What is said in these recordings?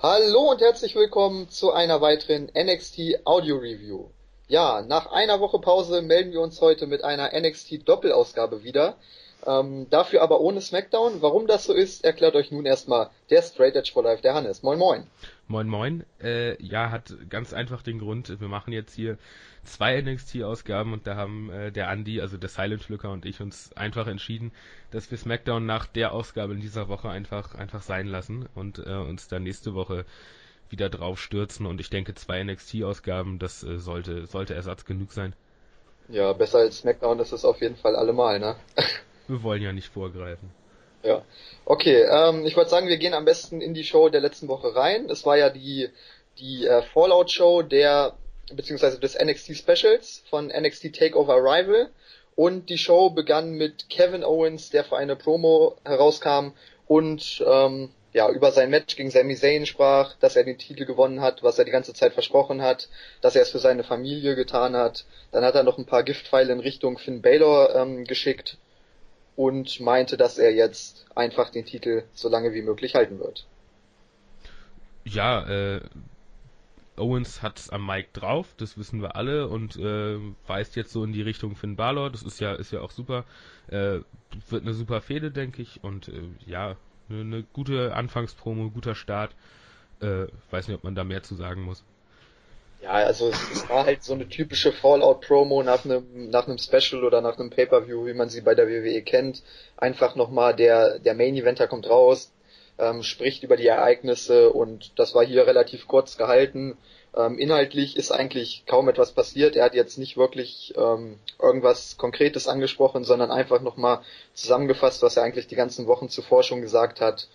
Hallo und herzlich willkommen zu einer weiteren NXT Audio Review. Ja, nach einer Woche Pause melden wir uns heute mit einer NXT Doppelausgabe wieder. Ähm, dafür aber ohne SmackDown. Warum das so ist, erklärt euch nun erstmal der Straight Edge for Life, der Hannes. Moin moin. Moin moin. Äh, ja, hat ganz einfach den Grund, wir machen jetzt hier zwei NXT-Ausgaben und da haben äh, der Andy, also der Silent Flücker und ich uns einfach entschieden, dass wir SmackDown nach der Ausgabe in dieser Woche einfach einfach sein lassen und äh, uns dann nächste Woche wieder drauf stürzen und ich denke zwei NXT-Ausgaben, das äh, sollte sollte Ersatz genug sein. Ja, besser als SmackDown ist es auf jeden Fall allemal, ne? wir wollen ja nicht vorgreifen. Ja. Okay, ähm, ich wollte sagen, wir gehen am besten in die Show der letzten Woche rein. Es war ja die, die äh, Fallout-Show der, beziehungsweise des NXT Specials von NXT Takeover Arrival. Und die Show begann mit Kevin Owens, der für eine Promo herauskam und ähm, ja, über sein Match gegen Sami Zayn sprach, dass er den Titel gewonnen hat, was er die ganze Zeit versprochen hat, dass er es für seine Familie getan hat. Dann hat er noch ein paar Giftpfeile in Richtung Finn Balor ähm, geschickt und meinte, dass er jetzt einfach den Titel so lange wie möglich halten wird. Ja, äh, Owens hat am Mike drauf, das wissen wir alle und äh, weist jetzt so in die Richtung Finn Balor, das ist ja ist ja auch super. Äh, wird eine super Fehde, denke ich und äh, ja, eine, eine gute Anfangspromo, guter Start. Äh, weiß nicht, ob man da mehr zu sagen muss. Ja, also es, es war halt so eine typische Fallout-Promo nach einem nach einem Special oder nach einem Pay-per-View, wie man sie bei der WWE kennt. Einfach nochmal der der Main-Eventer kommt raus, ähm, spricht über die Ereignisse und das war hier relativ kurz gehalten. Ähm, inhaltlich ist eigentlich kaum etwas passiert. Er hat jetzt nicht wirklich ähm, irgendwas Konkretes angesprochen, sondern einfach nochmal zusammengefasst, was er eigentlich die ganzen Wochen zuvor schon gesagt hat.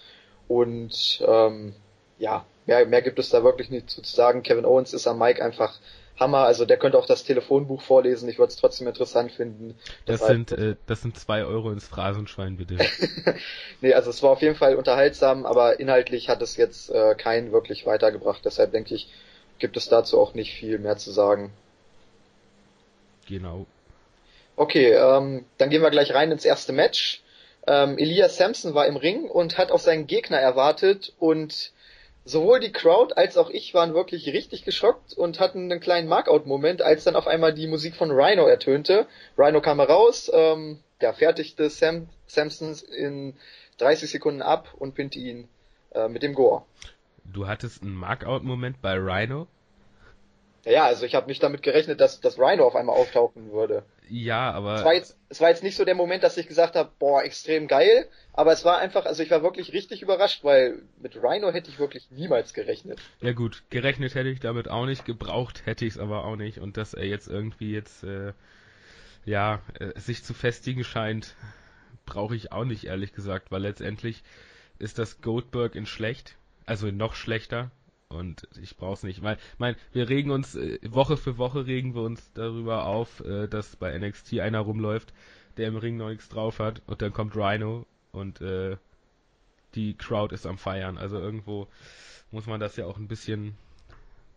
Und ähm, ja, mehr, mehr gibt es da wirklich nicht zu sagen. Kevin Owens ist am Mike einfach Hammer. Also der könnte auch das Telefonbuch vorlesen. Ich würde es trotzdem interessant finden. Das, das sind äh, das sind zwei Euro ins Phrasenschwein bitte. nee, also es war auf jeden Fall unterhaltsam, aber inhaltlich hat es jetzt äh, keinen wirklich weitergebracht. Deshalb denke ich, gibt es dazu auch nicht viel mehr zu sagen. Genau. Okay, ähm, dann gehen wir gleich rein ins erste Match. Ähm, Elias Sampson war im Ring und hat auf seinen Gegner erwartet und sowohl die Crowd als auch ich waren wirklich richtig geschockt und hatten einen kleinen Markout-Moment, als dann auf einmal die Musik von Rhino ertönte. Rhino kam heraus, ähm, der fertigte Sam Samsons in 30 Sekunden ab und pinnte ihn äh, mit dem Gore. Du hattest einen Markout-Moment bei Rhino? Ja, also ich habe nicht damit gerechnet, dass das Rhino auf einmal auftauchen würde. Ja, aber. Es war jetzt, es war jetzt nicht so der Moment, dass ich gesagt habe, boah, extrem geil, aber es war einfach, also ich war wirklich richtig überrascht, weil mit Rhino hätte ich wirklich niemals gerechnet. Ja gut, gerechnet hätte ich damit auch nicht, gebraucht hätte ich es aber auch nicht und dass er jetzt irgendwie jetzt, äh, ja, äh, sich zu festigen scheint, brauche ich auch nicht, ehrlich gesagt, weil letztendlich ist das Goldberg in schlecht, also in noch schlechter, und ich brauch's nicht, weil, mein, wir regen uns, äh, Woche für Woche regen wir uns darüber auf, äh, dass bei NXT einer rumläuft, der im Ring noch nichts drauf hat und dann kommt Rhino und äh, die Crowd ist am Feiern. Also irgendwo muss man das ja auch ein bisschen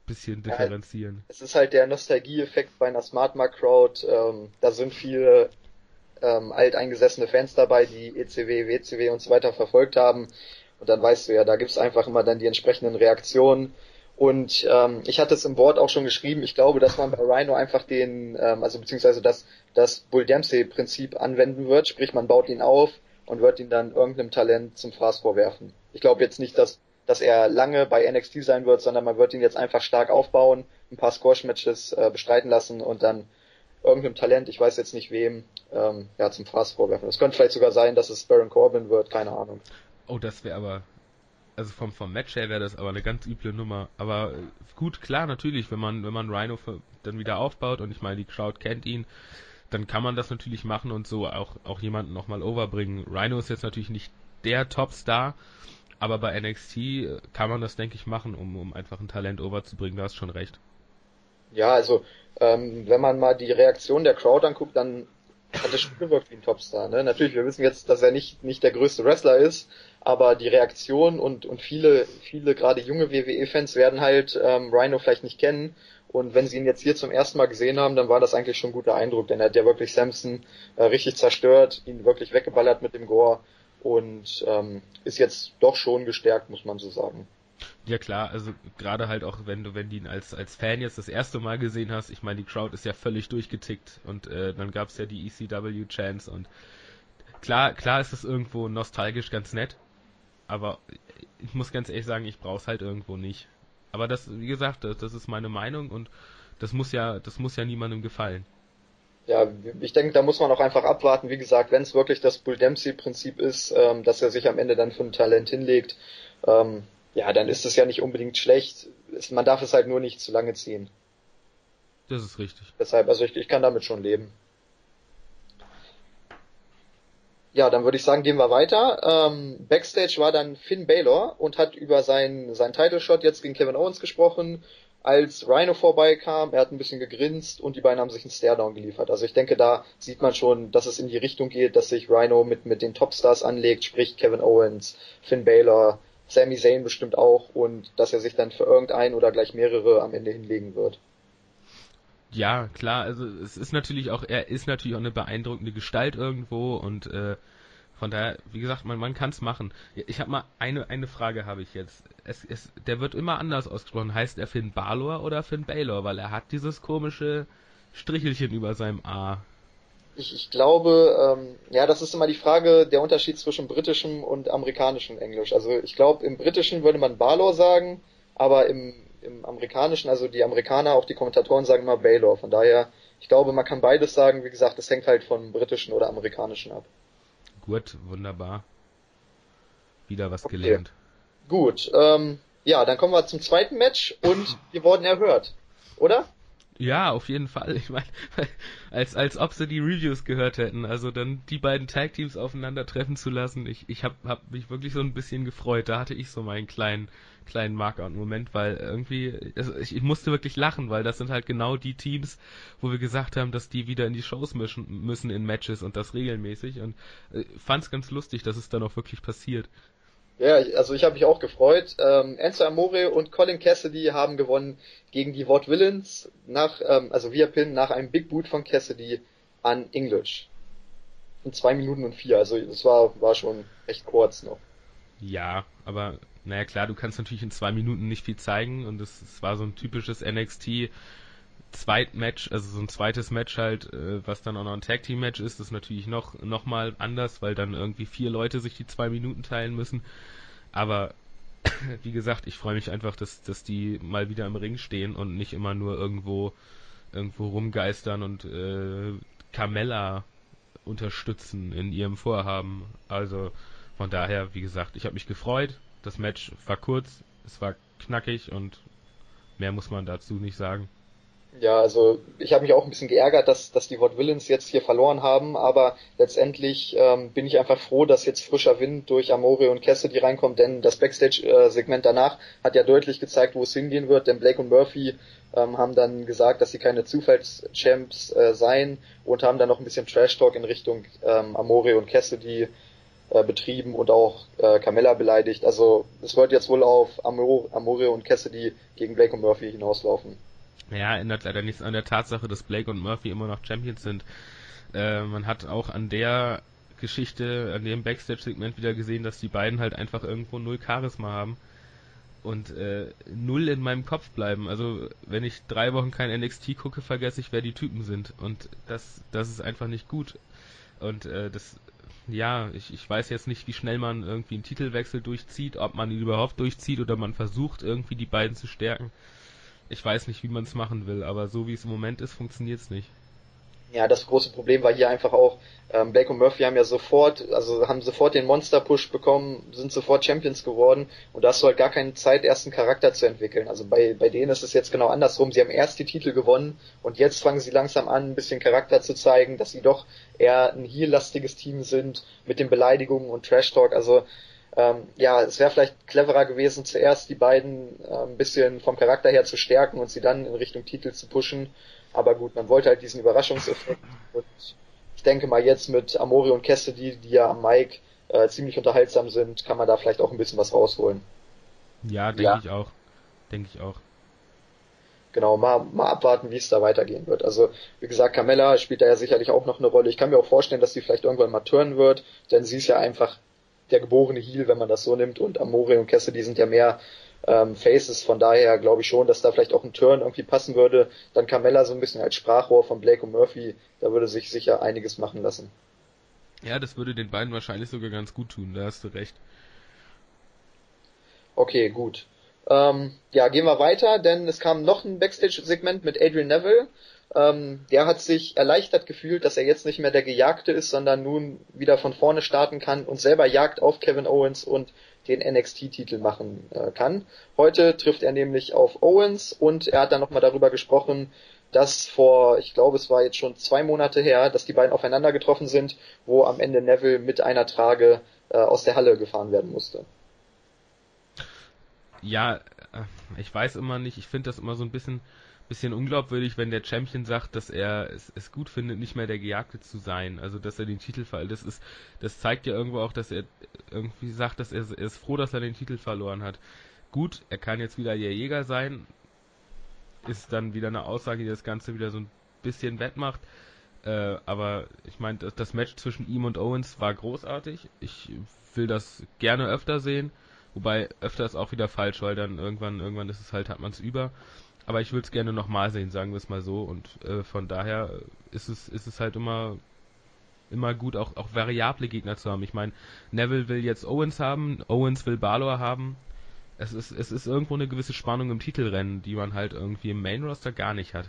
bisschen differenzieren. Ja, es ist halt der Nostalgie-Effekt bei einer Smart Mark Crowd. Ähm, da sind viele ähm, alteingesessene Fans dabei, die ECW, WCW und so weiter verfolgt haben. Und dann weißt du ja, da gibt's einfach immer dann die entsprechenden Reaktionen. Und ähm, ich hatte es im Board auch schon geschrieben, ich glaube, dass man bei Rhino einfach den, ähm, also beziehungsweise das, das Bull Dempsey-Prinzip anwenden wird, sprich man baut ihn auf und wird ihn dann irgendeinem Talent zum Fraß vorwerfen. Ich glaube jetzt nicht, dass, dass er lange bei NXT sein wird, sondern man wird ihn jetzt einfach stark aufbauen, ein paar Squash-Matches äh, bestreiten lassen und dann irgendeinem Talent, ich weiß jetzt nicht wem, ähm, ja, zum Fraß vorwerfen. Es könnte vielleicht sogar sein, dass es Baron Corbin wird, keine Ahnung. Oh, das wäre aber, also vom, vom Match her wäre das aber eine ganz üble Nummer. Aber äh, gut, klar, natürlich, wenn man, wenn man Rhino für, dann wieder aufbaut und ich meine, die Crowd kennt ihn, dann kann man das natürlich machen und so auch, auch jemanden nochmal overbringen. Rhino ist jetzt natürlich nicht der Topstar, aber bei NXT äh, kann man das, denke ich, machen, um, um einfach ein Talent overzubringen, da hast schon recht. Ja, also ähm, wenn man mal die Reaktion der Crowd anguckt, dann hat er schon gewirkt wie ein Topstar. Ne? Natürlich, wir wissen jetzt, dass er nicht, nicht der größte Wrestler ist, aber die Reaktion und, und viele, viele gerade junge WWE-Fans werden halt ähm, Rhino vielleicht nicht kennen. Und wenn sie ihn jetzt hier zum ersten Mal gesehen haben, dann war das eigentlich schon ein guter Eindruck, denn er hat ja wirklich Samson äh, richtig zerstört, ihn wirklich weggeballert mit dem Gore und ähm, ist jetzt doch schon gestärkt, muss man so sagen. Ja klar, also gerade halt auch, wenn du, wenn die ihn als, als Fan jetzt das erste Mal gesehen hast, ich meine, die Crowd ist ja völlig durchgetickt und äh, dann gab es ja die ECW-Chance und klar, klar ist es irgendwo nostalgisch ganz nett, aber ich muss ganz ehrlich sagen, ich brauch's halt irgendwo nicht. Aber das, wie gesagt, das, das ist meine Meinung und das muss ja, das muss ja niemandem gefallen. Ja, ich denke, da muss man auch einfach abwarten. Wie gesagt, wenn es wirklich das Bull Dempsey-Prinzip ist, ähm, dass er sich am Ende dann für ein Talent hinlegt, ähm, ja, dann ist es ja nicht unbedingt schlecht. Man darf es halt nur nicht zu lange ziehen. Das ist richtig. Deshalb, also ich, ich kann damit schon leben. Ja, dann würde ich sagen, gehen wir weiter. Ähm, Backstage war dann Finn Balor und hat über seinen sein Title Shot jetzt gegen Kevin Owens gesprochen. Als Rhino vorbeikam, er hat ein bisschen gegrinst und die beiden haben sich einen Staredown geliefert. Also ich denke, da sieht man schon, dass es in die Richtung geht, dass sich Rhino mit, mit den Topstars anlegt, sprich Kevin Owens, Finn Balor, Sami Zayn bestimmt auch und dass er sich dann für irgendeinen oder gleich mehrere am Ende hinlegen wird. Ja, klar, also es ist natürlich auch, er ist natürlich auch eine beeindruckende Gestalt irgendwo und äh, von daher, wie gesagt, man, man kann es machen. Ich habe mal eine, eine Frage habe ich jetzt. Es, es, der wird immer anders ausgesprochen. Heißt er Finn Balor oder Finn Baylor? Weil er hat dieses komische Strichelchen über seinem A. Ich, ich glaube, ähm, ja, das ist immer die Frage, der Unterschied zwischen britischem und amerikanischem Englisch. Also ich glaube, im britischen würde man Balor sagen, aber im, im amerikanischen, also die Amerikaner, auch die Kommentatoren sagen immer Baylor. Von daher, ich glaube, man kann beides sagen. Wie gesagt, es hängt halt vom britischen oder amerikanischen ab. Gut, wunderbar. Wieder was okay. gelernt. Gut, ähm, ja, dann kommen wir zum zweiten Match und wir wurden erhört, oder? Ja, auf jeden Fall. Ich meine, als, als ob sie die Reviews gehört hätten. Also dann die beiden Tag-Teams aufeinandertreffen zu lassen. Ich, ich habe hab mich wirklich so ein bisschen gefreut. Da hatte ich so meinen kleinen, kleinen Markout-Moment, weil irgendwie, also ich, ich musste wirklich lachen, weil das sind halt genau die Teams, wo wir gesagt haben, dass die wieder in die Shows mischen, müssen in Matches und das regelmäßig. Und äh, fand es ganz lustig, dass es dann auch wirklich passiert. Ja, also ich habe mich auch gefreut. Ähm, Enzo Amore und Colin Cassidy haben gewonnen gegen die Ward Villains nach, ähm, also via Pin nach einem Big Boot von Cassidy an English. In zwei Minuten und vier, also das war, war schon echt kurz noch. Ja, aber naja klar, du kannst natürlich in zwei Minuten nicht viel zeigen und es war so ein typisches NXT Zweitmatch, also so ein zweites Match halt, äh, was dann auch noch ein Tag Team Match ist, ist natürlich noch, noch mal anders, weil dann irgendwie vier Leute sich die zwei Minuten teilen müssen. Aber wie gesagt, ich freue mich einfach, dass, dass die mal wieder im Ring stehen und nicht immer nur irgendwo, irgendwo rumgeistern und äh, Carmella unterstützen in ihrem Vorhaben. Also von daher, wie gesagt, ich habe mich gefreut. Das Match war kurz, es war knackig und mehr muss man dazu nicht sagen. Ja, also ich habe mich auch ein bisschen geärgert, dass, dass die Wort Villains jetzt hier verloren haben, aber letztendlich ähm, bin ich einfach froh, dass jetzt frischer Wind durch Amore und Cassidy reinkommt, denn das Backstage-Segment danach hat ja deutlich gezeigt, wo es hingehen wird, denn Blake und Murphy ähm, haben dann gesagt, dass sie keine Zufallschamps äh, seien und haben dann noch ein bisschen Trash-Talk in Richtung ähm, Amore und Cassidy äh, betrieben und auch äh, Carmella beleidigt. Also es wird jetzt wohl auf Amore, Amore und Cassidy gegen Blake und Murphy hinauslaufen. Ja, ändert leider nichts an der Tatsache, dass Blake und Murphy immer noch Champions sind. Äh, man hat auch an der Geschichte, an dem Backstage-Segment wieder gesehen, dass die beiden halt einfach irgendwo null Charisma haben und äh, null in meinem Kopf bleiben. Also wenn ich drei Wochen kein NXT gucke, vergesse ich, wer die Typen sind. Und das, das ist einfach nicht gut. Und äh, das, ja, ich, ich weiß jetzt nicht, wie schnell man irgendwie einen Titelwechsel durchzieht, ob man ihn überhaupt durchzieht oder man versucht irgendwie die beiden zu stärken ich weiß nicht, wie man es machen will, aber so wie es im Moment ist, funktioniert es nicht. Ja, das große Problem war hier einfach auch, ähm, Blake und Murphy haben ja sofort, also haben sofort den Monster-Push bekommen, sind sofort Champions geworden und da hast du halt gar keine Zeit, erst einen Charakter zu entwickeln. Also bei, bei denen ist es jetzt genau andersrum. Sie haben erst die Titel gewonnen und jetzt fangen sie langsam an, ein bisschen Charakter zu zeigen, dass sie doch eher ein heel-lastiges Team sind mit den Beleidigungen und Trash-Talk. Also ähm, ja, es wäre vielleicht cleverer gewesen, zuerst die beiden äh, ein bisschen vom Charakter her zu stärken und sie dann in Richtung Titel zu pushen. Aber gut, man wollte halt diesen Überraschungseffekt und ich denke mal jetzt mit Amori und Cassidy, die ja am Mike äh, ziemlich unterhaltsam sind, kann man da vielleicht auch ein bisschen was rausholen. Ja, denke ja. ich auch. Denke ich auch. Genau, mal, mal abwarten, wie es da weitergehen wird. Also, wie gesagt, Carmella spielt da ja sicherlich auch noch eine Rolle. Ich kann mir auch vorstellen, dass sie vielleicht irgendwann mal turnen wird, denn sie ist ja einfach der geborene Heel, wenn man das so nimmt, und Amore und Cassidy sind ja mehr ähm, Faces. Von daher glaube ich schon, dass da vielleicht auch ein Turn irgendwie passen würde. Dann Carmella so ein bisschen als Sprachrohr von Blake und Murphy, da würde sich sicher einiges machen lassen. Ja, das würde den beiden wahrscheinlich sogar ganz gut tun, da hast du recht. Okay, gut. Ähm, ja, gehen wir weiter, denn es kam noch ein Backstage-Segment mit Adrian Neville. Ähm, der hat sich erleichtert gefühlt, dass er jetzt nicht mehr der Gejagte ist, sondern nun wieder von vorne starten kann und selber Jagd auf Kevin Owens und den NXT-Titel machen äh, kann. Heute trifft er nämlich auf Owens und er hat dann nochmal darüber gesprochen, dass vor, ich glaube, es war jetzt schon zwei Monate her, dass die beiden aufeinander getroffen sind, wo am Ende Neville mit einer Trage äh, aus der Halle gefahren werden musste. Ja, äh, ich weiß immer nicht, ich finde das immer so ein bisschen bisschen unglaubwürdig, wenn der Champion sagt, dass er es, es, gut findet, nicht mehr der Gejagte zu sein. Also dass er den Titel verliert. Das ist, das zeigt ja irgendwo auch, dass er irgendwie sagt, dass er, er, ist froh, dass er den Titel verloren hat. Gut, er kann jetzt wieder der Jäger sein. Ist dann wieder eine Aussage, die das Ganze wieder so ein bisschen wettmacht. Äh, aber ich meine, das, das Match zwischen ihm und Owens war großartig. Ich will das gerne öfter sehen. Wobei öfter ist auch wieder falsch, weil dann irgendwann, irgendwann ist es halt, hat man es über. Aber ich würde es gerne nochmal sehen, sagen wir es mal so. Und äh, von daher ist es, ist es halt immer, immer gut, auch, auch variable Gegner zu haben. Ich meine, Neville will jetzt Owens haben, Owens will Balor haben. Es ist, es ist irgendwo eine gewisse Spannung im Titelrennen, die man halt irgendwie im Main Roster gar nicht hat.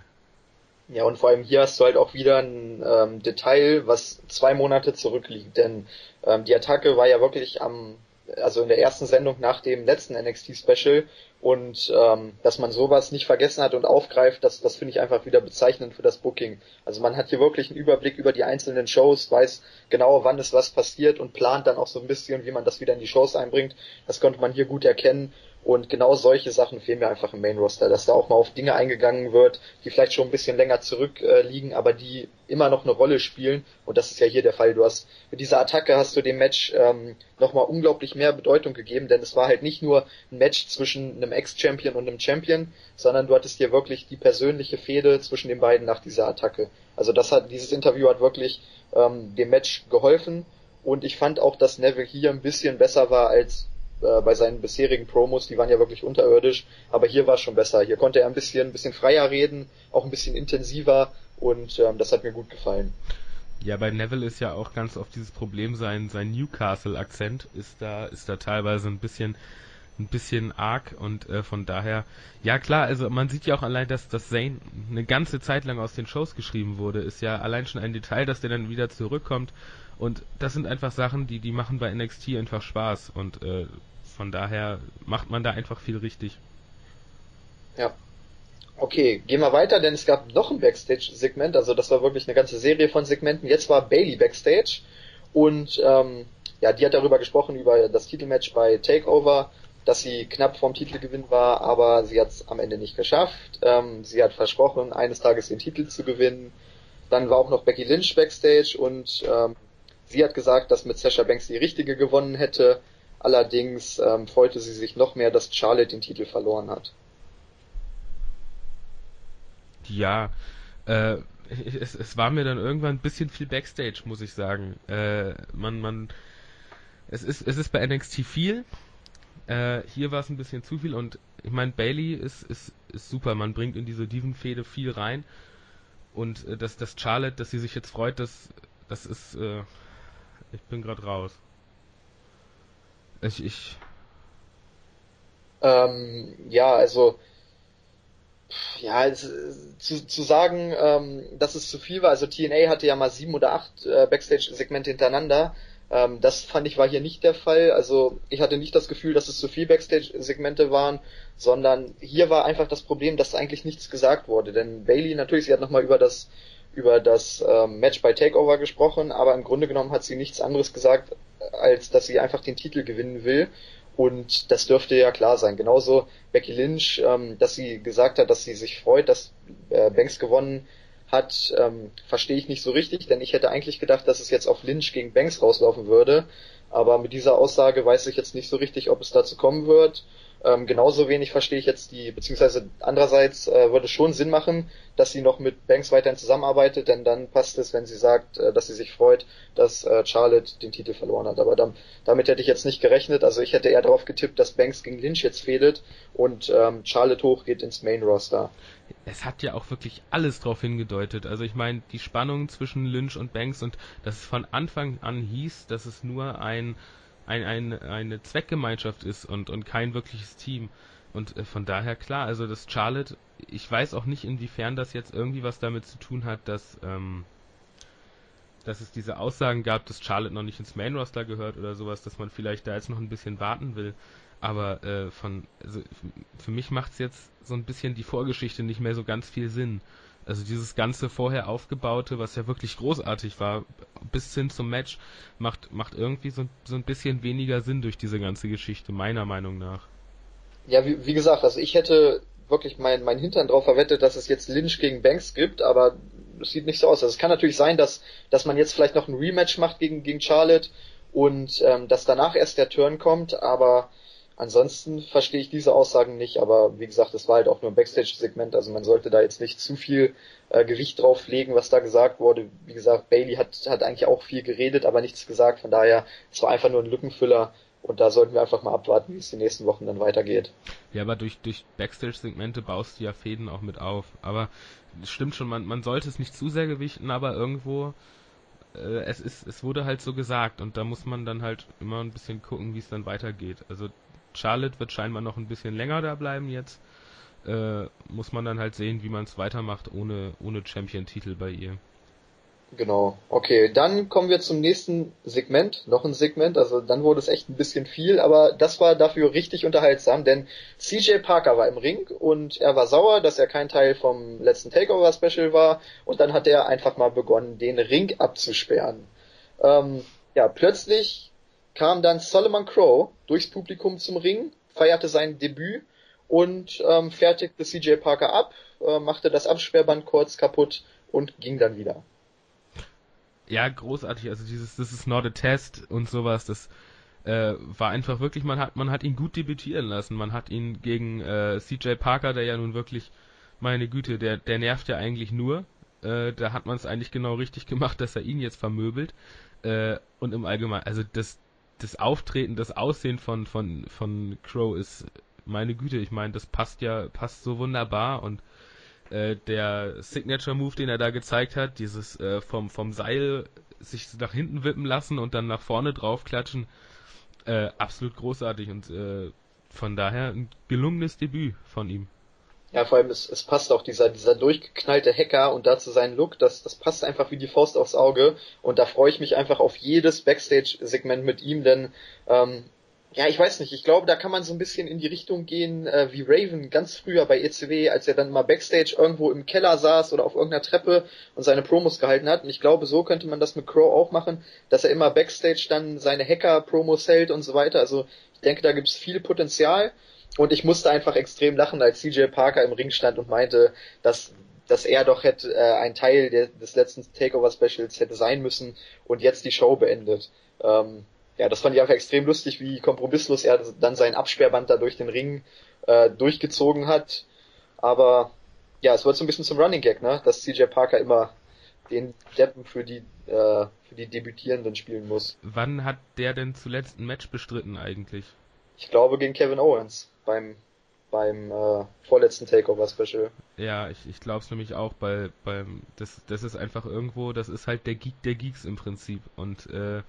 Ja, und vor allem hier hast du halt auch wieder ein ähm, Detail, was zwei Monate zurückliegt, denn ähm, die Attacke war ja wirklich am also in der ersten Sendung nach dem letzten NXT Special und ähm, dass man sowas nicht vergessen hat und aufgreift, das, das finde ich einfach wieder bezeichnend für das Booking. Also man hat hier wirklich einen Überblick über die einzelnen Shows, weiß genau, wann ist was passiert und plant dann auch so ein bisschen, wie man das wieder in die Shows einbringt. Das konnte man hier gut erkennen und genau solche Sachen fehlen mir einfach im Main Roster, dass da auch mal auf Dinge eingegangen wird, die vielleicht schon ein bisschen länger zurückliegen, äh, aber die immer noch eine Rolle spielen. Und das ist ja hier der Fall. Du hast mit dieser Attacke hast du dem Match ähm, nochmal unglaublich mehr Bedeutung gegeben, denn es war halt nicht nur ein Match zwischen einem Ex-Champion und einem Champion, sondern du hattest hier wirklich die persönliche Fehde zwischen den beiden nach dieser Attacke. Also das hat dieses Interview hat wirklich ähm, dem Match geholfen. Und ich fand auch, dass Neville hier ein bisschen besser war als äh, bei seinen bisherigen Promos, die waren ja wirklich unterirdisch, aber hier war es schon besser. Hier konnte er ein bisschen, ein bisschen freier reden, auch ein bisschen intensiver und ähm, das hat mir gut gefallen. Ja, bei Neville ist ja auch ganz oft dieses Problem, sein, sein Newcastle-Akzent ist da, ist da teilweise ein bisschen, ein bisschen arg und äh, von daher, ja klar, also man sieht ja auch allein, dass, dass Zane eine ganze Zeit lang aus den Shows geschrieben wurde, ist ja allein schon ein Detail, dass der dann wieder zurückkommt und das sind einfach Sachen, die, die machen bei NXT einfach Spaß und äh, von daher macht man da einfach viel richtig. Ja. Okay, gehen wir weiter, denn es gab noch ein Backstage-Segment, also das war wirklich eine ganze Serie von Segmenten. Jetzt war Bailey Backstage und ähm, ja, die hat darüber gesprochen, über das Titelmatch bei Takeover, dass sie knapp vorm Titelgewinn war, aber sie hat es am Ende nicht geschafft. Ähm, sie hat versprochen, eines Tages den Titel zu gewinnen. Dann war auch noch Becky Lynch Backstage und ähm, Sie hat gesagt, dass mit Sasha Banks die richtige gewonnen hätte. Allerdings ähm, freute sie sich noch mehr, dass Charlotte den Titel verloren hat. Ja, äh, es, es war mir dann irgendwann ein bisschen viel Backstage, muss ich sagen. Äh, man, man, es ist, es ist bei NXT viel. Äh, hier war es ein bisschen zu viel und ich meine, Bailey ist, ist, ist super. Man bringt in diese Diven-Fehde viel rein. Und äh, dass, dass Charlotte, dass sie sich jetzt freut, das, das ist, äh, ich bin gerade raus. Ich, ich. Ähm, ja, also ja, es, zu, zu sagen, ähm, dass es zu viel war, also TNA hatte ja mal sieben oder acht äh, Backstage-Segmente hintereinander. Ähm, das fand ich war hier nicht der Fall. Also ich hatte nicht das Gefühl, dass es zu viel Backstage-Segmente waren, sondern hier war einfach das Problem, dass eigentlich nichts gesagt wurde. Denn Bailey, natürlich, sie hat nochmal über das über das ähm, Match bei Takeover gesprochen, aber im Grunde genommen hat sie nichts anderes gesagt, als dass sie einfach den Titel gewinnen will. Und das dürfte ja klar sein. Genauso Becky Lynch, ähm, dass sie gesagt hat, dass sie sich freut, dass äh, Banks gewonnen hat, ähm, verstehe ich nicht so richtig, denn ich hätte eigentlich gedacht, dass es jetzt auf Lynch gegen Banks rauslaufen würde. Aber mit dieser Aussage weiß ich jetzt nicht so richtig, ob es dazu kommen wird. Ähm, genauso wenig verstehe ich jetzt die, beziehungsweise andererseits äh, würde es schon Sinn machen, dass sie noch mit Banks weiterhin zusammenarbeitet, denn dann passt es, wenn sie sagt, äh, dass sie sich freut, dass äh, Charlotte den Titel verloren hat. Aber dann, damit hätte ich jetzt nicht gerechnet. Also ich hätte eher darauf getippt, dass Banks gegen Lynch jetzt fehlt und ähm, Charlotte hochgeht ins Main Roster. Es hat ja auch wirklich alles darauf hingedeutet. Also ich meine, die Spannung zwischen Lynch und Banks und dass es von Anfang an hieß, dass es nur ein ein, ein, eine Zweckgemeinschaft ist und, und kein wirkliches Team. Und äh, von daher klar, also das Charlotte, ich weiß auch nicht, inwiefern das jetzt irgendwie was damit zu tun hat, dass, ähm, dass es diese Aussagen gab, dass Charlotte noch nicht ins Main Roster gehört oder sowas, dass man vielleicht da jetzt noch ein bisschen warten will. Aber äh, von, also für mich macht es jetzt so ein bisschen die Vorgeschichte nicht mehr so ganz viel Sinn. Also dieses ganze vorher aufgebaute, was ja wirklich großartig war, bis hin zum Match, macht, macht irgendwie so, so ein bisschen weniger Sinn durch diese ganze Geschichte, meiner Meinung nach. Ja, wie, wie gesagt, also ich hätte wirklich mein, mein Hintern drauf verwettet, dass es jetzt Lynch gegen Banks gibt, aber es sieht nicht so aus. Also es kann natürlich sein, dass, dass man jetzt vielleicht noch ein Rematch macht gegen, gegen Charlotte und ähm, dass danach erst der Turn kommt, aber Ansonsten verstehe ich diese Aussagen nicht, aber wie gesagt, es war halt auch nur ein Backstage-Segment, also man sollte da jetzt nicht zu viel äh, Gewicht drauf legen, was da gesagt wurde. Wie gesagt, Bailey hat, hat eigentlich auch viel geredet, aber nichts gesagt, von daher, es war einfach nur ein Lückenfüller und da sollten wir einfach mal abwarten, wie es die nächsten Wochen dann weitergeht. Ja, aber durch, durch Backstage-Segmente baust du ja Fäden auch mit auf. Aber es stimmt schon, man, man sollte es nicht zu sehr gewichten, aber irgendwo äh, es ist, es wurde halt so gesagt und da muss man dann halt immer ein bisschen gucken, wie es dann weitergeht. Also Charlotte wird scheinbar noch ein bisschen länger da bleiben jetzt. Äh, muss man dann halt sehen, wie man es weitermacht ohne, ohne Champion-Titel bei ihr. Genau. Okay, dann kommen wir zum nächsten Segment. Noch ein Segment, also dann wurde es echt ein bisschen viel, aber das war dafür richtig unterhaltsam, denn CJ Parker war im Ring und er war sauer, dass er kein Teil vom letzten Takeover Special war und dann hat er einfach mal begonnen, den Ring abzusperren. Ähm, ja, plötzlich kam dann Solomon Crow durchs Publikum zum Ring, feierte sein Debüt und ähm, fertigte CJ Parker ab, äh, machte das Absperrband kurz kaputt und ging dann wieder. Ja, großartig. Also dieses This is not a test und sowas, das äh, war einfach wirklich, man hat, man hat ihn gut debütieren lassen. Man hat ihn gegen äh, CJ Parker, der ja nun wirklich, meine Güte, der, der nervt ja eigentlich nur. Äh, da hat man es eigentlich genau richtig gemacht, dass er ihn jetzt vermöbelt. Äh, und im Allgemeinen, also das, das Auftreten, das Aussehen von, von, von Crow ist, meine Güte, ich meine, das passt ja, passt so wunderbar und äh, der Signature Move, den er da gezeigt hat, dieses äh, vom, vom Seil sich nach hinten wippen lassen und dann nach vorne draufklatschen, äh, absolut großartig und äh, von daher ein gelungenes Debüt von ihm. Ja, vor allem, es, es passt auch dieser, dieser durchgeknallte Hacker und dazu sein Look, das, das passt einfach wie die Faust aufs Auge. Und da freue ich mich einfach auf jedes Backstage-Segment mit ihm, denn ähm, ja, ich weiß nicht, ich glaube, da kann man so ein bisschen in die Richtung gehen, äh, wie Raven ganz früher bei ECW, als er dann mal Backstage irgendwo im Keller saß oder auf irgendeiner Treppe und seine Promos gehalten hat. Und ich glaube, so könnte man das mit Crow auch machen, dass er immer Backstage dann seine Hacker-Promos hält und so weiter. Also ich denke, da gibt es viel Potenzial. Und ich musste einfach extrem lachen, als CJ Parker im Ring stand und meinte, dass dass er doch hätte äh, ein Teil der, des letzten Takeover Specials hätte sein müssen und jetzt die Show beendet. Ähm, ja, das fand ich einfach extrem lustig, wie kompromisslos er dann sein Absperrband da durch den Ring äh, durchgezogen hat. Aber ja, es wird so ein bisschen zum Running Gag, ne? Dass CJ Parker immer den Deppen für die äh, für die Debütierenden spielen muss. Wann hat der denn zuletzt ein Match bestritten eigentlich? Ich glaube gegen Kevin Owens beim beim äh, vorletzten Takeover Special. Ja, ich, ich glaube es nämlich auch, bei beim das das ist einfach irgendwo, das ist halt der Geek der Geeks im Prinzip und äh,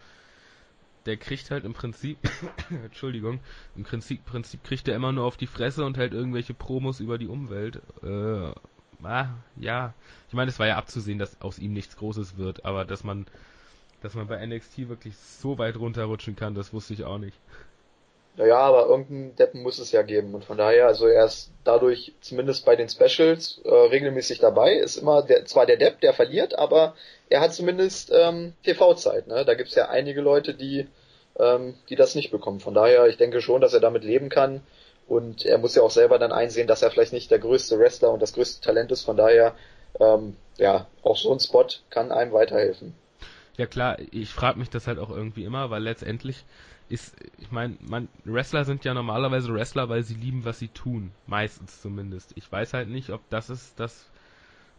der kriegt halt im Prinzip, Entschuldigung, im Prinzip, Prinzip kriegt er immer nur auf die Fresse und hält irgendwelche Promos über die Umwelt. Äh, ah, ja, ich meine, es war ja abzusehen, dass aus ihm nichts Großes wird, aber dass man, dass man bei NXT wirklich so weit runterrutschen kann, das wusste ich auch nicht. Naja, aber irgendeinen Deppen muss es ja geben. Und von daher, also er ist dadurch zumindest bei den Specials äh, regelmäßig dabei. Ist immer der, zwar der Depp, der verliert, aber er hat zumindest ähm, TV-Zeit. Ne? Da gibt's ja einige Leute, die, ähm, die das nicht bekommen. Von daher, ich denke schon, dass er damit leben kann. Und er muss ja auch selber dann einsehen, dass er vielleicht nicht der größte Wrestler und das größte Talent ist. Von daher, ähm, ja, auch so ein Spot kann einem weiterhelfen. Ja klar, ich frage mich das halt auch irgendwie immer, weil letztendlich ist, ich meine, man, Wrestler sind ja normalerweise Wrestler, weil sie lieben, was sie tun. Meistens zumindest. Ich weiß halt nicht, ob das ist das,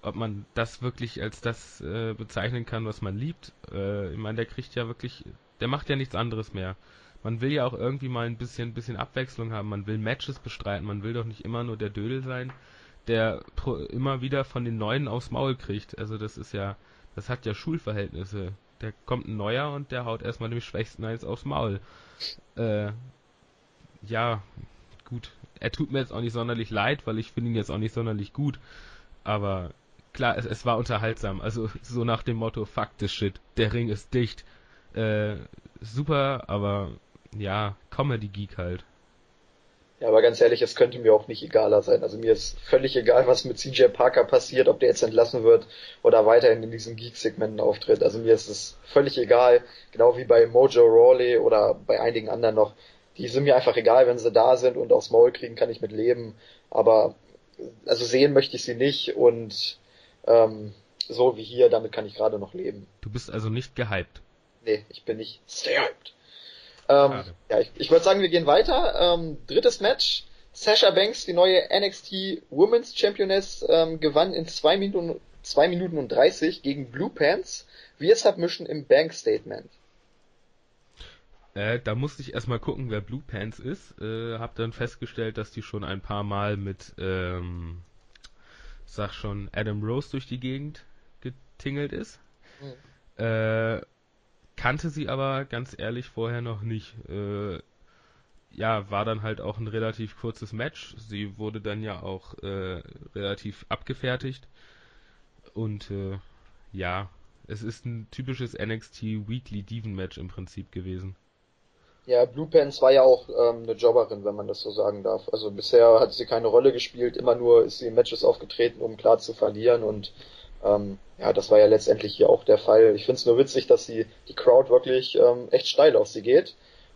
ob man das wirklich als das äh, bezeichnen kann, was man liebt. Äh, ich meine, der kriegt ja wirklich, der macht ja nichts anderes mehr. Man will ja auch irgendwie mal ein bisschen, bisschen Abwechslung haben. Man will Matches bestreiten. Man will doch nicht immer nur der Dödel sein, der immer wieder von den Neuen aufs Maul kriegt. Also das ist ja, das hat ja Schulverhältnisse. Der kommt ein Neuer und der haut erstmal dem Schwächsten eins aufs Maul. Äh, ja, gut. Er tut mir jetzt auch nicht sonderlich leid, weil ich finde ihn jetzt auch nicht sonderlich gut. Aber klar, es, es war unterhaltsam. Also so nach dem Motto, fuck this shit, der Ring ist dicht. Äh, super, aber ja, Comedy-Geek halt. Ja, aber ganz ehrlich, es könnte mir auch nicht egaler sein. Also mir ist völlig egal, was mit CJ Parker passiert, ob der jetzt entlassen wird oder weiterhin in diesen Geek-Segmenten auftritt. Also mir ist es völlig egal, genau wie bei Mojo Rawley oder bei einigen anderen noch. Die sind mir einfach egal, wenn sie da sind und aufs Maul kriegen, kann ich mit leben. Aber also sehen möchte ich sie nicht und ähm, so wie hier, damit kann ich gerade noch leben. Du bist also nicht gehypt. Nee, ich bin nicht sehr hyped. Ähm, ja, ich, ich würde sagen, wir gehen weiter. Ähm, drittes Match. Sasha Banks, die neue NXT Women's Championess, ähm, gewann in zwei Minuten, zwei Minuten und 30 gegen Blue Pants via Submission im Bank Statement. Äh, da musste ich erstmal gucken, wer Blue Pants ist. Äh, hab dann festgestellt, dass die schon ein paar Mal mit, ähm, sag schon, Adam Rose durch die Gegend getingelt ist. Mhm. Äh, kannte sie aber ganz ehrlich vorher noch nicht. Äh, ja, war dann halt auch ein relativ kurzes Match. Sie wurde dann ja auch äh, relativ abgefertigt. Und äh, ja, es ist ein typisches NXT Weekly Diven Match im Prinzip gewesen. Ja, Blue Pants war ja auch ähm, eine Jobberin, wenn man das so sagen darf. Also bisher hat sie keine Rolle gespielt, immer nur ist sie in Matches aufgetreten, um klar zu verlieren und ähm, ja, das war ja letztendlich hier auch der Fall. Ich finde es nur witzig, dass sie die Crowd wirklich ähm, echt steil auf sie geht.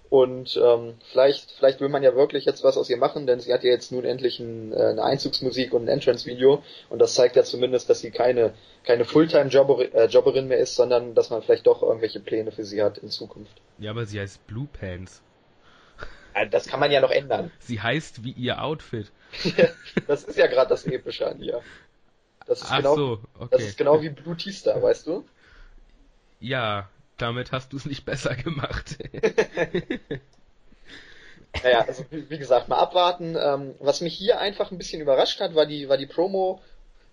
Und ähm, vielleicht, vielleicht will man ja wirklich jetzt was aus ihr machen, denn sie hat ja jetzt nun endlich ein, äh, eine Einzugsmusik und ein Entrance-Video und das zeigt ja zumindest, dass sie keine, keine Fulltime-Jobberin äh, mehr ist, sondern dass man vielleicht doch irgendwelche Pläne für sie hat in Zukunft. Ja, aber sie heißt Blue Pants. Das kann man ja noch ändern. Sie heißt wie ihr Outfit. das ist ja gerade das Epische an ihr. Das ist Ach genau, so, okay. Das ist genau wie Blue Tista, weißt du? Ja, damit hast du es nicht besser gemacht. naja, also wie gesagt, mal abwarten. Ähm, was mich hier einfach ein bisschen überrascht hat, war die, war die Promo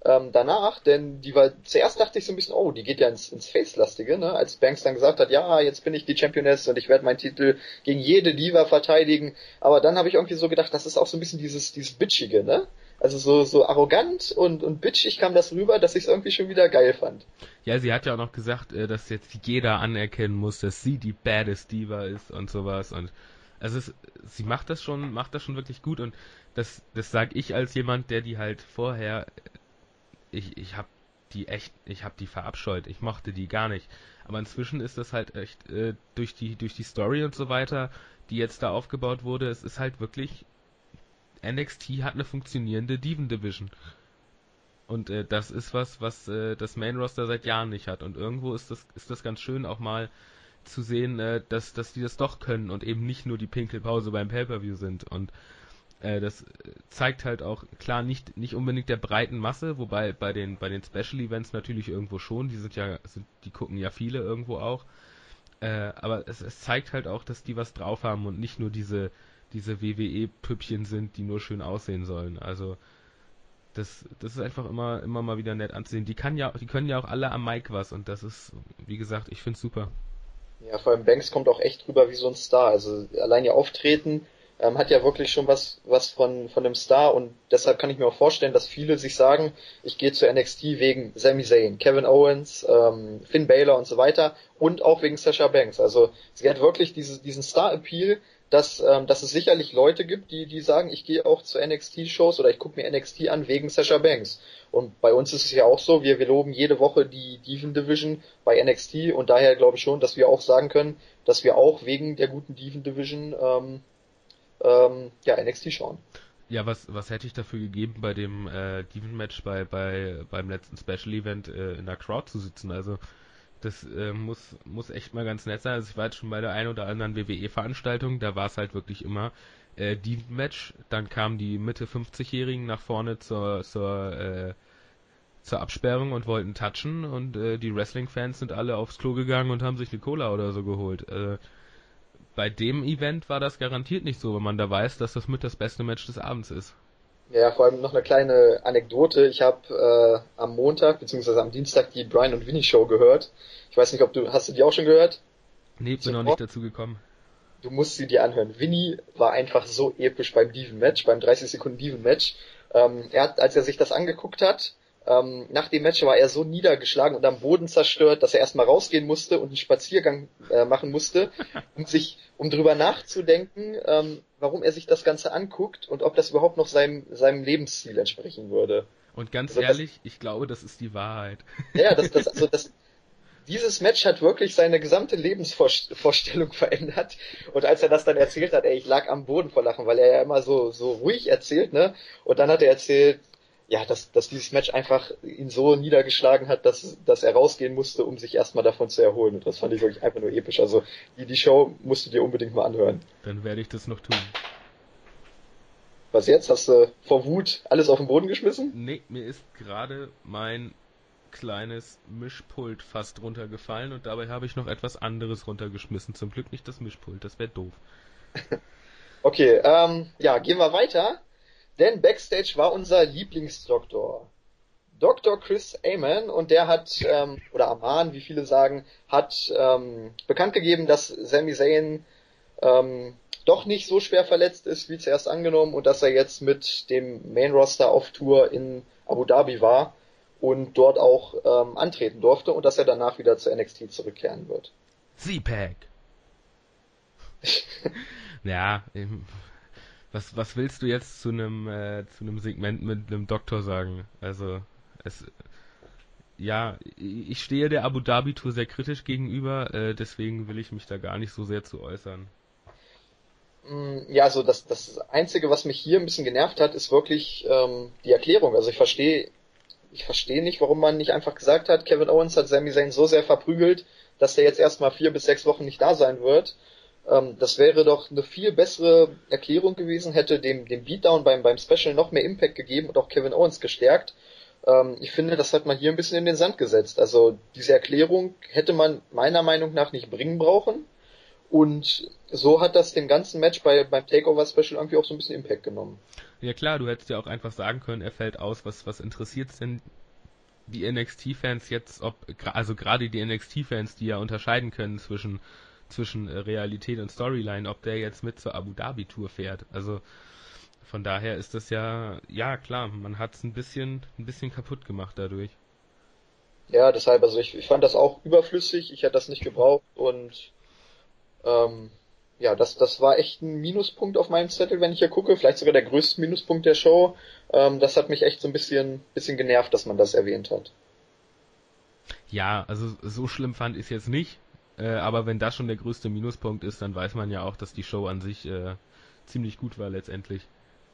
ähm, danach, denn die war, zuerst dachte ich so ein bisschen, oh, die geht ja ins, ins Face-lastige, ne? als Banks dann gesagt hat, ja, jetzt bin ich die Championess und ich werde meinen Titel gegen jede Diva verteidigen, aber dann habe ich irgendwie so gedacht, das ist auch so ein bisschen dieses, dieses Bitchige, ne? Also so, so arrogant und, und bitchig kam das rüber, dass ich es irgendwie schon wieder geil fand. Ja, sie hat ja auch noch gesagt, äh, dass jetzt jeder anerkennen muss, dass sie die baddest Diva ist und sowas und also es, sie macht das schon, macht das schon wirklich gut und das, das sag ich als jemand, der die halt vorher, ich, ich hab die echt, ich hab die verabscheut, ich mochte die gar nicht. Aber inzwischen ist das halt echt äh, durch die, durch die Story und so weiter, die jetzt da aufgebaut wurde, es ist halt wirklich NXT hat eine funktionierende Diven Division. Und äh, das ist was, was äh, das Main Roster seit Jahren nicht hat. Und irgendwo ist das, ist das ganz schön auch mal zu sehen, äh, dass, dass die das doch können und eben nicht nur die Pinkelpause beim Pay-Per-View sind. Und äh, das zeigt halt auch, klar, nicht, nicht unbedingt der breiten Masse, wobei bei den, bei den Special Events natürlich irgendwo schon, die sind ja, sind, die gucken ja viele irgendwo auch. Äh, aber es, es zeigt halt auch, dass die was drauf haben und nicht nur diese, diese WWE-Püppchen sind, die nur schön aussehen sollen. Also das, das ist einfach immer, immer mal wieder nett anzusehen. Die kann ja, die können ja auch alle am Mic was und das ist, wie gesagt, ich find's super. Ja, vor allem Banks kommt auch echt rüber wie so ein Star. Also allein ihr Auftreten ähm, hat ja wirklich schon was, was von, von einem Star und deshalb kann ich mir auch vorstellen, dass viele sich sagen, ich gehe zu NXT wegen Sami Zayn, Kevin Owens, ähm, Finn Balor und so weiter und auch wegen Sasha Banks. Also sie hat wirklich diese, diesen Star-Appeal, dass, ähm, dass es sicherlich Leute gibt, die, die sagen, ich gehe auch zu NXT-Shows oder ich gucke mir NXT an wegen Sasha Banks. Und bei uns ist es ja auch so, wir, wir loben jede Woche die Diven Division bei NXT und daher glaube ich schon, dass wir auch sagen können, dass wir auch wegen der guten Diven Division ähm, ähm, ja, NXT schauen. Ja, was, was hätte ich dafür gegeben, bei dem äh, Diven-Match bei, bei, beim letzten Special Event äh, in der Crowd zu sitzen? Also Das äh, muss, muss echt mal ganz nett sein. Also ich war jetzt schon bei der einen oder anderen WWE-Veranstaltung, da war es halt wirklich immer äh, Deep-Match, dann kamen die Mitte 50-Jährigen nach vorne zur, zur, äh, zur Absperrung und wollten touchen und äh, die Wrestling-Fans sind alle aufs Klo gegangen und haben sich eine Cola oder so geholt. Äh, bei dem Event war das garantiert nicht so, wenn man da weiß, dass das mit das beste Match des Abends ist. Ja, vor allem noch eine kleine Anekdote. Ich habe äh, am Montag bzw. am Dienstag die Brian und Winnie Show gehört. Ich weiß nicht, ob du hast du die auch schon gehört? Nee, bin noch nicht dazu gekommen. Du musst sie dir anhören. Winnie war einfach so episch beim Diven Match, beim 30 Sekunden Diven Match. Ähm, er hat, als er sich das angeguckt hat, ähm, nach dem Match war er so niedergeschlagen und am Boden zerstört, dass er erstmal rausgehen musste und einen Spaziergang äh, machen musste, um sich, um drüber nachzudenken, ähm, warum er sich das Ganze anguckt und ob das überhaupt noch seinem, seinem Lebensziel entsprechen würde. Und ganz also ehrlich, das, ich glaube, das ist die Wahrheit. Ja, das, das, also das, dieses Match hat wirklich seine gesamte Lebensvorstellung verändert. Und als er das dann erzählt hat, ey, ich lag am Boden vor Lachen, weil er ja immer so, so ruhig erzählt, ne? Und dann hat er erzählt, ja, dass, dass dieses Match einfach ihn so niedergeschlagen hat, dass, dass er rausgehen musste, um sich erstmal davon zu erholen. Und das fand ich wirklich einfach nur episch. Also die, die Show musst du dir unbedingt mal anhören. Dann werde ich das noch tun. Was jetzt? Hast du vor Wut alles auf den Boden geschmissen? Nee, mir ist gerade mein kleines Mischpult fast runtergefallen und dabei habe ich noch etwas anderes runtergeschmissen. Zum Glück nicht das Mischpult, das wäre doof. okay, ähm, ja, gehen wir weiter. Denn Backstage war unser Lieblingsdoktor. Dr. Chris Aman und der hat, ähm, oder Aman, wie viele sagen, hat ähm, bekannt gegeben, dass Sami Zayn ähm, doch nicht so schwer verletzt ist, wie zuerst angenommen und dass er jetzt mit dem Main Roster auf Tour in Abu Dhabi war und dort auch ähm, antreten durfte und dass er danach wieder zu NXT zurückkehren wird. Z-Pack. ja, was, was willst du jetzt zu einem, äh, zu einem Segment mit einem Doktor sagen? Also, es, ja, ich stehe der Abu Dhabi Tour sehr kritisch gegenüber, äh, deswegen will ich mich da gar nicht so sehr zu äußern. Mm, ja, also das, das Einzige, was mich hier ein bisschen genervt hat, ist wirklich ähm, die Erklärung. Also ich verstehe ich verstehe nicht, warum man nicht einfach gesagt hat, Kevin Owens hat Sami Zayn so sehr verprügelt, dass der jetzt erstmal vier bis sechs Wochen nicht da sein wird. Ähm, das wäre doch eine viel bessere Erklärung gewesen, hätte dem, dem Beatdown beim, beim Special noch mehr Impact gegeben und auch Kevin Owens gestärkt. Ähm, ich finde, das hat man hier ein bisschen in den Sand gesetzt. Also diese Erklärung hätte man meiner Meinung nach nicht bringen brauchen. Und so hat das dem ganzen Match bei, beim Takeover Special irgendwie auch so ein bisschen Impact genommen. Ja klar, du hättest ja auch einfach sagen können, er fällt aus, was, was interessiert denn die NXT-Fans jetzt, ob, also gerade die NXT-Fans, die ja unterscheiden können zwischen zwischen äh, Realität und Storyline, ob der jetzt mit zur Abu Dhabi Tour fährt. Also von daher ist das ja, ja klar, man hat es ein bisschen, ein bisschen kaputt gemacht dadurch. Ja, deshalb, also ich, ich fand das auch überflüssig, ich hätte das nicht gebraucht und ähm, ja, das, das war echt ein Minuspunkt auf meinem Zettel, wenn ich hier gucke, vielleicht sogar der größte Minuspunkt der Show. Ähm, das hat mich echt so ein bisschen, bisschen genervt, dass man das erwähnt hat. Ja, also so schlimm fand ich es jetzt nicht. Äh, aber wenn das schon der größte Minuspunkt ist, dann weiß man ja auch, dass die Show an sich äh, ziemlich gut war letztendlich.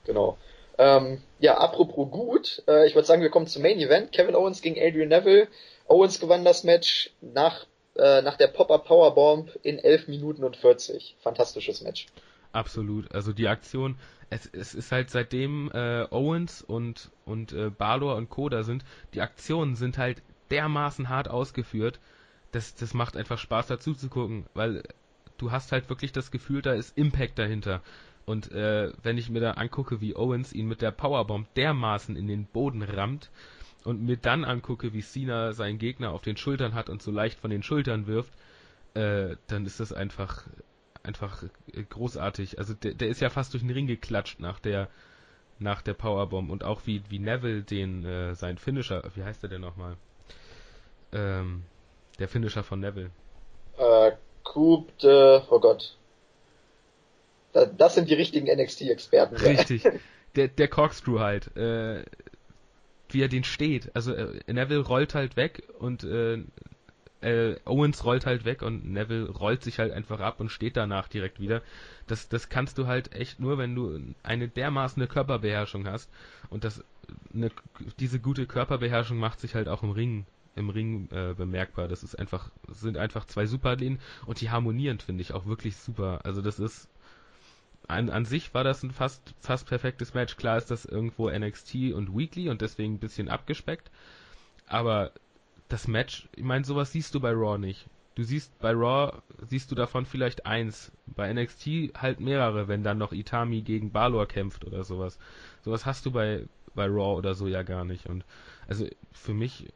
Genau. Ähm, ja, apropos gut, äh, ich würde sagen, wir kommen zum Main Event. Kevin Owens gegen Adrian Neville. Owens gewann das Match nach, äh, nach der Pop-Up Powerbomb in 11 Minuten und 40. Fantastisches Match. Absolut. Also die Aktion, es, es ist halt seitdem äh, Owens und, und äh, Balor und Co. da sind, die Aktionen sind halt dermaßen hart ausgeführt das, das macht einfach Spaß dazu zu gucken, weil du hast halt wirklich das Gefühl, da ist Impact dahinter. Und äh, wenn ich mir da angucke, wie Owens ihn mit der Powerbomb dermaßen in den Boden rammt und mir dann angucke, wie Cena seinen Gegner auf den Schultern hat und so leicht von den Schultern wirft, äh, dann ist das einfach einfach großartig. Also der, der ist ja fast durch den Ring geklatscht nach der nach der Powerbomb und auch wie wie Neville den äh, sein Finisher, wie heißt der denn nochmal? Ähm, der Finisher von Neville. Äh, Coup de, oh Gott. Das sind die richtigen NXT-Experten. Richtig. Der, der Corkscrew halt. Äh, wie er den steht. Also äh, Neville rollt halt weg und äh, äh, Owens rollt halt weg und Neville rollt sich halt einfach ab und steht danach direkt wieder. Das, das kannst du halt echt nur, wenn du eine dermaßen Körperbeherrschung hast. Und das, eine, diese gute Körperbeherrschung macht sich halt auch im Ring im Ring äh, bemerkbar. Das ist einfach, sind einfach zwei Superathleten und die harmonieren, finde ich, auch wirklich super. Also das ist an, an sich war das ein fast, fast perfektes Match. Klar ist das irgendwo NXT und Weekly und deswegen ein bisschen abgespeckt. Aber das Match, ich meine, sowas siehst du bei Raw nicht. Du siehst bei Raw, siehst du davon vielleicht eins. Bei NXT halt mehrere, wenn dann noch Itami gegen Balor kämpft oder sowas. Sowas hast du bei, bei Raw oder so ja gar nicht. Und also für mich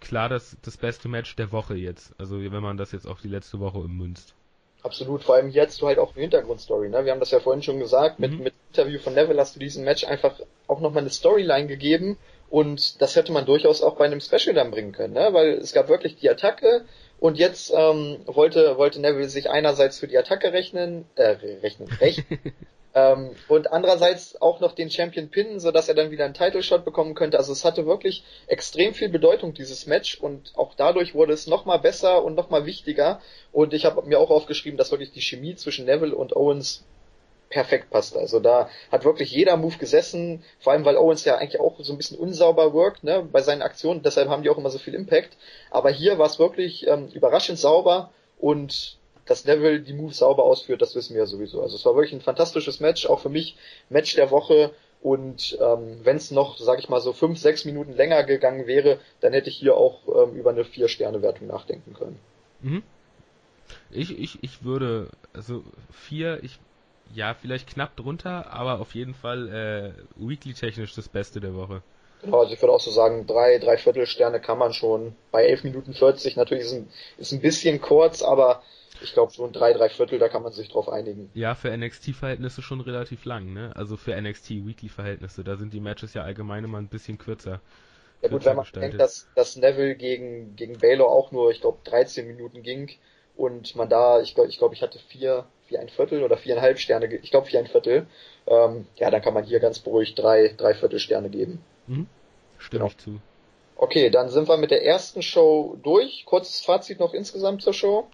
klar das, das beste Match der Woche jetzt. Also wenn man das jetzt auf die letzte Woche ummünzt. Absolut, vor allem jetzt du halt auch eine Hintergrundstory, ne? Wir haben das ja vorhin schon gesagt, mit, mhm. mit Interview von Neville hast du diesem Match einfach auch nochmal eine Storyline gegeben und das hätte man durchaus auch bei einem Special dann bringen können, ne? Weil es gab wirklich die Attacke und jetzt ähm, wollte, wollte Neville sich einerseits für die Attacke rechnen, äh, rechnen, recht, Ähm, und andererseits auch noch den Champion pinnen, sodass er dann wieder einen Title Shot bekommen könnte. Also es hatte wirklich extrem viel Bedeutung, dieses Match. Und auch dadurch wurde es nochmal besser und nochmal wichtiger. Und ich habe mir auch aufgeschrieben, dass wirklich die Chemie zwischen Neville und Owens perfekt passt. Also da hat wirklich jeder Move gesessen, vor allem weil Owens ja eigentlich auch so ein bisschen unsauber workt ne, bei seinen Aktionen, deshalb haben die auch immer so viel Impact. Aber hier war es wirklich ähm, überraschend sauber und dass Neville die Moves sauber ausführt, das wissen wir ja sowieso. Also es war wirklich ein fantastisches Match, auch für mich Match der Woche. Und ähm, wenn es noch, sag ich mal, so fünf, sechs Minuten länger gegangen wäre, dann hätte ich hier auch ähm, über eine Vier-Sterne-Wertung nachdenken können. Mhm. Ich, ich, ich würde, also vier, ich, ja, vielleicht knapp drunter, aber auf jeden Fall äh, weekly-technisch das Beste der Woche. Genau, also ich würde auch so sagen, drei, drei Viertelsterne kann man schon. Bei elf Minuten 40 natürlich ist ein, ist ein bisschen kurz, aber ich glaube schon drei, drei Viertel, da kann man sich drauf einigen. Ja, für NXT-Verhältnisse schon relativ lang, ne? Also für NXT-Weekly-Verhältnisse, da sind die Matches ja allgemein immer ein bisschen kürzer. Ja gut, wenn man gestaltet. denkt, dass, dass Neville gegen, gegen Baylor auch nur, ich glaube, 13 Minuten ging und man da, ich glaube, ich, glaub, ich hatte vier, vier ein Viertel oder viereinhalb Sterne, ich glaube vier ein Viertel, ähm, ja, dann kann man hier ganz beruhigt drei, drei Viertel Sterne geben. Mhm. Stimme genau. ich zu. Okay, dann sind wir mit der ersten Show durch. Kurzes Fazit noch insgesamt zur Show.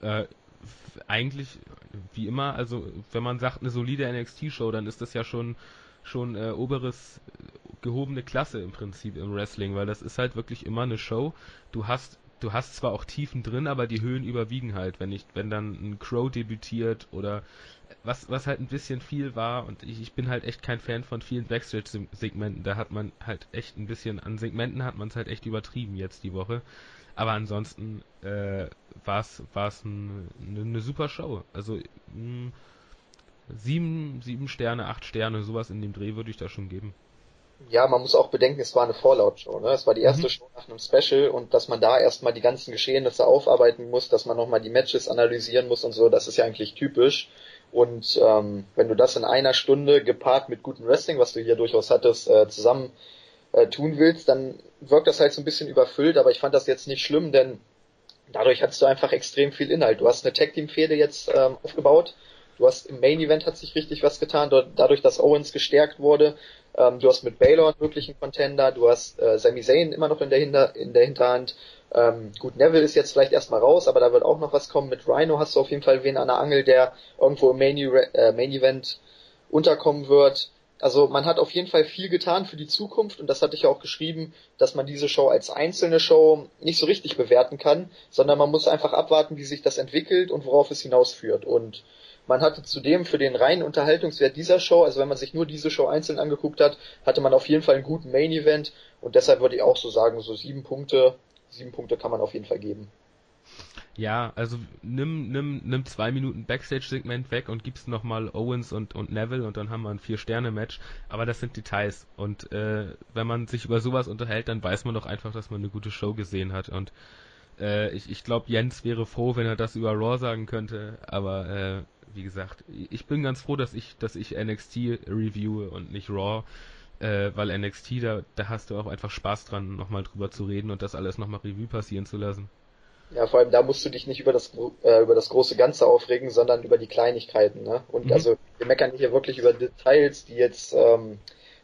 Äh, eigentlich wie immer, also wenn man sagt eine solide NXT-Show, dann ist das ja schon schon äh, oberes gehobene Klasse im Prinzip im Wrestling, weil das ist halt wirklich immer eine Show. Du hast du hast zwar auch Tiefen drin, aber die Höhen überwiegen halt, wenn ich wenn dann ein Crow debütiert oder was was halt ein bisschen viel war und ich, ich bin halt echt kein Fan von vielen Backstage-Segmenten. Da hat man halt echt ein bisschen an Segmenten hat man es halt echt übertrieben jetzt die Woche. Aber ansonsten äh, war es ein, eine, eine super Show. Also mh, sieben, sieben Sterne, acht Sterne, sowas in dem Dreh würde ich da schon geben. Ja, man muss auch bedenken, es war eine Fallout-Show. Ne? Es war die erste mhm. Show nach einem Special und dass man da erstmal die ganzen Geschehnisse aufarbeiten muss, dass man nochmal die Matches analysieren muss und so, das ist ja eigentlich typisch. Und ähm, wenn du das in einer Stunde gepaart mit gutem Wrestling, was du hier durchaus hattest, äh, zusammen äh, tun willst, dann wirkt das halt so ein bisschen überfüllt, aber ich fand das jetzt nicht schlimm, denn dadurch hattest du einfach extrem viel Inhalt. Du hast eine Tag Team Fehde jetzt ähm, aufgebaut. Du hast im Main Event hat sich richtig was getan, dadurch, dass Owens gestärkt wurde. Ähm, du hast mit Baylor einen wirklichen Contender. Du hast äh, Sami Zayn immer noch in der, Hinter in der Hinterhand. Ähm, gut, Neville ist jetzt vielleicht erstmal raus, aber da wird auch noch was kommen. Mit Rhino hast du auf jeden Fall wen an der Angel, der irgendwo im Main, äh, Main Event unterkommen wird also man hat auf jeden Fall viel getan für die Zukunft und das hatte ich ja auch geschrieben, dass man diese Show als einzelne Show nicht so richtig bewerten kann, sondern man muss einfach abwarten, wie sich das entwickelt und worauf es hinausführt. Und man hatte zudem für den reinen Unterhaltungswert dieser Show, also wenn man sich nur diese Show einzeln angeguckt hat, hatte man auf jeden Fall einen guten Main Event und deshalb würde ich auch so sagen, so sieben Punkte, sieben Punkte kann man auf jeden Fall geben. Ja, also nimm, nimm, nimm zwei Minuten Backstage-Segment weg und gibst nochmal Owens und, und Neville und dann haben wir ein Vier-Sterne-Match. Aber das sind Details. Und äh, wenn man sich über sowas unterhält, dann weiß man doch einfach, dass man eine gute Show gesehen hat. Und äh, ich, ich glaube, Jens wäre froh, wenn er das über Raw sagen könnte. Aber äh, wie gesagt, ich bin ganz froh, dass ich, dass ich NXT reviewe und nicht Raw. Äh, weil NXT, da, da hast du auch einfach Spaß dran, nochmal drüber zu reden und das alles nochmal Revue passieren zu lassen. Ja, vor allem da musst du dich nicht über das äh, über das große Ganze aufregen, sondern über die Kleinigkeiten. Ne? Und mhm. also wir meckern hier wirklich über Details, die jetzt, ähm,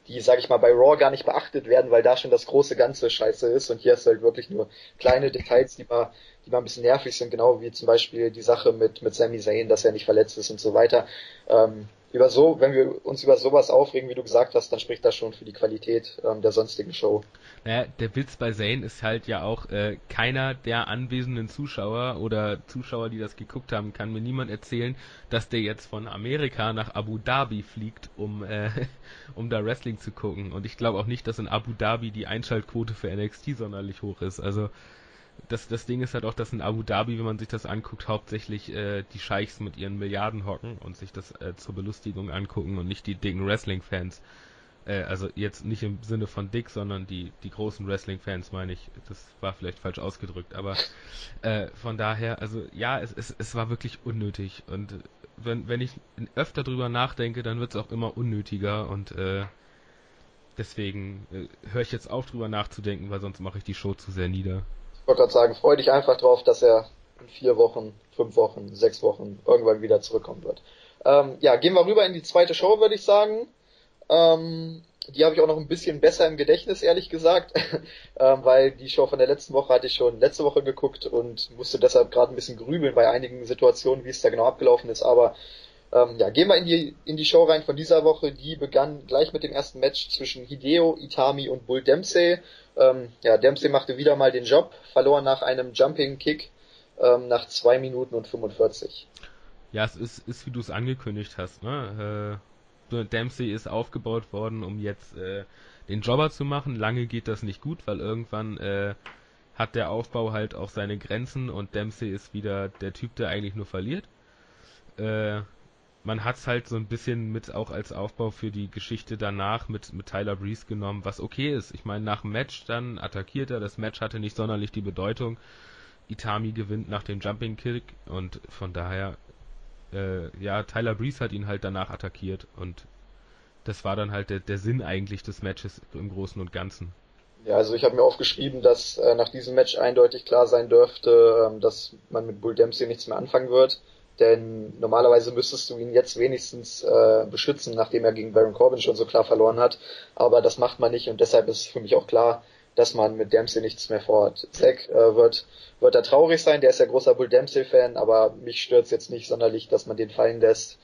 die sage ich mal bei Raw gar nicht beachtet werden, weil da schon das große Ganze scheiße ist. Und hier hast du halt wirklich nur kleine Details, die mal, die mal ein bisschen nervig sind, genau wie zum Beispiel die Sache mit mit Sami Zayn, dass er nicht verletzt ist und so weiter. Ähm, über so, wenn wir uns über sowas aufregen, wie du gesagt hast, dann spricht das schon für die Qualität ähm, der sonstigen Show. Naja, der Witz bei Zane ist halt ja auch, äh, keiner der anwesenden Zuschauer oder Zuschauer, die das geguckt haben, kann mir niemand erzählen, dass der jetzt von Amerika nach Abu Dhabi fliegt, um, äh, um da Wrestling zu gucken. Und ich glaube auch nicht, dass in Abu Dhabi die Einschaltquote für NXT sonderlich hoch ist. Also das, das Ding ist halt auch, dass in Abu Dhabi, wenn man sich das anguckt, hauptsächlich äh, die Scheichs mit ihren Milliarden hocken und sich das äh, zur Belustigung angucken und nicht die dicken Wrestling-Fans. Äh, also jetzt nicht im Sinne von dick, sondern die, die großen Wrestling-Fans meine ich. Das war vielleicht falsch ausgedrückt, aber äh, von daher, also ja, es, es, es war wirklich unnötig und wenn, wenn ich öfter drüber nachdenke, dann wird es auch immer unnötiger und äh, deswegen äh, höre ich jetzt auf drüber nachzudenken, weil sonst mache ich die Show zu sehr nieder. Wollte gerade sagen, freu dich einfach drauf, dass er in vier Wochen, fünf Wochen, sechs Wochen irgendwann wieder zurückkommen wird. Ähm, ja, gehen wir rüber in die zweite Show, würde ich sagen. Ähm, die habe ich auch noch ein bisschen besser im Gedächtnis, ehrlich gesagt, ähm, weil die Show von der letzten Woche hatte ich schon letzte Woche geguckt und musste deshalb gerade ein bisschen grübeln bei einigen Situationen, wie es da genau abgelaufen ist. Aber ähm, ja, gehen wir in die, in die Show rein von dieser Woche. Die begann gleich mit dem ersten Match zwischen Hideo Itami und Bull Dempsey. Ähm, ja, Dempsey machte wieder mal den Job, verlor nach einem Jumping Kick ähm, nach zwei Minuten und 45. Ja, es ist, ist wie du es angekündigt hast. Ne? Äh, Dempsey ist aufgebaut worden, um jetzt äh, den Jobber zu machen. Lange geht das nicht gut, weil irgendwann äh, hat der Aufbau halt auch seine Grenzen und Dempsey ist wieder der Typ, der eigentlich nur verliert. Äh, man hat es halt so ein bisschen mit auch als Aufbau für die Geschichte danach mit, mit Tyler Breeze genommen, was okay ist. Ich meine, nach dem Match dann attackiert er, das Match hatte nicht sonderlich die Bedeutung. Itami gewinnt nach dem Jumping Kick und von daher, äh, ja, Tyler Breeze hat ihn halt danach attackiert und das war dann halt der, der Sinn eigentlich des Matches im Großen und Ganzen. Ja, also ich habe mir aufgeschrieben, dass äh, nach diesem Match eindeutig klar sein dürfte, ähm, dass man mit Bull Dempsey nichts mehr anfangen wird. Denn normalerweise müsstest du ihn jetzt wenigstens äh, beschützen, nachdem er gegen Baron Corbin schon so klar verloren hat. Aber das macht man nicht und deshalb ist für mich auch klar, dass man mit Dempsey nichts mehr vorhat. Zack äh, wird, wird da traurig sein, der ist ja großer Bull Dempsey-Fan, aber mich stört's jetzt nicht sonderlich, dass man den fallen lässt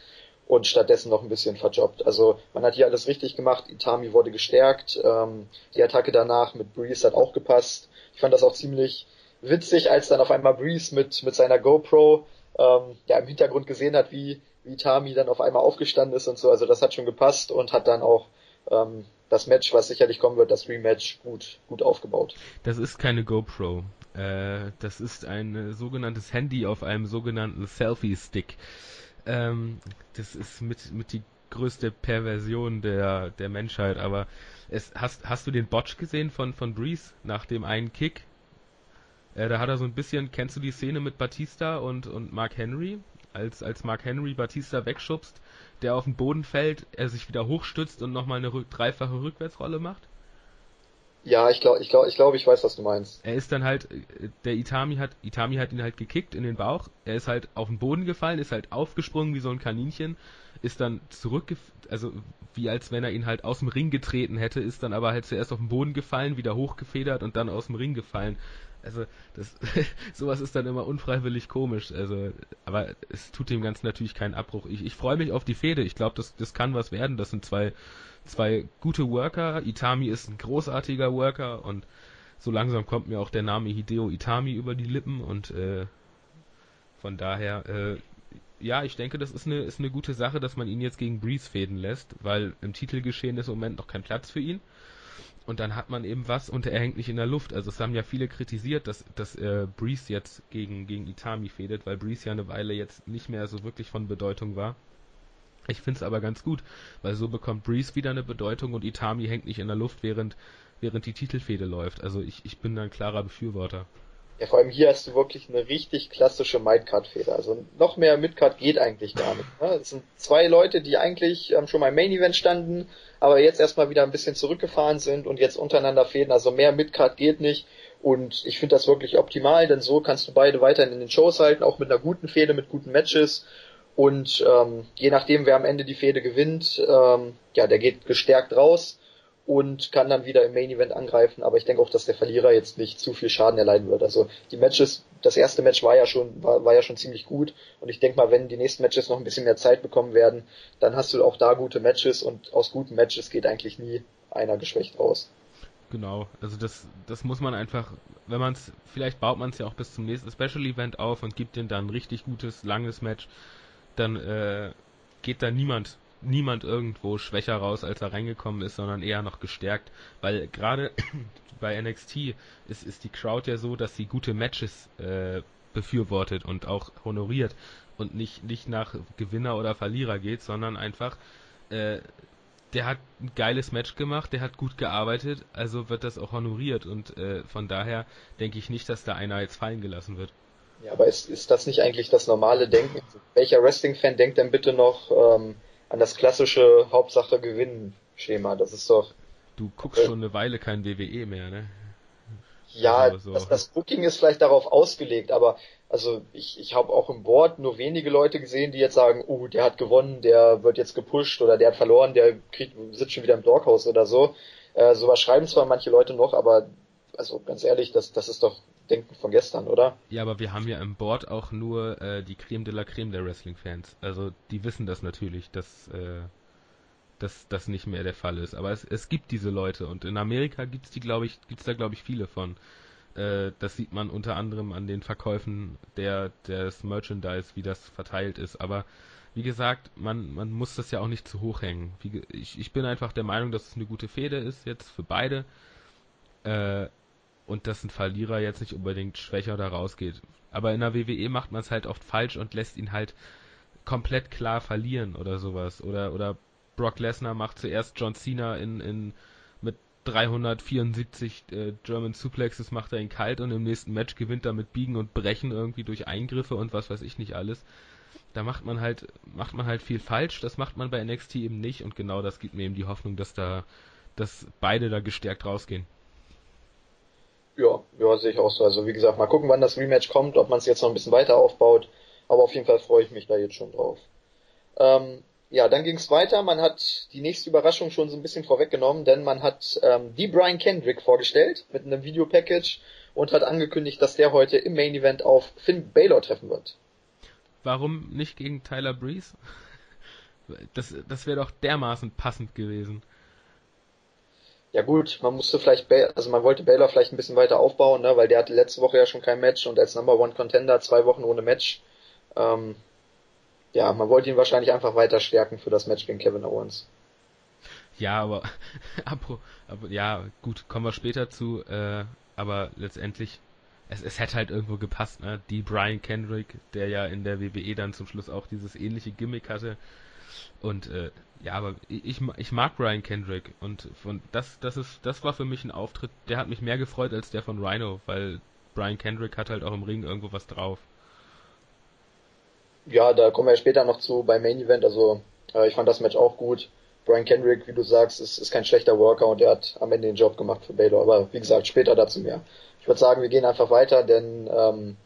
und stattdessen noch ein bisschen verjobbt. Also man hat hier alles richtig gemacht, Itami wurde gestärkt, ähm, die Attacke danach mit Breeze hat auch gepasst. Ich fand das auch ziemlich witzig, als dann auf einmal Breeze mit, mit seiner GoPro ähm, ja im Hintergrund gesehen hat, wie, wie Tami dann auf einmal aufgestanden ist und so. Also das hat schon gepasst und hat dann auch ähm, das Match, was sicherlich kommen wird, das Rematch, gut, gut aufgebaut. Das ist keine GoPro. Äh, das ist ein sogenanntes Handy auf einem sogenannten Selfie-Stick. Ähm, das ist mit, mit die größte Perversion der, der Menschheit, aber es, hast, hast du den Botch gesehen von, von Breeze nach dem einen Kick? Äh, da hat er so ein bisschen, kennst du die Szene mit Batista und, und Mark Henry? Als, als Mark Henry Batista wegschubst, der auf den Boden fällt, er sich wieder hochstützt und nochmal eine rück, dreifache Rückwärtsrolle macht? Ja, ich glaube, ich glaube, ich glaube, ich weiß, was du meinst. Er ist dann halt, der Itami hat, Itami hat ihn halt gekickt in den Bauch. Er ist halt auf den Boden gefallen, ist halt aufgesprungen wie so ein Kaninchen, ist dann zurück, also wie als wenn er ihn halt aus dem Ring getreten hätte, ist dann aber halt zuerst auf den Boden gefallen, wieder hochgefedert und dann aus dem Ring gefallen also das sowas ist dann immer unfreiwillig komisch. Also, aber es tut dem Ganzen natürlich keinen Abbruch. Ich, ich freue mich auf die Fehde. Ich glaube, das, das kann was werden. Das sind zwei, zwei gute Worker. Itami ist ein großartiger Worker und so langsam kommt mir auch der Name Hideo Itami über die Lippen und äh, von daher, äh, ja, ich denke, das ist eine, ist eine gute Sache, dass man ihn jetzt gegen Breeze fäden lässt, weil im Titelgeschehen ist im Moment noch kein Platz für ihn und dann hat man eben was und er hängt nicht in der Luft. Also es haben ja viele kritisiert, dass, dass äh, Breeze jetzt gegen, gegen Itami fädet, weil Breeze ja eine Weile jetzt nicht mehr so wirklich von Bedeutung war. Ich finde es aber ganz gut, weil so bekommt Breeze wieder eine Bedeutung und Itami hängt nicht in der Luft, während, während die Titelfehde läuft. Also ich, ich bin da ein klarer Befürworter. Ja, vor allem hier hast du wirklich eine richtig klassische Midcard-Fehler. Also noch mehr Midcard geht eigentlich gar nicht. Ne? Es sind zwei Leute, die eigentlich ähm, schon mal im Main Event standen, aber jetzt erstmal wieder ein bisschen zurückgefahren sind und jetzt untereinander fehlen. Also mehr Midcard geht nicht. Und ich finde das wirklich optimal, denn so kannst du beide weiterhin in den Shows halten, auch mit einer guten Fehde, mit guten Matches. Und ähm, je nachdem, wer am Ende die Fehde gewinnt, ähm, ja, der geht gestärkt raus. Und kann dann wieder im Main Event angreifen. Aber ich denke auch, dass der Verlierer jetzt nicht zu viel Schaden erleiden wird. Also die Matches, das erste Match war ja schon, war, war ja schon ziemlich gut. Und ich denke mal, wenn die nächsten Matches noch ein bisschen mehr Zeit bekommen werden, dann hast du auch da gute Matches und aus guten Matches geht eigentlich nie einer geschwächt raus. Genau, also das, das muss man einfach, wenn man es, vielleicht baut man es ja auch bis zum nächsten Special Event auf und gibt den dann ein richtig gutes, langes Match, dann äh, geht da niemand niemand irgendwo schwächer raus, als er reingekommen ist, sondern eher noch gestärkt, weil gerade bei NXT ist, ist die Crowd ja so, dass sie gute Matches äh, befürwortet und auch honoriert und nicht, nicht nach Gewinner oder Verlierer geht, sondern einfach, äh, der hat ein geiles Match gemacht, der hat gut gearbeitet, also wird das auch honoriert und äh, von daher denke ich nicht, dass da einer jetzt fallen gelassen wird. Ja, aber ist, ist das nicht eigentlich das normale Denken? Welcher Wrestling-Fan denkt denn bitte noch, ähm, an das klassische Hauptsache gewinnen Schema. Das ist doch. Du guckst äh, schon eine Weile kein WWE mehr, ne? Ja, also, so. das, das Booking ist vielleicht darauf ausgelegt, aber also ich, ich habe auch im Board nur wenige Leute gesehen, die jetzt sagen, oh, der hat gewonnen, der wird jetzt gepusht oder der hat verloren, der kriegt, sitzt schon wieder im Doghouse oder so. Äh, sowas schreiben zwar manche Leute noch, aber also ganz ehrlich, das, das ist doch Denken von gestern, oder? Ja, aber wir haben ja im Board auch nur äh, die Creme de la Creme der Wrestling-Fans. Also die wissen das natürlich, dass, äh, dass das nicht mehr der Fall ist. Aber es, es gibt diese Leute und in Amerika gibt's die, glaube ich, gibt's da glaube ich viele von. Äh, das sieht man unter anderem an den Verkäufen der des Merchandise, wie das verteilt ist. Aber wie gesagt, man, man muss das ja auch nicht zu hoch hängen. Wie, ich, ich bin einfach der Meinung, dass es eine gute Fehde ist jetzt für beide. Äh, und dass ein Verlierer jetzt nicht unbedingt schwächer da rausgeht. Aber in der WWE macht man es halt oft falsch und lässt ihn halt komplett klar verlieren oder sowas. Oder, oder Brock Lesnar macht zuerst John Cena in, in mit 374 äh, German Suplexes macht er ihn kalt und im nächsten Match gewinnt er mit Biegen und Brechen irgendwie durch Eingriffe und was weiß ich nicht alles. Da macht man halt, macht man halt viel falsch, das macht man bei NXT eben nicht und genau das gibt mir eben die Hoffnung, dass da, dass beide da gestärkt rausgehen. Ja, ja, sehe ich auch so. Also wie gesagt, mal gucken, wann das Rematch kommt, ob man es jetzt noch ein bisschen weiter aufbaut. Aber auf jeden Fall freue ich mich da jetzt schon drauf. Ähm, ja, dann ging es weiter. Man hat die nächste Überraschung schon so ein bisschen vorweggenommen, denn man hat ähm, die Brian Kendrick vorgestellt mit einem Videopackage und hat angekündigt, dass der heute im Main Event auf Finn Baylor treffen wird. Warum nicht gegen Tyler Breeze? Das, das wäre doch dermaßen passend gewesen. Ja gut, man musste vielleicht, also man wollte Baylor vielleicht ein bisschen weiter aufbauen, ne, weil der hatte letzte Woche ja schon kein Match und als Number One Contender zwei Wochen ohne Match. Ähm, ja, man wollte ihn wahrscheinlich einfach weiter stärken für das Match gegen Kevin Owens. Ja, aber, aber, aber ja, gut, kommen wir später zu, äh, aber letztendlich, es, es hätte halt irgendwo gepasst, ne? Die Brian Kendrick, der ja in der WWE dann zum Schluss auch dieses ähnliche Gimmick hatte, und äh, ja, aber ich, ich mag Ryan Kendrick und von das das ist das war für mich ein Auftritt, der hat mich mehr gefreut als der von Rhino, weil Brian Kendrick hat halt auch im Ring irgendwo was drauf. Ja, da kommen wir später noch zu beim Main Event, also äh, ich fand das Match auch gut. Brian Kendrick, wie du sagst, ist, ist kein schlechter Worker und der hat am Ende den Job gemacht für Baylor, aber wie gesagt, später dazu mehr. Ich würde sagen, wir gehen einfach weiter, denn ähm,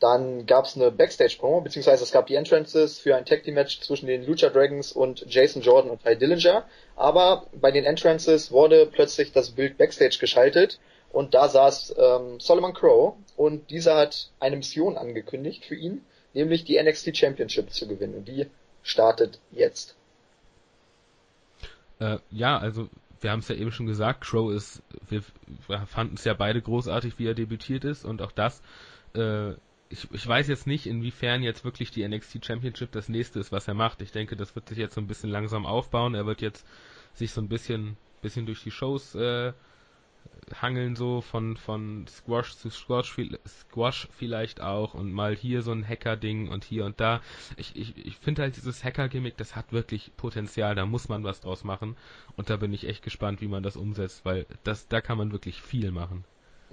dann gab es eine Backstage-Promo, beziehungsweise es gab die Entrances für ein Tag Team Match zwischen den Lucha Dragons und Jason Jordan und Ty Dillinger. Aber bei den Entrances wurde plötzlich das Bild Backstage geschaltet und da saß ähm, Solomon Crow und dieser hat eine Mission angekündigt für ihn, nämlich die NXT Championship zu gewinnen. Und die startet jetzt. Äh, ja, also wir haben es ja eben schon gesagt, Crow ist, wir, wir fanden es ja beide großartig, wie er debütiert ist und auch das äh, ich, ich weiß jetzt nicht, inwiefern jetzt wirklich die NXT Championship das nächste ist, was er macht. Ich denke, das wird sich jetzt so ein bisschen langsam aufbauen. Er wird jetzt sich so ein bisschen, bisschen durch die Shows äh, hangeln, so von, von Squash zu Squash, Squash vielleicht auch und mal hier so ein Hacker-Ding und hier und da. Ich, ich, ich finde halt dieses Hacker-Gimmick, das hat wirklich Potenzial, da muss man was draus machen und da bin ich echt gespannt, wie man das umsetzt, weil das, da kann man wirklich viel machen.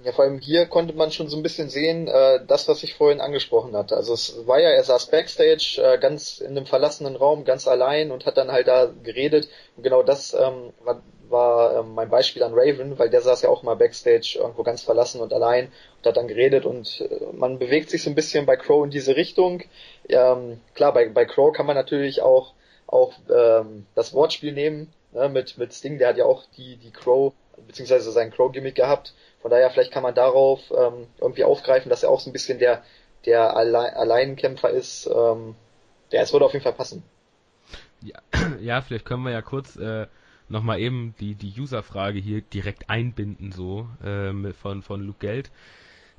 Ja, vor allem hier konnte man schon so ein bisschen sehen, äh, das, was ich vorhin angesprochen hatte. Also es war ja, er saß Backstage, äh, ganz in einem verlassenen Raum, ganz allein und hat dann halt da geredet. Und genau das ähm, war, war ähm, mein Beispiel an Raven, weil der saß ja auch mal Backstage irgendwo ganz verlassen und allein und hat dann geredet und äh, man bewegt sich so ein bisschen bei Crow in diese Richtung. Ähm, klar, bei, bei Crow kann man natürlich auch auch ähm, das Wortspiel nehmen ne, mit, mit Sting, der hat ja auch die, die Crow, beziehungsweise sein Crow-Gimmick gehabt. Von daher, vielleicht kann man darauf ähm, irgendwie aufgreifen, dass er auch so ein bisschen der, der Alle Alleinkämpfer ist. Ähm, ja, es würde auf jeden Fall passen. Ja, ja vielleicht können wir ja kurz äh, nochmal eben die, die User-Frage hier direkt einbinden, so äh, von, von Luke Geld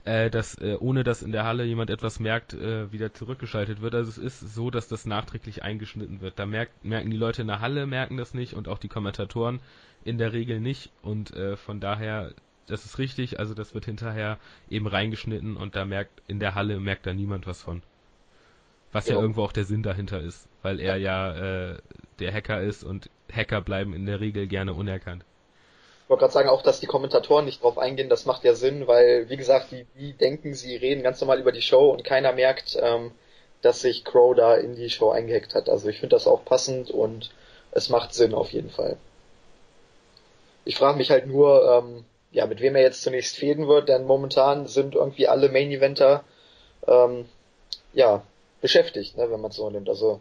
äh, dass äh, ohne dass in der Halle jemand etwas merkt, äh, wieder zurückgeschaltet wird. Also es ist so, dass das nachträglich eingeschnitten wird. Da merkt, merken die Leute in der Halle merken das nicht und auch die Kommentatoren in der Regel nicht und äh, von daher das ist richtig, also das wird hinterher eben reingeschnitten und da merkt in der Halle merkt da niemand was von. Was ja, ja irgendwo auch der Sinn dahinter ist, weil er ja äh, der Hacker ist und Hacker bleiben in der Regel gerne unerkannt. Ich wollte gerade sagen, auch dass die Kommentatoren nicht drauf eingehen, das macht ja Sinn, weil, wie gesagt, die, die denken, sie reden ganz normal über die Show und keiner merkt, ähm, dass sich Crow da in die Show eingehackt hat. Also ich finde das auch passend und es macht Sinn auf jeden Fall. Ich frage mich halt nur, ähm, ja, mit wem er jetzt zunächst fäden wird, denn momentan sind irgendwie alle Main-Eventer ähm, ja, beschäftigt, ne, wenn man es so nimmt. Also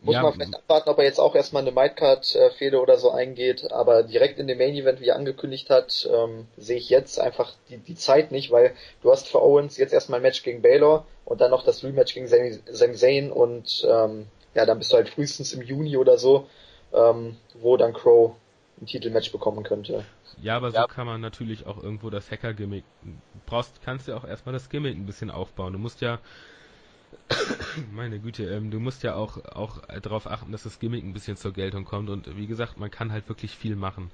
muss ja, man vielleicht abwarten, ob er jetzt auch erstmal eine Mightcard-Fehde oder so eingeht, aber direkt in dem Main Event, wie er angekündigt hat, ähm, sehe ich jetzt einfach die, die Zeit nicht, weil du hast für Owens jetzt erstmal ein Match gegen Baylor und dann noch das Rematch gegen Sami, Sami Zayn und ähm, ja, dann bist du halt frühestens im Juni oder so, ähm, wo dann Crow ein Titelmatch bekommen könnte. Ja, aber so ja. kann man natürlich auch irgendwo das Hacker-Gimmick, brauchst, kannst du auch erstmal das Gimmick ein bisschen aufbauen. Du musst ja meine Güte, ähm, du musst ja auch, auch darauf achten, dass das Gimmick ein bisschen zur Geltung kommt und wie gesagt, man kann halt wirklich viel machen.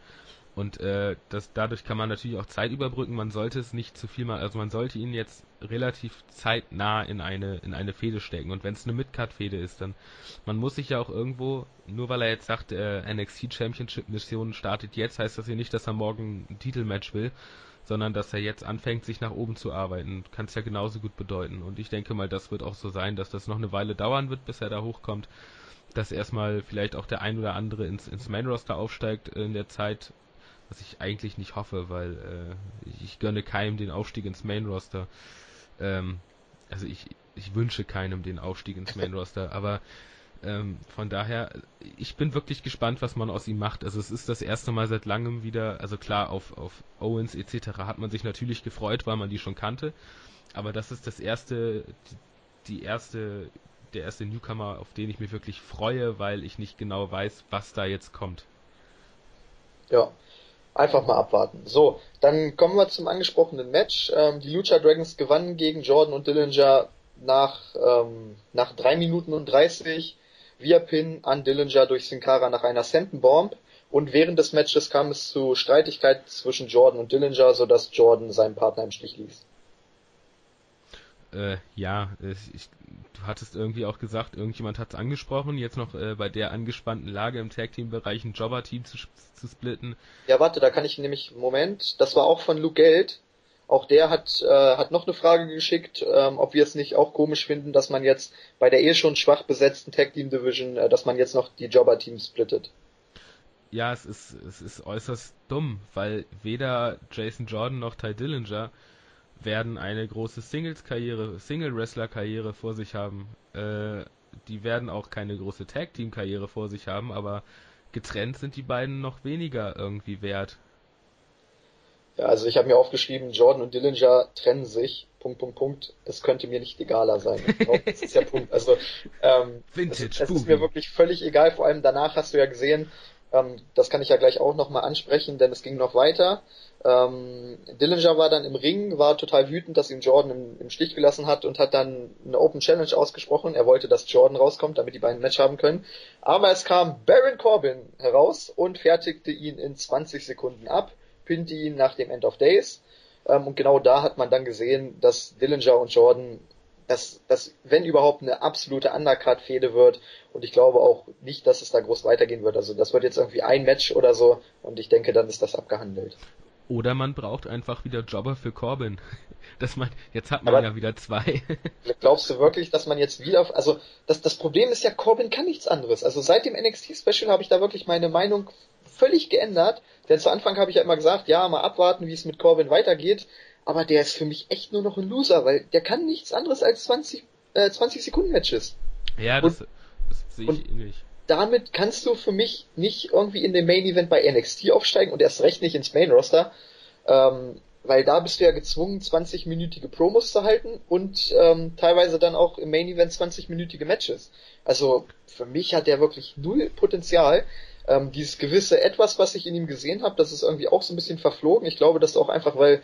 Und äh, das, dadurch kann man natürlich auch Zeit überbrücken. Man sollte es nicht zu viel machen. Also man sollte ihn jetzt relativ zeitnah in eine in eine Fehde stecken. Und wenn es eine Midcard-Fehde ist, dann man muss sich ja auch irgendwo, nur weil er jetzt sagt, äh, NXT Championship Mission startet jetzt, heißt das ja nicht, dass er morgen ein Titelmatch will, sondern dass er jetzt anfängt, sich nach oben zu arbeiten. Kann es ja genauso gut bedeuten. Und ich denke mal, das wird auch so sein, dass das noch eine Weile dauern wird, bis er da hochkommt. Dass erstmal vielleicht auch der ein oder andere ins, ins Main Roster aufsteigt in der Zeit, was ich eigentlich nicht hoffe, weil äh, ich gönne keinem den Aufstieg ins Main Roster. Ähm, also ich, ich wünsche keinem den Aufstieg ins Main Roster, aber ähm, von daher, ich bin wirklich gespannt, was man aus ihm macht. Also es ist das erste Mal seit langem wieder, also klar, auf, auf Owens etc. hat man sich natürlich gefreut, weil man die schon kannte. Aber das ist das erste, die, die erste, der erste Newcomer, auf den ich mich wirklich freue, weil ich nicht genau weiß, was da jetzt kommt. Ja, einfach mal abwarten. So, dann kommen wir zum angesprochenen Match. Ähm, die Lucha Dragons gewannen gegen Jordan und Dillinger nach, ähm, nach 3 Minuten und 30 via Pin an Dillinger durch Sin Cara nach einer Bomb und während des Matches kam es zu Streitigkeiten zwischen Jordan und Dillinger, sodass Jordan seinen Partner im Stich ließ. Äh, ja, ich, du hattest irgendwie auch gesagt, irgendjemand hat es angesprochen, jetzt noch äh, bei der angespannten Lage im Tag-Team-Bereich ein Jobber-Team zu, zu splitten. Ja, warte, da kann ich nämlich, Moment, das war auch von Luke Geld, auch der hat, äh, hat noch eine Frage geschickt, ähm, ob wir es nicht auch komisch finden, dass man jetzt bei der eh schon schwach besetzten Tag Team Division, äh, dass man jetzt noch die Jobber-Teams splittet. Ja, es ist, es ist äußerst dumm, weil weder Jason Jordan noch Ty Dillinger werden eine große Singles-Karriere, Single-Wrestler-Karriere vor sich haben. Äh, die werden auch keine große Tag-Team-Karriere vor sich haben, aber getrennt sind die beiden noch weniger irgendwie wert. Ja, also ich habe mir aufgeschrieben, Jordan und Dillinger trennen sich. Punkt, Punkt, Punkt. Es könnte mir nicht egaler sein. Glaub, das ist der Punkt. Also ähm, Vintage, es, es ist mir wirklich völlig egal. Vor allem danach hast du ja gesehen, ähm, das kann ich ja gleich auch nochmal ansprechen, denn es ging noch weiter. Ähm, Dillinger war dann im Ring, war total wütend, dass ihn Jordan im, im, Stich gelassen hat und hat dann eine Open Challenge ausgesprochen. Er wollte, dass Jordan rauskommt, damit die beiden ein Match haben können. Aber es kam Baron Corbin heraus und fertigte ihn in 20 Sekunden ab pinte ihn nach dem End of Days. Ähm, und genau da hat man dann gesehen, dass Dillinger und Jordan, dass das, wenn überhaupt, eine absolute Undercard-Fehde wird. Und ich glaube auch nicht, dass es da groß weitergehen wird. Also das wird jetzt irgendwie ein Match oder so. Und ich denke, dann ist das abgehandelt. Oder man braucht einfach wieder Jobber für Corbin. Dass man, jetzt hat man Aber ja wieder zwei. glaubst du wirklich, dass man jetzt wieder, also das, das Problem ist ja, Corbin kann nichts anderes. Also seit dem NXT-Special habe ich da wirklich meine Meinung völlig geändert. Denn zu Anfang habe ich ja immer gesagt, ja, mal abwarten, wie es mit Corbin weitergeht. Aber der ist für mich echt nur noch ein Loser, weil der kann nichts anderes als 20, äh, 20 Sekunden Matches. Ja, das, und, das sehe ich ähnlich damit kannst du für mich nicht irgendwie in den Main Event bei NXT aufsteigen und erst recht nicht ins Main Roster. Ähm, weil da bist du ja gezwungen, 20-minütige Promos zu halten und ähm, teilweise dann auch im Main Event 20-minütige Matches. Also für mich hat der wirklich null Potenzial. Ähm, dieses gewisse Etwas, was ich in ihm gesehen habe, das ist irgendwie auch so ein bisschen verflogen. Ich glaube, das auch einfach, weil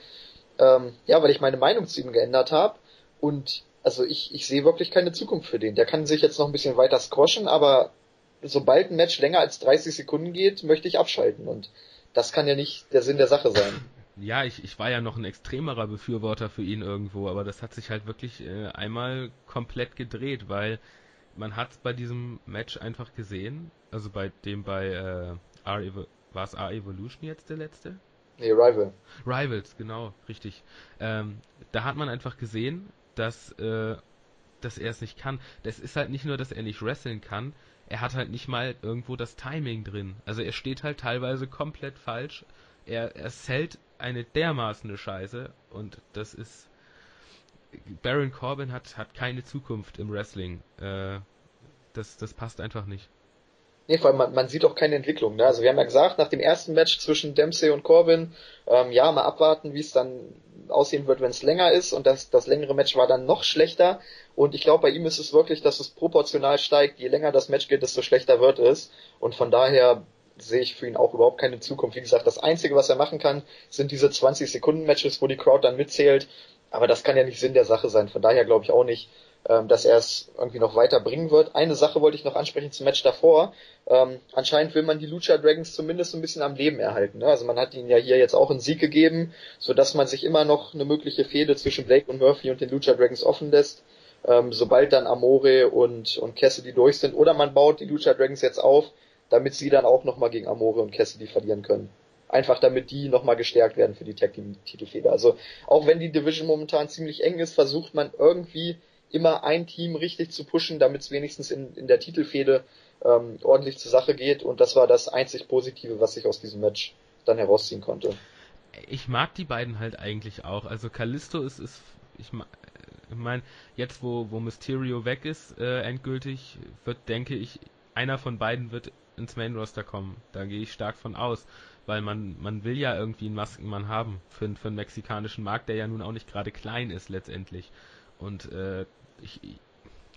ähm, ja, weil ich meine Meinung zu ihm geändert habe und also ich, ich sehe wirklich keine Zukunft für den. Der kann sich jetzt noch ein bisschen weiter squashen, aber sobald ein Match länger als 30 Sekunden geht, möchte ich abschalten und das kann ja nicht der Sinn der Sache sein. Ja, ich, ich war ja noch ein extremerer Befürworter für ihn irgendwo, aber das hat sich halt wirklich äh, einmal komplett gedreht, weil man hat bei diesem Match einfach gesehen, also bei dem bei äh, R war es R Evolution jetzt der letzte? Nee, Rival. Rivals, genau, richtig. Ähm, da hat man einfach gesehen, dass, äh, dass er es nicht kann. Das ist halt nicht nur, dass er nicht wresteln kann, er hat halt nicht mal irgendwo das Timing drin. Also er steht halt teilweise komplett falsch. Er, er zählt eine dermaßen Scheiße und das ist Baron Corbin hat, hat keine Zukunft im Wrestling. Äh, das, das passt einfach nicht. Nee, vor allem man, man sieht auch keine Entwicklung. Ne? Also wir haben ja gesagt, nach dem ersten Match zwischen Dempsey und Corbin, ähm, ja, mal abwarten, wie es dann aussehen wird, wenn es länger ist. Und das, das längere Match war dann noch schlechter. Und ich glaube, bei ihm ist es wirklich, dass es proportional steigt. Je länger das Match geht, desto schlechter wird es. Und von daher sehe ich für ihn auch überhaupt keine Zukunft. Wie gesagt, das Einzige, was er machen kann, sind diese 20 Sekunden Matches, wo die Crowd dann mitzählt. Aber das kann ja nicht Sinn der Sache sein. Von daher glaube ich auch nicht, ähm, dass er es irgendwie noch weiter bringen wird. Eine Sache wollte ich noch ansprechen zum Match davor. Ähm, anscheinend will man die Lucha Dragons zumindest ein bisschen am Leben erhalten. Ne? Also man hat ihnen ja hier jetzt auch einen Sieg gegeben, so dass man sich immer noch eine mögliche Fehde zwischen Blake und Murphy und den Lucha Dragons offen lässt. Ähm, sobald dann Amore und, und Cassidy durch sind. Oder man baut die Lucha Dragons jetzt auf, damit sie dann auch nochmal gegen Amore und Cassidy verlieren können. Einfach damit die nochmal gestärkt werden für die Tag Team Titelfehde. Also auch wenn die Division momentan ziemlich eng ist, versucht man irgendwie immer ein Team richtig zu pushen, damit es wenigstens in, in der Titelfehde ähm, ordentlich zur Sache geht. Und das war das einzig Positive, was ich aus diesem Match dann herausziehen konnte. Ich mag die beiden halt eigentlich auch. Also Callisto ist, ist ich, ich meine, jetzt wo, wo Mysterio weg ist, äh, endgültig, wird, denke ich, einer von beiden wird ins Main Roster kommen. Da gehe ich stark von aus. Weil man, man will ja irgendwie einen Maskenmann haben für, für einen mexikanischen Markt, der ja nun auch nicht gerade klein ist letztendlich. Und äh, ich,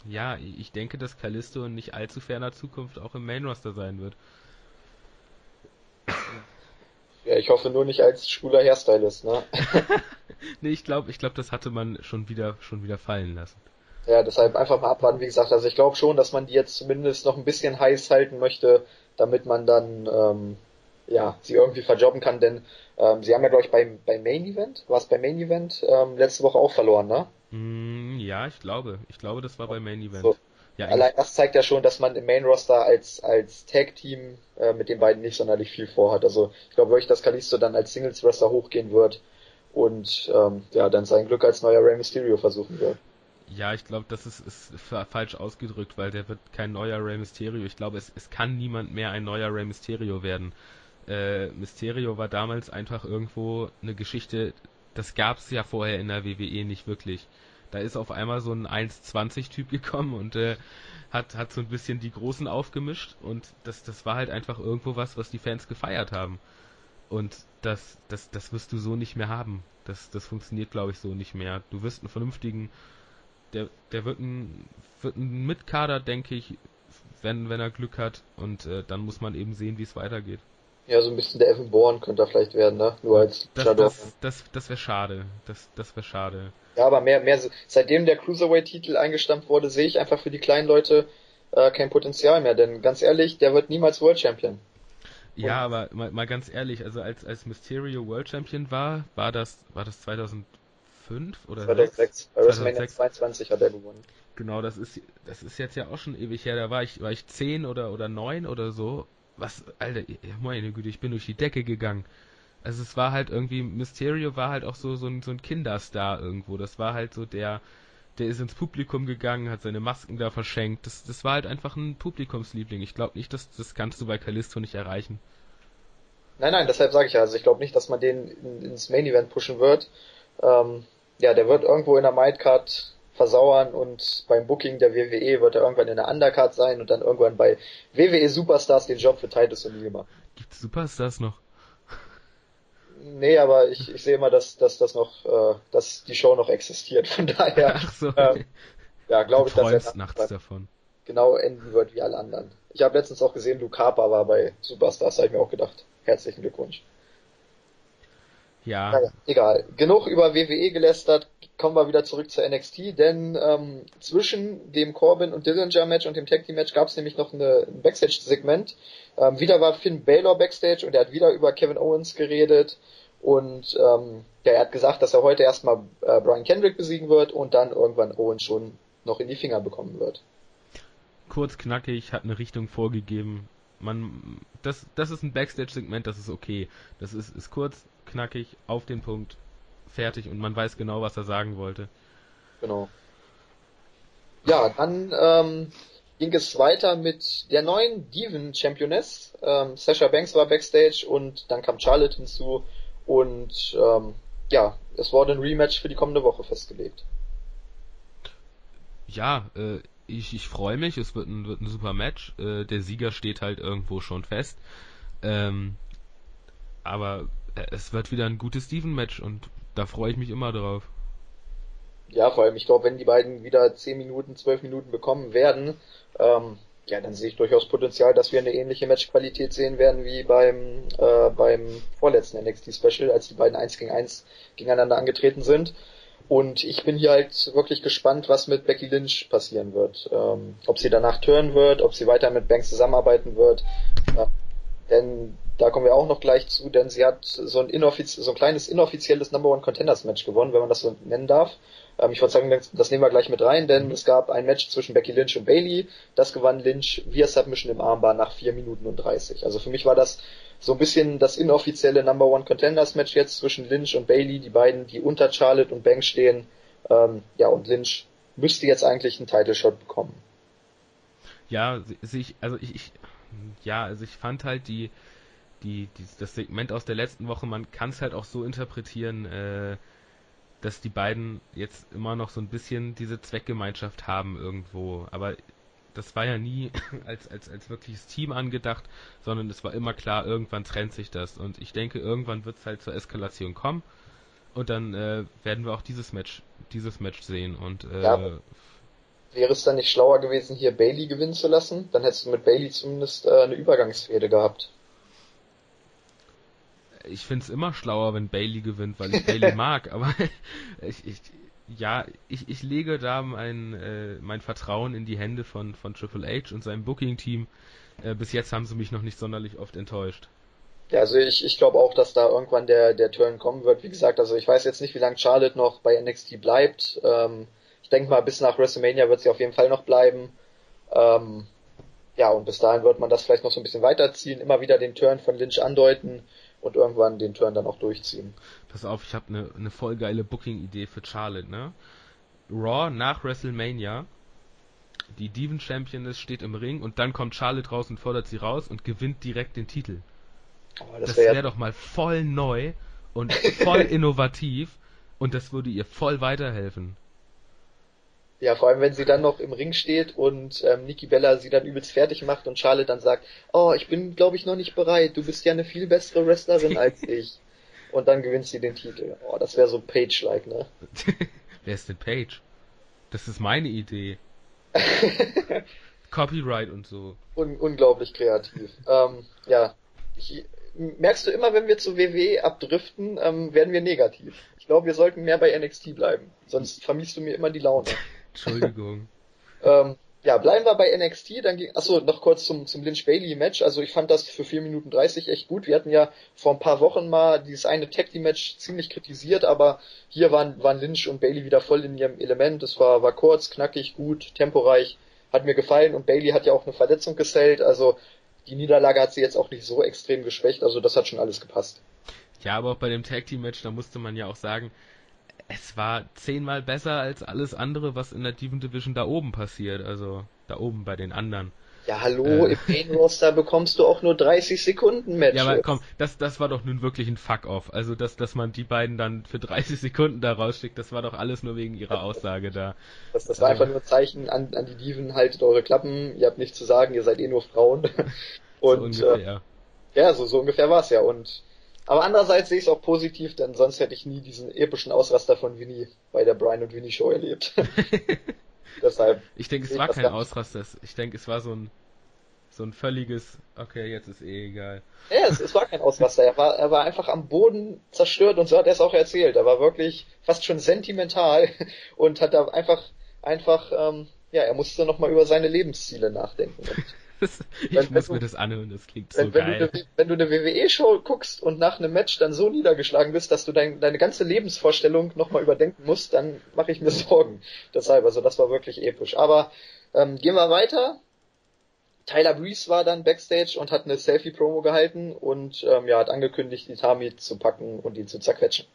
ja, ich denke, dass Callisto in nicht allzu ferner Zukunft auch im Main Roster sein wird. Ja, ich hoffe nur nicht als schwuler Hairstylist, ne? nee, ich glaube, ich glaube, das hatte man schon wieder, schon wieder fallen lassen. Ja, deshalb einfach mal abwarten, wie gesagt. Also ich glaube schon, dass man die jetzt zumindest noch ein bisschen heiß halten möchte, damit man dann ähm, ja sie irgendwie verjobben kann, denn ähm, sie haben ja glaube ich beim, beim Main Event, war es beim Main Event ähm, letzte Woche auch verloren, ne? Mm, ja, ich glaube. Ich glaube, das war beim Main Event. So. Ja, Allein das zeigt ja schon, dass man im Main Roster als, als Tag Team äh, mit den beiden nicht sonderlich viel vorhat. Also ich glaube wirklich, dass Kalisto dann als Singles Wrestler hochgehen wird und ähm, ja dann sein Glück als neuer Rey Mysterio versuchen wird. Ja, ich glaube, das ist, ist falsch ausgedrückt, weil der wird kein neuer Rey Mysterio. Ich glaube, es, es kann niemand mehr ein neuer Rey Mysterio werden. Äh, Mysterio war damals einfach irgendwo eine Geschichte, das gab es ja vorher in der WWE nicht wirklich. Da ist auf einmal so ein 1,20-Typ gekommen und äh, hat, hat so ein bisschen die Großen aufgemischt und das, das war halt einfach irgendwo was, was die Fans gefeiert haben. Und das, das, das wirst du so nicht mehr haben. Das, das funktioniert, glaube ich, so nicht mehr. Du wirst einen vernünftigen, der, der wird ein, wird ein Mitkader, denke ich, wenn, wenn er Glück hat. Und äh, dann muss man eben sehen, wie es weitergeht. Ja, so ein bisschen der Evan Bourne könnte er vielleicht werden, ne? Nur als das, Shadow. Das, das, das wäre schade. Das, das wäre schade. Ja, aber mehr, mehr, seitdem der Cruiserweight-Titel eingestampft wurde, sehe ich einfach für die kleinen Leute äh, kein Potenzial mehr, denn ganz ehrlich, der wird niemals World Champion. Ja, aber mal, mal ganz ehrlich, also als, als Mysterio World Champion war, war das, war das 2005 oder 2006? 2006. Bei WrestleMania 22 hat er gewonnen. Genau, das ist, das ist jetzt ja auch schon ewig her, da war ich, war ich 10 oder, oder 9 oder so was, Alter, meine Güte, ich bin durch die Decke gegangen. Also es war halt irgendwie, Mysterio war halt auch so, so ein, so ein Kinderstar irgendwo. Das war halt so der, der ist ins Publikum gegangen, hat seine Masken da verschenkt. Das, das war halt einfach ein Publikumsliebling. Ich glaube nicht, dass das kannst du bei Kalisto nicht erreichen. Nein, nein, deshalb sage ich ja, also ich glaube nicht, dass man den in, ins Main Event pushen wird. Ähm, ja, der wird irgendwo in der Midcard versauern und beim Booking der WWE wird er irgendwann in der Undercard sein und dann irgendwann bei WWE Superstars den Job für Titus O'Neill machen. Gibt's Superstars noch? Nee, aber ich, ich sehe immer, dass, dass das noch, äh, dass die Show noch existiert. Von daher, Ach so. ähm, ja, glaube ich, dass er nachts davon. genau enden wird wie alle anderen. Ich habe letztens auch gesehen, Luke Harper war bei Superstars, habe ich mir auch gedacht. Herzlichen Glückwunsch. Ja, Naja, egal. Genug über WWE gelästert. Kommen wir wieder zurück zur NXT, denn ähm, zwischen dem Corbin und Dillinger Match und dem Tag Team Match gab es nämlich noch eine, ein Backstage-Segment. Ähm, wieder war Finn Balor Backstage und er hat wieder über Kevin Owens geredet und ähm, ja, er hat gesagt, dass er heute erstmal äh, Brian Kendrick besiegen wird und dann irgendwann Owens schon noch in die Finger bekommen wird. kurz knackig, hat eine Richtung vorgegeben. Man, das, das ist ein Backstage-Segment, das ist okay. Das ist, ist kurz, knackig, auf den Punkt, fertig und man weiß genau, was er sagen wollte. Genau. Ja, dann ähm, ging es weiter mit der neuen Diven Championess. Ähm, Sasha Banks war backstage und dann kam Charlotte hinzu und ähm, ja, es wurde ein Rematch für die kommende Woche festgelegt. Ja, äh, ich, ich freue mich, es wird ein, wird ein super Match. Äh, der Sieger steht halt irgendwo schon fest. Ähm, aber es wird wieder ein gutes Steven-Match und da freue ich mich immer drauf. Ja, vor allem, ich glaube, wenn die beiden wieder 10 Minuten, 12 Minuten bekommen werden, ähm, ja, dann sehe ich durchaus Potenzial, dass wir eine ähnliche Matchqualität sehen werden wie beim, äh, beim vorletzten NXT Special, als die beiden 1 gegen 1 gegeneinander angetreten sind. Und ich bin hier halt wirklich gespannt, was mit Becky Lynch passieren wird. Ähm, ob sie danach turnen wird, ob sie weiter mit Banks zusammenarbeiten wird. Ja, denn da kommen wir auch noch gleich zu, denn sie hat so ein, inoffiz so ein kleines inoffizielles Number One Contenders Match gewonnen, wenn man das so nennen darf. Ähm, ich würde sagen, das, nehmen wir gleich mit rein, denn es gab ein Match zwischen Becky Lynch und Bailey. Das gewann Lynch via Submission im Armbar nach 4 Minuten und 30. Also für mich war das so ein bisschen das inoffizielle Number One Contenders Match jetzt zwischen Lynch und Bailey, die beiden, die unter Charlotte und Banks stehen. Ähm, ja, und Lynch müsste jetzt eigentlich einen Title Shot bekommen. Ja, sich, also ich, ich, ja, also ich fand halt die, die, die, das Segment aus der letzten Woche, man kann es halt auch so interpretieren, äh, dass die beiden jetzt immer noch so ein bisschen diese Zweckgemeinschaft haben irgendwo. Aber das war ja nie als, als, als wirkliches Team angedacht, sondern es war immer klar, irgendwann trennt sich das. Und ich denke, irgendwann wird es halt zur Eskalation kommen. Und dann äh, werden wir auch dieses Match, dieses Match sehen. Und äh, Ja. Wäre es dann nicht schlauer gewesen, hier Bailey gewinnen zu lassen? Dann hättest du mit Bailey zumindest äh, eine Übergangsfehde gehabt. ich finde es immer schlauer, wenn Bailey gewinnt, weil ich Bailey mag, aber ich, ich, ja, ich, ich lege da mein, äh, mein Vertrauen in die Hände von, von Triple H und seinem Booking-Team. Äh, bis jetzt haben sie mich noch nicht sonderlich oft enttäuscht. Ja, also ich, ich glaube auch, dass da irgendwann der, der Turn kommen wird. Wie gesagt, also ich weiß jetzt nicht, wie lange Charlotte noch bei NXT bleibt. Ähm, ich denke mal, bis nach WrestleMania wird sie auf jeden Fall noch bleiben. Ähm, ja, und bis dahin wird man das vielleicht noch so ein bisschen weiterziehen, immer wieder den Turn von Lynch andeuten und irgendwann den Turn dann auch durchziehen. Pass auf, ich habe eine ne voll geile Booking-Idee für Charlotte, ne? Raw nach WrestleMania. Die Diven Championess steht im Ring und dann kommt Charlotte raus und fordert sie raus und gewinnt direkt den Titel. Oh, Das, wäre wäre doch mal voll neu und voll innovativ und das würde ihr voll weiterhelfen. Ja, vor allem wenn sie dann noch im Ring steht und ähm, Nikki Bella sie dann übelst fertig macht und Charlotte dann sagt, oh, ich bin glaube ich noch nicht bereit, du bist ja eine viel bessere Wrestlerin als ich. Und dann gewinnt sie den Titel. Oh, das wäre so Page-like, ne? Wer ist denn Paige? Das ist meine Idee. Copyright und so. Un unglaublich kreativ. ähm, ja, ich, merkst du immer, wenn wir zu WWE abdriften, ähm, werden wir negativ. Ich glaube, wir sollten mehr bei NXT bleiben. Sonst vermisst du mir immer die Laune. Entschuldigung. ähm, ja, bleiben wir bei NXT, dann ging, achso, noch kurz zum, zum Lynch Bailey Match. Also ich fand das für 4 Minuten 30 echt gut. Wir hatten ja vor ein paar Wochen mal dieses eine Tag Team Match ziemlich kritisiert, aber hier waren, waren Lynch und Bailey wieder voll in ihrem Element. Es war, war kurz, knackig, gut, temporeich, hat mir gefallen und Bailey hat ja auch eine Verletzung gesellt, also die Niederlage hat sie jetzt auch nicht so extrem geschwächt, also das hat schon alles gepasst. Ja, aber auch bei dem Tag Team Match, da musste man ja auch sagen, es war zehnmal besser als alles andere, was in der Diven Division da oben passiert, also da oben bei den anderen. Ja, hallo, äh, im Main Roster bekommst du auch nur 30 Sekunden Matches. Ja, aber komm, das, das war doch nun wirklich ein Fuck-off. Also, dass, dass man die beiden dann für 30 Sekunden da rausschickt, das war doch alles nur wegen ihrer Aussage da. Das, das war also, einfach nur ein Zeichen an, an die Diven, haltet eure Klappen, ihr habt nichts zu sagen, ihr seid eh nur Frauen. Und, so ungefähr, äh, ja, so, so ungefähr war's ja. Und, aber andererseits sehe ich es auch positiv, denn sonst hätte ich nie diesen epischen Ausraster von Winnie bei der Brian und Winnie Show erlebt. Deshalb. Ich denke, es war kein Ausraster. Ich denke, es war so ein, so ein völliges, okay, jetzt ist eh egal. Ja, es, es war kein Ausraster. Er war, er war einfach am Boden zerstört und so hat er es auch erzählt. Er war wirklich fast schon sentimental und hat da einfach, einfach, ähm, ja, er musste nochmal über seine Lebensziele nachdenken. Ich wenn, muss wenn mir du, das anhören, das klingt wenn, so wenn geil. Du, wenn du eine WWE-Show guckst und nach einem Match dann so niedergeschlagen bist, dass du dein, deine ganze Lebensvorstellung nochmal überdenken musst, dann mache ich mir Sorgen. Deshalb, also das war wirklich episch. Aber ähm, gehen wir weiter. Tyler Breeze war dann backstage und hat eine Selfie-Promo gehalten und ähm, ja, hat angekündigt, Itami zu packen und ihn zu zerquetschen.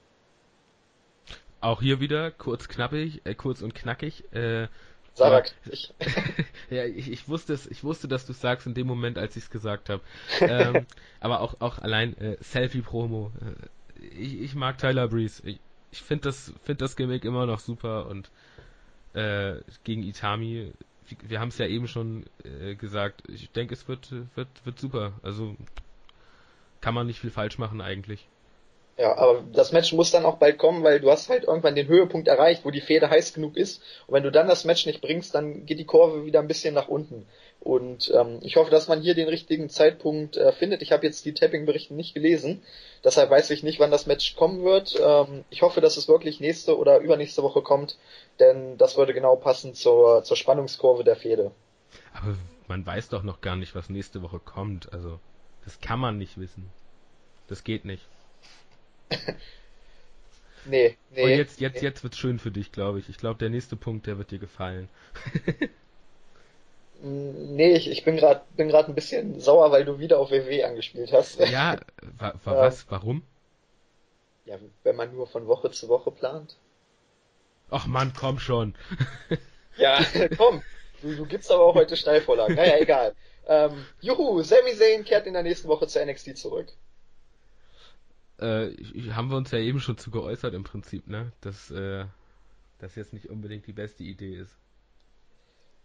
Auch hier wieder kurz knappig, äh, kurz und knackig. Äh, Sarah ja, ich, ich wusste es, ich wusste, dass du es sagst in dem Moment, als ich es gesagt habe. ähm, aber auch, auch allein äh, Selfie-Promo. Äh, ich, ich mag Tyler Breeze. Ich, ich finde das, find das Gimmick immer noch super und äh, gegen Itami, wir haben es ja eben schon äh, gesagt, ich denke, es wird, wird, wird super. Also kann man nicht viel falsch machen eigentlich. Ja, aber das Match muss dann auch bald kommen, weil du hast halt irgendwann den Höhepunkt erreicht, wo die Fehde heiß genug ist. Und wenn du dann das Match nicht bringst, dann geht die Kurve wieder ein bisschen nach unten. Und ähm, ich hoffe, dass man hier den richtigen Zeitpunkt äh, findet. Ich habe jetzt die Tapping-Berichte nicht gelesen, deshalb weiß ich nicht, wann das Match kommen wird. Ähm, ich hoffe, dass es wirklich nächste oder übernächste Woche kommt, denn das würde genau passen zur, zur Spannungskurve der Fehde. Aber man weiß doch noch gar nicht, was nächste Woche kommt. Also, das kann man nicht wissen. Das geht nicht. nee, nee. Und jetzt, jetzt, nee. jetzt wird's schön für dich, glaube ich. Ich glaube, der nächste Punkt, der wird dir gefallen. nee, ich, ich bin gerade bin ein bisschen sauer, weil du wieder auf WW angespielt hast. Ja, wa, wa was? Warum? Ja, wenn man nur von Woche zu Woche plant. Ach man, komm schon. ja, komm. Du, du gibst aber auch heute Steilvorlagen. Naja, egal. Ähm, juhu, Sami Zayn kehrt in der nächsten Woche zu NXT zurück äh, haben wir uns ja eben schon zu geäußert im Prinzip, ne? Dass äh, das jetzt nicht unbedingt die beste Idee ist.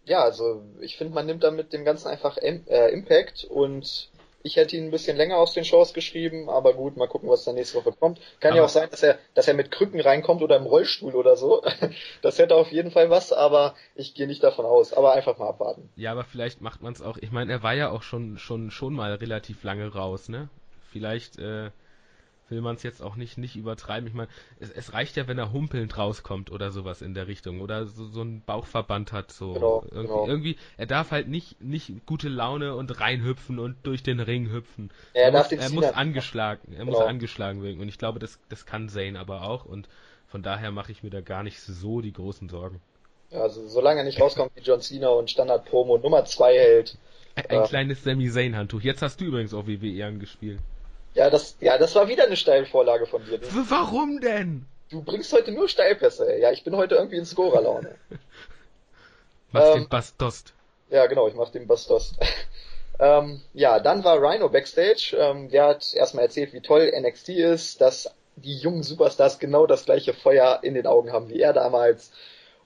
Ja, also ich finde, man nimmt damit dem Ganzen einfach M äh, Impact und ich hätte ihn ein bisschen länger aus den Shows geschrieben, aber gut, mal gucken, was da nächste Woche kommt. Kann aber ja auch sein, dass er, dass er mit Krücken reinkommt oder im Rollstuhl oder so. Das hätte auf jeden Fall was, aber ich gehe nicht davon aus. Aber einfach mal abwarten. Ja, aber vielleicht macht man es auch. Ich meine, er war ja auch schon schon schon mal relativ lange raus, ne? Vielleicht äh, will man es jetzt auch nicht, nicht übertreiben. Ich meine, es, es, reicht ja, wenn er humpelnd rauskommt oder sowas in der Richtung oder so, so einen Bauchverband hat. So genau, irgendwie, genau. irgendwie, er darf halt nicht, nicht gute Laune und reinhüpfen und durch den Ring hüpfen. Ja, er, muss, er muss angeschlagen, er genau. muss angeschlagen wirken und ich glaube, das, das kann Zane aber auch und von daher mache ich mir da gar nicht so die großen Sorgen. Also solange er nicht rauskommt wie John Cena und Standard Promo Nummer 2 hält. Ein, ein äh, kleines Sami Zayn Handtuch. Jetzt hast du übrigens auch WWE angespielt. Ja, das, ja, das war wieder eine Steilvorlage von dir. W warum denn? Du bringst heute nur Steilpässe. Ja, ich bin heute irgendwie in Scorer-Laune. Machst ähm, den Bastost. Ja, genau, ich mach den Bastost. ähm, ja, dann war Rhino backstage. Ähm, der hat erstmal erzählt, wie toll NXT ist, dass die jungen Superstars genau das gleiche Feuer in den Augen haben wie er damals.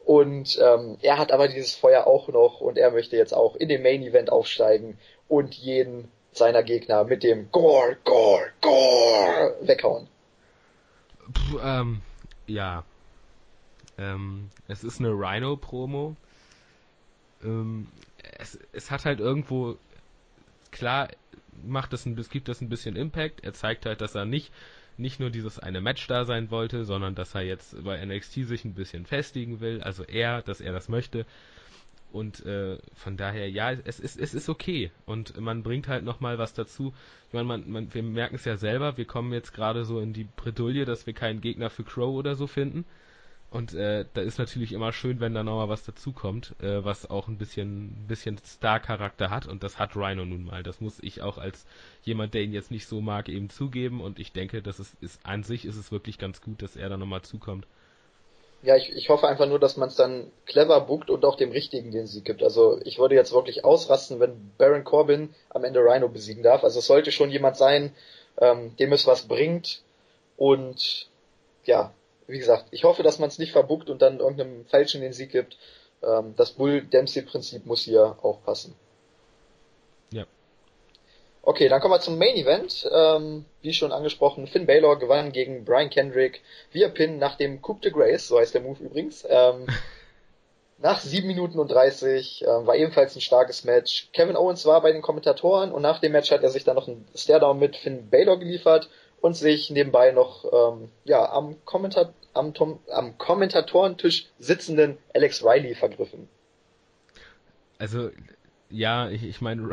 Und ähm, er hat aber dieses Feuer auch noch und er möchte jetzt auch in den Main Event aufsteigen und jeden seiner Gegner mit dem Gore, Gore, Gore weghauen. Puh, ähm, ja. Ähm, es ist eine Rhino-Promo. Ähm, es, es hat halt irgendwo, klar, macht das ein, es gibt das ein bisschen Impact. Er zeigt halt, dass er nicht, nicht nur dieses eine Match da sein wollte, sondern dass er jetzt bei NXT sich ein bisschen festigen will. Also er, dass er das möchte. Und äh, von daher, ja, es ist, es ist okay. Und man bringt halt nochmal was dazu. Ich meine, man, man, wir merken es ja selber, wir kommen jetzt gerade so in die Bredouille, dass wir keinen Gegner für Crow oder so finden. Und äh, da ist natürlich immer schön, wenn da nochmal was dazukommt, äh, was auch ein bisschen, bisschen Star-Charakter hat. Und das hat Rhino nun mal. Das muss ich auch als jemand, der ihn jetzt nicht so mag, eben zugeben. Und ich denke, das ist, ist an sich ist es wirklich ganz gut, dass er da nochmal zukommt. Ja, ich, ich hoffe einfach nur, dass man es dann clever bookt und auch dem Richtigen den Sieg gibt. Also ich würde jetzt wirklich ausrasten, wenn Baron Corbin am Ende Rhino besiegen darf. Also es sollte schon jemand sein, ähm, dem es was bringt. Und ja, wie gesagt, ich hoffe, dass man es nicht verbuckt und dann irgendeinem Falschen den Sieg gibt. Ähm, das Bull-Dempsey-Prinzip muss hier auch passen. Okay, dann kommen wir zum Main Event. Ähm, wie schon angesprochen, Finn Balor gewann gegen Brian Kendrick via Pin nach dem Coup de Grace, so heißt der Move übrigens. Ähm, nach 7 Minuten und 30 äh, war ebenfalls ein starkes Match. Kevin Owens war bei den Kommentatoren und nach dem Match hat er sich dann noch ein Stairdown mit Finn Balor geliefert und sich nebenbei noch ähm, ja am, Kommentar am, Tom am Kommentatorentisch sitzenden Alex Riley vergriffen. Also ja, ich, ich meine,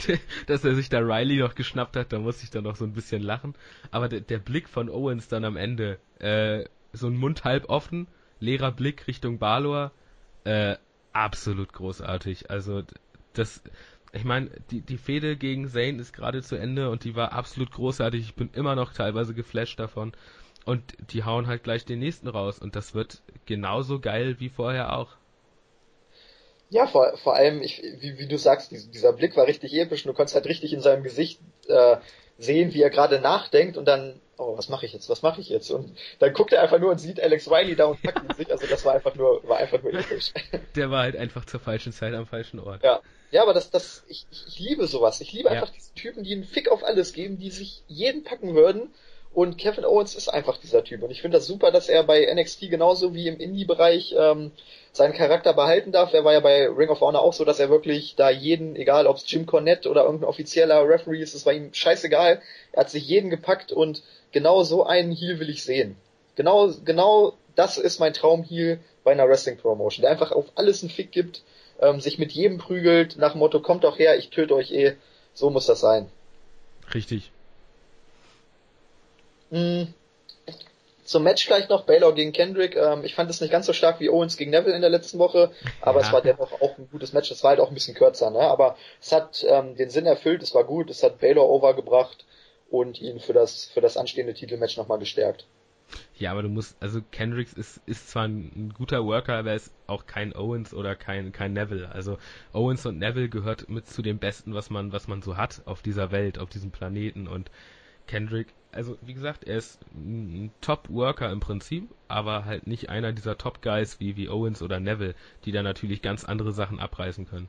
dass er sich da Riley noch geschnappt hat, da muss ich dann noch so ein bisschen lachen. Aber der, der Blick von Owens dann am Ende, äh, so ein Mund halb offen, leerer Blick Richtung Balor, äh, absolut großartig. Also das, ich meine, die, die Fehde gegen Zane ist gerade zu Ende und die war absolut großartig. Ich bin immer noch teilweise geflasht davon. Und die hauen halt gleich den nächsten raus und das wird genauso geil wie vorher auch. Ja, vor, vor allem, ich, wie, wie du sagst, dieser Blick war richtig episch und du konntest halt richtig in seinem Gesicht äh, sehen, wie er gerade nachdenkt und dann, oh, was mache ich jetzt, was mache ich jetzt? Und dann guckt er einfach nur und sieht Alex Riley da und packt ihn sich, also das war einfach nur, war einfach nur episch. Der war halt einfach zur falschen Zeit am falschen Ort. Ja. Ja, aber das, das, ich, ich liebe sowas. Ich liebe ja. einfach diese Typen, die einen Fick auf alles geben, die sich jeden packen würden. Und Kevin Owens ist einfach dieser Typ. Und ich finde das super, dass er bei NXT genauso wie im Indie-Bereich ähm, seinen Charakter behalten darf. Er war ja bei Ring of Honor auch so, dass er wirklich da jeden, egal ob es Jim Cornette oder irgendein offizieller Referee ist, es war ihm scheißegal. Er hat sich jeden gepackt und genau so einen Heel will ich sehen. Genau, genau das ist mein Traum-Heel bei einer Wrestling-Promotion, der einfach auf alles einen Fick gibt ähm, sich mit jedem prügelt, nach dem Motto, kommt doch her, ich töte euch eh. So muss das sein. Richtig. Mhm. Zum Match vielleicht noch, Baylor gegen Kendrick. Ähm, ich fand es nicht ganz so stark wie Owens gegen Neville in der letzten Woche, aber ja. es war dennoch auch ein gutes Match. Es war halt auch ein bisschen kürzer, ne? aber es hat ähm, den Sinn erfüllt, es war gut, es hat Baylor overgebracht und ihn für das, für das anstehende Titelmatch nochmal gestärkt. Ja, aber du musst, also Kendricks ist, ist zwar ein, ein, guter Worker, aber er ist auch kein Owens oder kein, kein Neville. Also Owens und Neville gehört mit zu dem Besten, was man, was man so hat auf dieser Welt, auf diesem Planeten und Kendrick, also wie gesagt, er ist ein Top-Worker im Prinzip, aber halt nicht einer dieser Top-Guys wie, wie Owens oder Neville, die da natürlich ganz andere Sachen abreißen können.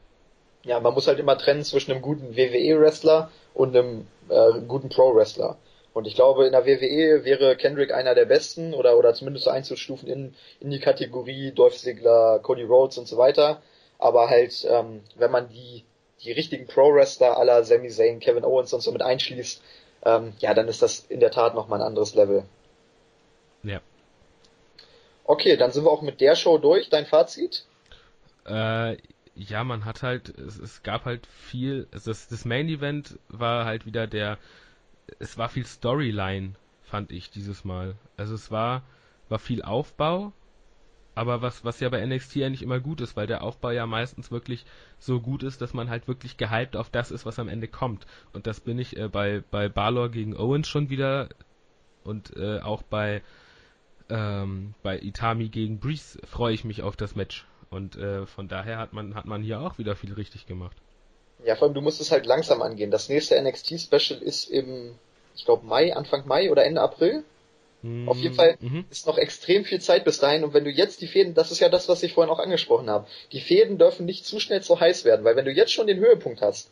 Ja, man muss halt immer trennen zwischen einem guten WWE-Wrestler und einem äh, guten Pro-Wrestler. Und ich glaube, in der WWE wäre Kendrick einer der besten oder, oder zumindest einzustufen in, in die Kategorie Dolph Ziggler, Cody Rhodes und so weiter. Aber halt, ähm, wenn man die, die richtigen Pro-Wrestler aller Sami Zayn, Kevin Owens und so mit einschließt, ähm, ja, dann ist das in der Tat nochmal ein anderes Level. Ja. Okay, dann sind wir auch mit der Show durch. Dein Fazit? Äh, ja, man hat halt, es, es gab halt viel, das, das Main Event war halt wieder der es war viel Storyline, fand ich dieses Mal. Also es war, war viel Aufbau, aber was, was ja bei NXT nicht immer gut ist, weil der Aufbau ja meistens wirklich so gut ist, dass man halt wirklich gehypt auf das ist, was am Ende kommt. Und das bin ich äh, bei, bei Balor gegen Owens schon wieder und äh, auch bei, ähm, bei Itami gegen Breeze freue ich mich auf das Match. Und äh, von daher hat man, hat man hier auch wieder viel richtig gemacht. Ja, vor allem du musst es halt langsam angehen. Das nächste NXT-Special ist im, ich glaube Mai, Anfang Mai oder Ende April. Mm, Auf jeden Fall mm ist noch extrem viel Zeit bis dahin und wenn du jetzt die Fäden, das ist ja das, was ich vorhin auch angesprochen habe, die Fäden dürfen nicht zu schnell zu heiß werden, weil wenn du jetzt schon den Höhepunkt hast,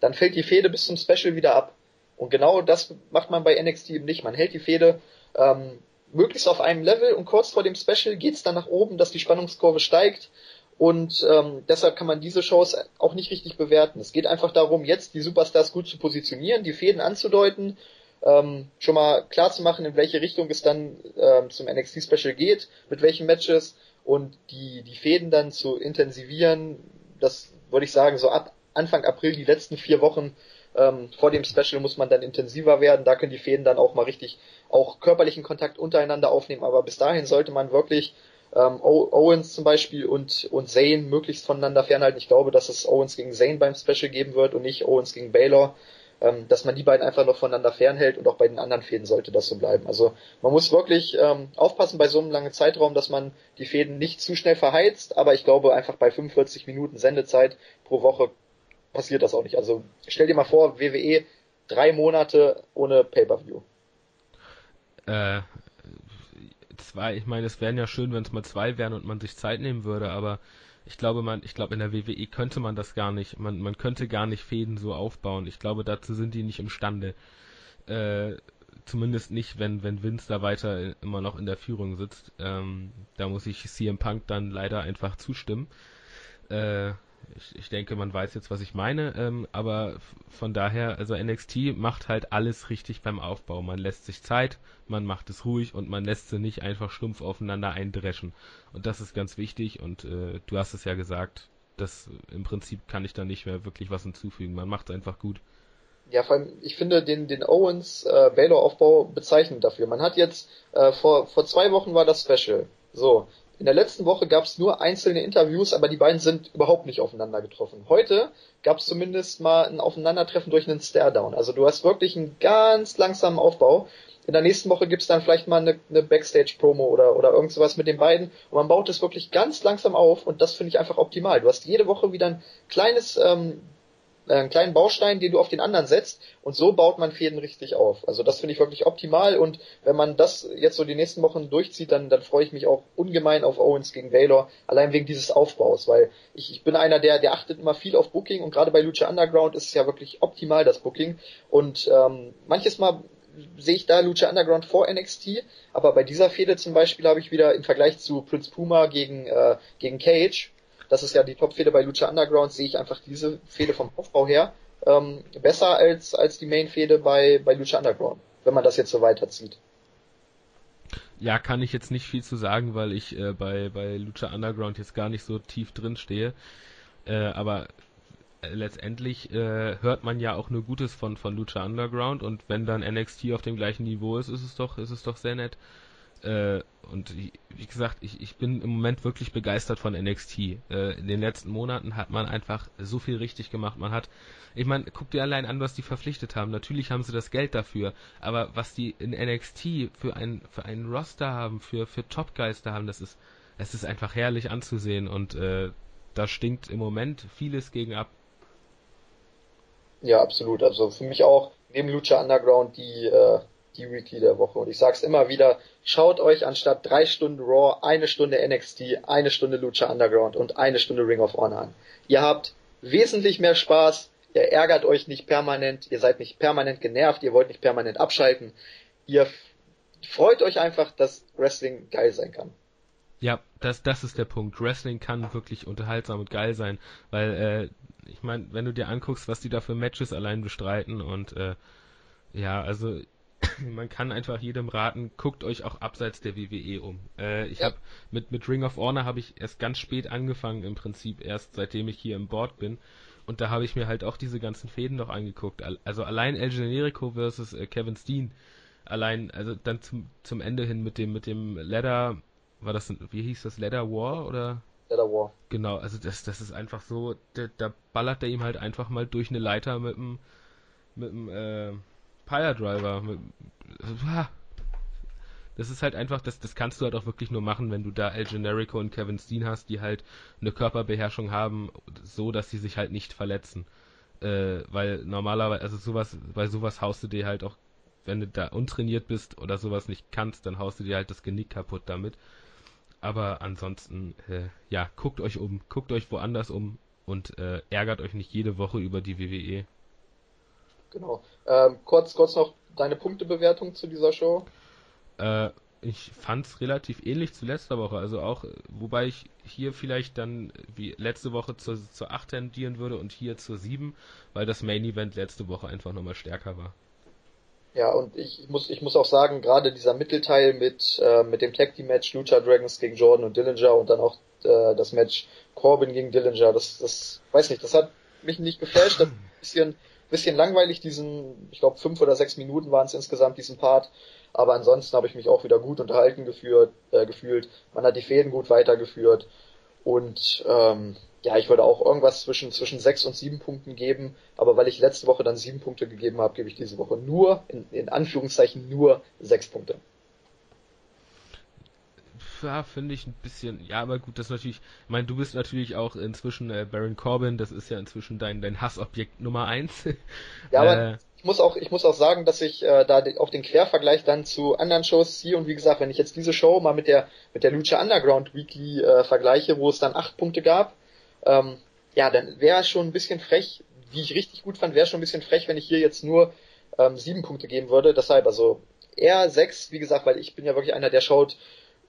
dann fällt die Fäde bis zum Special wieder ab. Und genau das macht man bei NXT eben nicht. Man hält die Fäde ähm, möglichst auf einem Level und kurz vor dem Special geht's dann nach oben, dass die Spannungskurve steigt und ähm, deshalb kann man diese Shows auch nicht richtig bewerten. Es geht einfach darum, jetzt die Superstars gut zu positionieren, die Fäden anzudeuten, ähm, schon mal klar zu machen, in welche Richtung es dann ähm, zum NXT Special geht, mit welchen Matches und die, die Fäden dann zu intensivieren. Das würde ich sagen, so ab Anfang April, die letzten vier Wochen ähm, vor dem Special muss man dann intensiver werden. Da können die Fäden dann auch mal richtig auch körperlichen Kontakt untereinander aufnehmen. Aber bis dahin sollte man wirklich ähm, Owens zum Beispiel und, und Zane möglichst voneinander fernhalten. Ich glaube, dass es Owens gegen Zane beim Special geben wird und nicht Owens gegen Baylor. Ähm, dass man die beiden einfach noch voneinander fernhält und auch bei den anderen Fäden sollte das so bleiben. Also man muss wirklich ähm, aufpassen bei so einem langen Zeitraum, dass man die Fäden nicht zu schnell verheizt, aber ich glaube einfach bei 45 Minuten Sendezeit pro Woche passiert das auch nicht. Also stell dir mal vor, WWE drei Monate ohne Pay-Per-View. Äh, zwei, ich meine, es wären ja schön, wenn es mal zwei wären und man sich Zeit nehmen würde, aber ich glaube, man, ich glaube, in der WWE könnte man das gar nicht. Man, man könnte gar nicht Fäden so aufbauen. Ich glaube, dazu sind die nicht imstande. Äh, zumindest nicht, wenn, wenn Vince da weiter immer noch in der Führung sitzt. Ähm, da muss ich CM Punk dann leider einfach zustimmen. Äh, ich, ich denke, man weiß jetzt, was ich meine, ähm, aber von daher, also NXT macht halt alles richtig beim Aufbau. Man lässt sich Zeit, man macht es ruhig und man lässt sie nicht einfach stumpf aufeinander eindreschen. Und das ist ganz wichtig und äh, du hast es ja gesagt, das im Prinzip kann ich da nicht mehr wirklich was hinzufügen. Man macht es einfach gut. Ja, vor allem, ich finde den, den Owens äh, Baylor Aufbau bezeichnend dafür. Man hat jetzt, äh, vor, vor zwei Wochen war das Special. So, in der letzten Woche gab es nur einzelne Interviews, aber die beiden sind überhaupt nicht aufeinander getroffen. Heute gab es zumindest mal ein Aufeinandertreffen durch einen Stare-Down. Also du hast wirklich einen ganz langsamen Aufbau. In der nächsten Woche gibt's dann vielleicht mal eine, eine Backstage-Promo oder, oder irgend sowas mit den beiden. Und man baut es wirklich ganz langsam auf und das finde ich einfach optimal. Du hast jede Woche wieder ein kleines ähm, äh, einen kleinen Baustein, den du auf den anderen setzt. Und so baut man Fäden richtig auf. Also das finde ich wirklich optimal. Und wenn man das jetzt so die nächsten Wochen durchzieht, dann, dann freue ich mich auch ungemein auf Owens gegen Baylor, allein wegen dieses Aufbaus, weil ich, ich bin einer, der, der achtet immer viel auf Booking. Und gerade bei Lucha Underground ist es ja wirklich optimal, das Booking. Und ähm, manches Mal sehe ich da Lucha Underground vor NXT, aber bei dieser Fehde zum Beispiel habe ich wieder im Vergleich zu Prince Puma gegen, äh, gegen Cage das ist ja die Top-Fehde bei Lucha Underground, sehe ich einfach diese Fehde vom Aufbau her ähm, besser als, als die Main-Fehde bei, bei Lucha Underground, wenn man das jetzt so weiterzieht. Ja, kann ich jetzt nicht viel zu sagen, weil ich äh, bei, bei Lucha Underground jetzt gar nicht so tief drin stehe. Äh, aber äh, letztendlich äh, hört man ja auch nur Gutes von, von Lucha Underground und wenn dann NXT auf dem gleichen Niveau ist, ist es doch, ist es doch sehr nett. Äh, und wie gesagt, ich, ich bin im Moment wirklich begeistert von NXT. Äh, in den letzten Monaten hat man einfach so viel richtig gemacht. Man hat, ich meine, guck dir allein an, was die verpflichtet haben. Natürlich haben sie das Geld dafür, aber was die in NXT für ein für einen Roster haben, für für Topgeister haben, das ist es ist einfach herrlich anzusehen und äh, da stinkt im Moment vieles gegen ab. Ja, absolut. Also für mich auch neben Lucha Underground die äh, die Weekly der Woche. Und ich sag's immer wieder, schaut euch anstatt drei Stunden Raw, eine Stunde NXT, eine Stunde Lucha Underground und eine Stunde Ring of Honor an. Ihr habt wesentlich mehr Spaß, ihr ärgert euch nicht permanent, ihr seid nicht permanent genervt, ihr wollt nicht permanent abschalten. Ihr freut euch einfach, dass Wrestling geil sein kann. Ja, das, das ist der Punkt. Wrestling kann wirklich unterhaltsam und geil sein, weil, äh, ich meine, wenn du dir anguckst, was die da für Matches allein bestreiten und, äh, ja, also man kann einfach jedem raten, guckt euch auch abseits der WWE um. Äh, ich ja. habe mit mit Ring of Honor habe ich erst ganz spät angefangen im Prinzip erst seitdem ich hier im Board bin und da habe ich mir halt auch diese ganzen Fäden noch angeguckt. Also allein El Generico versus äh, Kevin Steen, allein also dann zum zum Ende hin mit dem mit dem Leather war das wie hieß das Leather War oder Leather War. Genau, also das das ist einfach so, da, da ballert er ihm halt einfach mal durch eine Leiter mit dem mit dem äh, Pile Driver. Das ist halt einfach, das, das kannst du halt auch wirklich nur machen, wenn du da El Generico und Kevin Steen hast, die halt eine Körperbeherrschung haben, so dass sie sich halt nicht verletzen. Äh, weil normalerweise, also sowas, bei sowas haust du dir halt auch, wenn du da untrainiert bist oder sowas nicht kannst, dann haust du dir halt das Genick kaputt damit. Aber ansonsten, äh, ja, guckt euch um, guckt euch woanders um und äh, ärgert euch nicht jede Woche über die WWE. Genau. Ähm, kurz, kurz noch deine Punktebewertung zu dieser Show. Äh, ich fand's relativ ähnlich zu letzter Woche, also auch, wobei ich hier vielleicht dann wie letzte Woche zur, zur 8 tendieren würde und hier zur 7, weil das Main Event letzte Woche einfach nochmal stärker war. Ja, und ich muss, ich muss auch sagen, gerade dieser Mittelteil mit, äh, mit dem Tag Team Match Lucha Dragons gegen Jordan und Dillinger und dann auch äh, das Match Corbin gegen Dillinger, das, das, weiß nicht, das hat mich nicht geflasht, das ein bisschen, bisschen langweilig, diesen, ich glaube, fünf oder sechs Minuten waren es insgesamt, diesen Part. Aber ansonsten habe ich mich auch wieder gut unterhalten geführt, äh, gefühlt. Man hat die Fäden gut weitergeführt. Und ähm, ja, ich würde auch irgendwas zwischen, zwischen sechs und sieben Punkten geben, aber weil ich letzte Woche dann sieben Punkte gegeben habe, gebe ich diese Woche nur, in, in Anführungszeichen nur sechs Punkte. Ja, finde ich ein bisschen, ja, aber gut, das natürlich, ich meine, du bist natürlich auch inzwischen äh, Baron Corbin, das ist ja inzwischen dein, dein Hassobjekt Nummer eins. ja, aber äh, ich muss auch, ich muss auch sagen, dass ich äh, da auch den Quervergleich dann zu anderen Shows ziehe und wie gesagt, wenn ich jetzt diese Show mal mit der mit der Lucha Underground Weekly äh, vergleiche, wo es dann acht Punkte gab, ähm, ja, dann wäre schon ein bisschen frech, wie ich richtig gut fand, wäre schon ein bisschen frech, wenn ich hier jetzt nur ähm, sieben Punkte geben würde. Deshalb also eher sechs, wie gesagt, weil ich bin ja wirklich einer, der schaut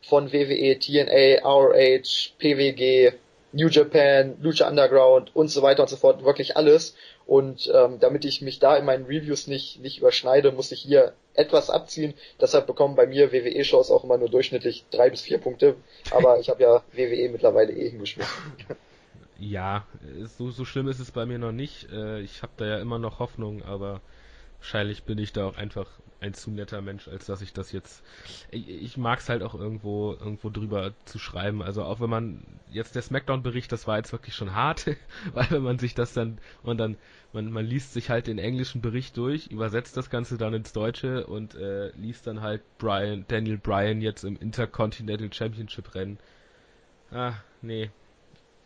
von WWE, TNA, ROH, PWG, New Japan, Lucha Underground und so weiter und so fort, wirklich alles. Und ähm, damit ich mich da in meinen Reviews nicht, nicht überschneide, muss ich hier etwas abziehen. Deshalb bekommen bei mir WWE-Shows auch immer nur durchschnittlich drei bis vier Punkte. Aber ich habe ja WWE mittlerweile eh hingeschmissen. Ja, so, so schlimm ist es bei mir noch nicht. Äh, ich habe da ja immer noch Hoffnung, aber wahrscheinlich bin ich da auch einfach ein zu netter Mensch, als dass ich das jetzt. Ich, ich mag es halt auch irgendwo irgendwo drüber zu schreiben. Also auch wenn man jetzt der Smackdown-Bericht, das war jetzt wirklich schon hart, weil wenn man sich das dann und dann man man liest sich halt den englischen Bericht durch, übersetzt das Ganze dann ins Deutsche und äh, liest dann halt Brian Daniel Bryan jetzt im Intercontinental Championship Rennen. Ah, nee.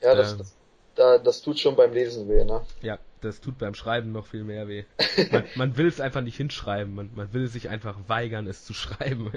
Ja, das, ähm, das, da, das tut schon beim Lesen weh, ne? Ja, das tut beim Schreiben noch viel mehr weh. Man, man will es einfach nicht hinschreiben, man, man will sich einfach weigern, es zu schreiben.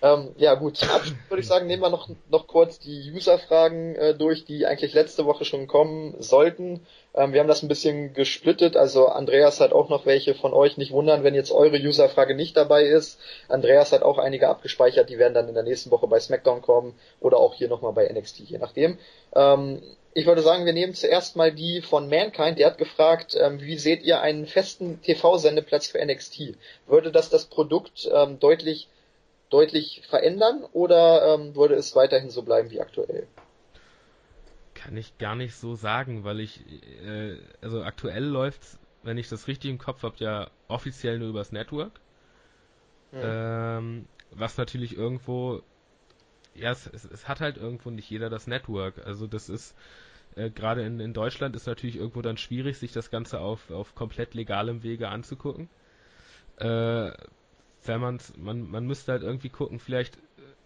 Ähm, ja gut, zum Abschluss würde ich sagen, nehmen wir noch, noch kurz die User-Fragen äh, durch, die eigentlich letzte Woche schon kommen sollten. Ähm, wir haben das ein bisschen gesplittet, also Andreas hat auch noch welche von euch. Nicht wundern, wenn jetzt eure User-Frage nicht dabei ist. Andreas hat auch einige abgespeichert, die werden dann in der nächsten Woche bei SmackDown kommen oder auch hier nochmal bei NXT, je nachdem. Ähm, ich würde sagen, wir nehmen zuerst mal die von Mankind. Der hat gefragt, ähm, wie seht ihr einen festen TV-Sendeplatz für NXT? Würde das das Produkt ähm, deutlich deutlich verändern oder ähm, würde es weiterhin so bleiben wie aktuell? Kann ich gar nicht so sagen, weil ich, äh, also aktuell läuft's, wenn ich das richtig im Kopf habe, ja offiziell nur übers Network. Hm. Ähm, was natürlich irgendwo, ja, es, es, es, hat halt irgendwo nicht jeder das Network. Also das ist, äh, gerade in, in Deutschland ist natürlich irgendwo dann schwierig, sich das Ganze auf, auf komplett legalem Wege anzugucken. Äh, wenn man's, man, man müsste halt irgendwie gucken, vielleicht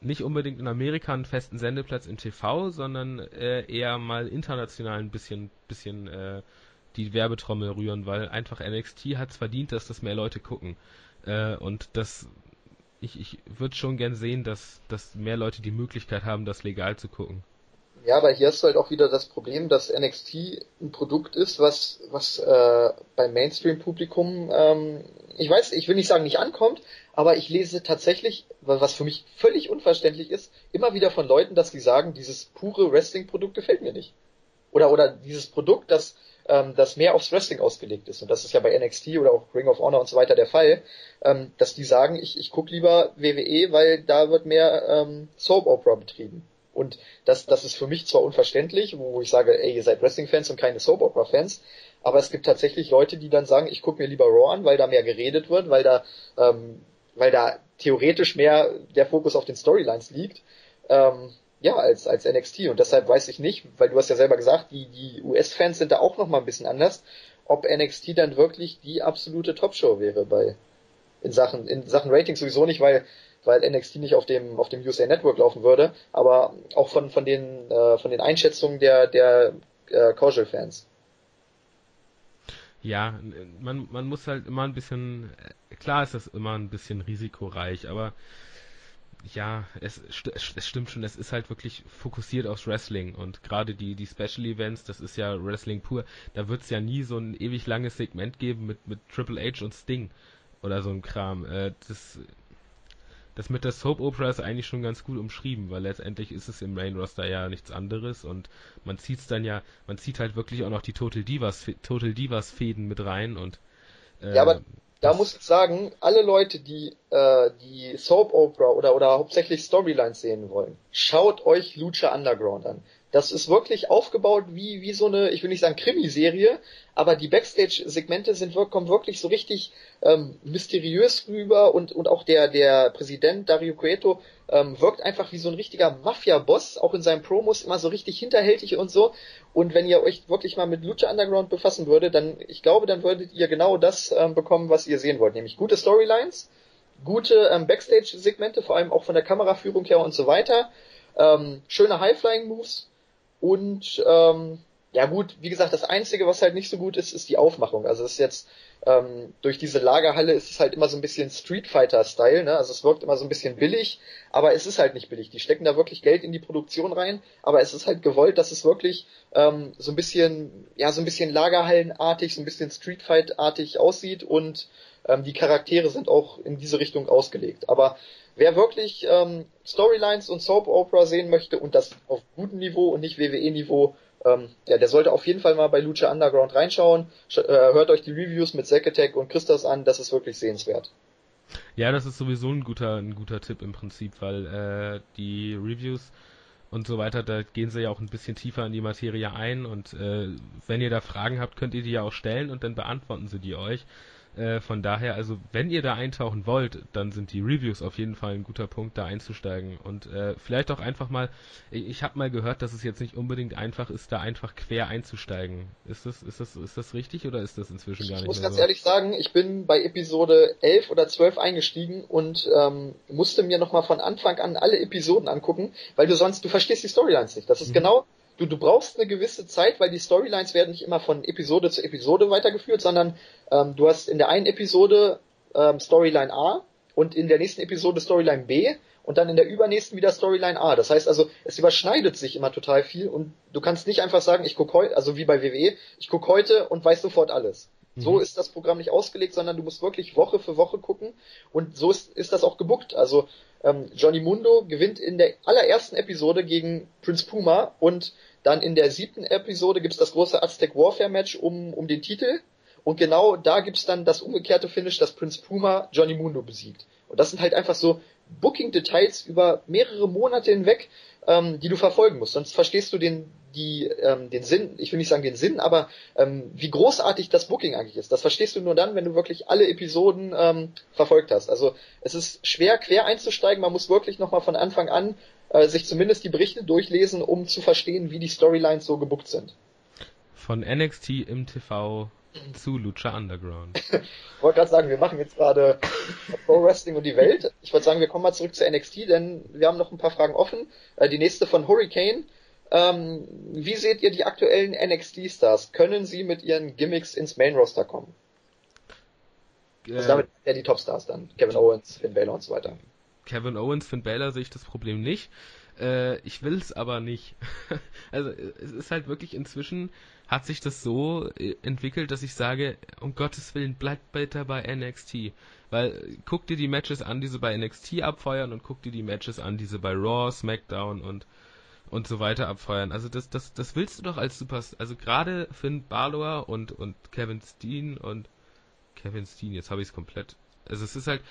nicht unbedingt in Amerika einen festen Sendeplatz im TV, sondern äh, eher mal international ein bisschen, bisschen äh, die Werbetrommel rühren, weil einfach NXT hat es verdient, dass das mehr Leute gucken. Äh, und das, ich, ich würde schon gern sehen, dass, dass mehr Leute die Möglichkeit haben, das legal zu gucken. Ja, aber hier hast du halt auch wieder das Problem, dass NXT ein Produkt ist, was, was äh, beim Mainstream-Publikum, ähm, ich weiß, ich will nicht sagen nicht ankommt, aber ich lese tatsächlich, was für mich völlig unverständlich ist, immer wieder von Leuten, dass die sagen, dieses pure Wrestling-Produkt gefällt mir nicht. Oder, oder dieses Produkt, das, ähm, das mehr aufs Wrestling ausgelegt ist. Und das ist ja bei NXT oder auch Ring of Honor und so weiter der Fall, ähm, dass die sagen, ich, ich gucke lieber WWE, weil da wird mehr ähm, Soap Opera betrieben. Und das, das ist für mich zwar unverständlich, wo ich sage, ey, ihr seid Wrestling-Fans und keine Soap Opera-Fans, aber es gibt tatsächlich Leute, die dann sagen, ich gucke mir lieber Raw an, weil da mehr geredet wird, weil da ähm, weil da theoretisch mehr der Fokus auf den Storylines liegt, ähm, ja, als, als NXT. Und deshalb weiß ich nicht, weil du hast ja selber gesagt, die, die US-Fans sind da auch noch mal ein bisschen anders, ob NXT dann wirklich die absolute Topshow wäre bei, in Sachen, in Sachen Rating sowieso nicht, weil, weil NXT nicht auf dem, auf dem USA Network laufen würde, aber auch von, von den, äh, von den Einschätzungen der, der, äh, Casual Fans. Ja, man, man muss halt immer ein bisschen, klar ist das immer ein bisschen risikoreich, aber ja, es, es stimmt schon, es ist halt wirklich fokussiert aufs Wrestling und gerade die, die Special Events, das ist ja Wrestling pur, da wird es ja nie so ein ewig langes Segment geben mit, mit Triple H und Sting oder so ein Kram. Äh, das das mit der Soap Opera ist eigentlich schon ganz gut umschrieben, weil letztendlich ist es im Main Roster ja nichts anderes und man zieht's dann ja, man zieht halt wirklich auch noch die Total Divas, Total Divas Fäden mit rein und äh, ja, aber da muss ich sagen, alle Leute, die äh, die Soap Opera oder oder hauptsächlich Storylines sehen wollen, schaut euch Lucha Underground an. Das ist wirklich aufgebaut wie, wie so eine, ich will nicht sagen Krimiserie, aber die Backstage-Segmente sind kommen wirklich so richtig ähm, mysteriös rüber und, und auch der, der Präsident Dario Cueto ähm, wirkt einfach wie so ein richtiger Mafia-Boss, auch in seinen Promos immer so richtig hinterhältig und so. Und wenn ihr euch wirklich mal mit Lucha Underground befassen würdet, dann, ich glaube, dann würdet ihr genau das ähm, bekommen, was ihr sehen wollt, nämlich gute Storylines, gute ähm, Backstage-Segmente, vor allem auch von der Kameraführung her und so weiter, ähm, schöne High-Flying-Moves, und ähm, ja gut, wie gesagt, das Einzige, was halt nicht so gut ist, ist die Aufmachung. Also es ist jetzt ähm, durch diese Lagerhalle ist es halt immer so ein bisschen Street Fighter-Style, ne? Also es wirkt immer so ein bisschen billig, aber es ist halt nicht billig. Die stecken da wirklich Geld in die Produktion rein, aber es ist halt gewollt, dass es wirklich ähm, so ein bisschen, ja, so ein bisschen Lagerhallenartig, so ein bisschen Street Fight-artig aussieht und ähm, die Charaktere sind auch in diese Richtung ausgelegt. Aber wer wirklich ähm, Storylines und Soap Opera sehen möchte und das auf gutem Niveau und nicht WWE-Niveau, ähm, ja, der sollte auf jeden Fall mal bei Lucha Underground reinschauen. Sch äh, hört euch die Reviews mit Zack Attack und Christos an, das ist wirklich sehenswert. Ja, das ist sowieso ein guter, ein guter Tipp im Prinzip, weil äh, die Reviews und so weiter, da gehen sie ja auch ein bisschen tiefer in die Materie ein und äh, wenn ihr da Fragen habt, könnt ihr die ja auch stellen und dann beantworten sie die euch. Äh, von daher, also wenn ihr da eintauchen wollt, dann sind die Reviews auf jeden Fall ein guter Punkt, da einzusteigen. Und äh, vielleicht auch einfach mal, ich, ich habe mal gehört, dass es jetzt nicht unbedingt einfach ist, da einfach quer einzusteigen. Ist das, ist das, ist das richtig oder ist das inzwischen gar nicht Ich muss ganz so? ehrlich sagen, ich bin bei Episode 11 oder 12 eingestiegen und ähm, musste mir nochmal von Anfang an alle Episoden angucken, weil du sonst, du verstehst die Storylines nicht. Das ist mhm. genau du, du brauchst eine gewisse Zeit, weil die Storylines werden nicht immer von Episode zu Episode weitergeführt, sondern ähm, du hast in der einen Episode ähm, Storyline A und in der nächsten Episode Storyline B und dann in der übernächsten wieder Storyline A. Das heißt also, es überschneidet sich immer total viel und du kannst nicht einfach sagen, ich gucke heute, also wie bei WWE, ich gucke heute und weiß sofort alles. So mhm. ist das Programm nicht ausgelegt, sondern du musst wirklich Woche für Woche gucken und so ist, ist das auch gebuckt. Also ähm, Johnny Mundo gewinnt in der allerersten Episode gegen Prince Puma und dann in der siebten Episode gibt's das große Aztec Warfare Match um, um den Titel. Und genau da gibt's dann das umgekehrte Finish, dass Prince Puma Johnny Mundo besiegt. Und das sind halt einfach so Booking-Details über mehrere Monate hinweg, ähm, die du verfolgen musst. Sonst verstehst du den, die, ähm, den Sinn, ich will nicht sagen den Sinn, aber ähm, wie großartig das Booking eigentlich ist. Das verstehst du nur dann, wenn du wirklich alle Episoden ähm, verfolgt hast. Also es ist schwer, quer einzusteigen. Man muss wirklich nochmal von Anfang an äh, sich zumindest die Berichte durchlesen, um zu verstehen, wie die Storylines so gebuckt sind. Von NXT im TV zu Lucha Underground. ich wollte gerade sagen, wir machen jetzt gerade Pro Wrestling und die Welt. Ich würde sagen, wir kommen mal zurück zu NXT, denn wir haben noch ein paar Fragen offen. Äh, die nächste von Hurricane. Ähm, wie seht ihr die aktuellen NXT-Stars? Können sie mit ihren Gimmicks ins Main-Roster kommen? Äh, also damit ja die Top-Stars dann. Kevin Owens, Finn Balor und so weiter. Kevin Owens, Finn Balor sehe ich das Problem nicht. Äh, ich will es aber nicht. also es ist halt wirklich inzwischen hat sich das so äh, entwickelt, dass ich sage, um Gottes Willen, bleibt bitte bei NXT. Weil guck dir die Matches an, die sie bei NXT abfeuern und guck dir die Matches an, die sie bei Raw, SmackDown und und so weiter abfeuern. Also das, das, das willst du doch als Super, also gerade Finn Balor und, und Kevin Steen und Kevin Steen, jetzt habe ich es komplett. Also es ist halt,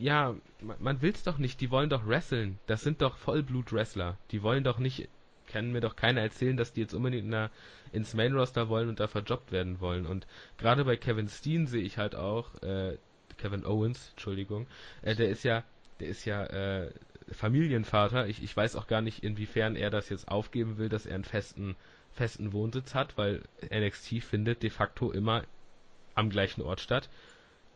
ja, man, man will's doch nicht, die wollen doch wresteln. Das sind doch Vollblut-Wrestler. Die wollen doch nicht, kann mir doch keiner erzählen, dass die jetzt unbedingt in der, ins Main-Roster wollen und da verjobbt werden wollen. Und gerade bei Kevin Steen sehe ich halt auch, äh, Kevin Owens, Entschuldigung, äh, der ist ja, der ist ja, äh, Familienvater. Ich, ich weiß auch gar nicht, inwiefern er das jetzt aufgeben will, dass er einen festen, festen Wohnsitz hat, weil NXT findet de facto immer am gleichen Ort statt.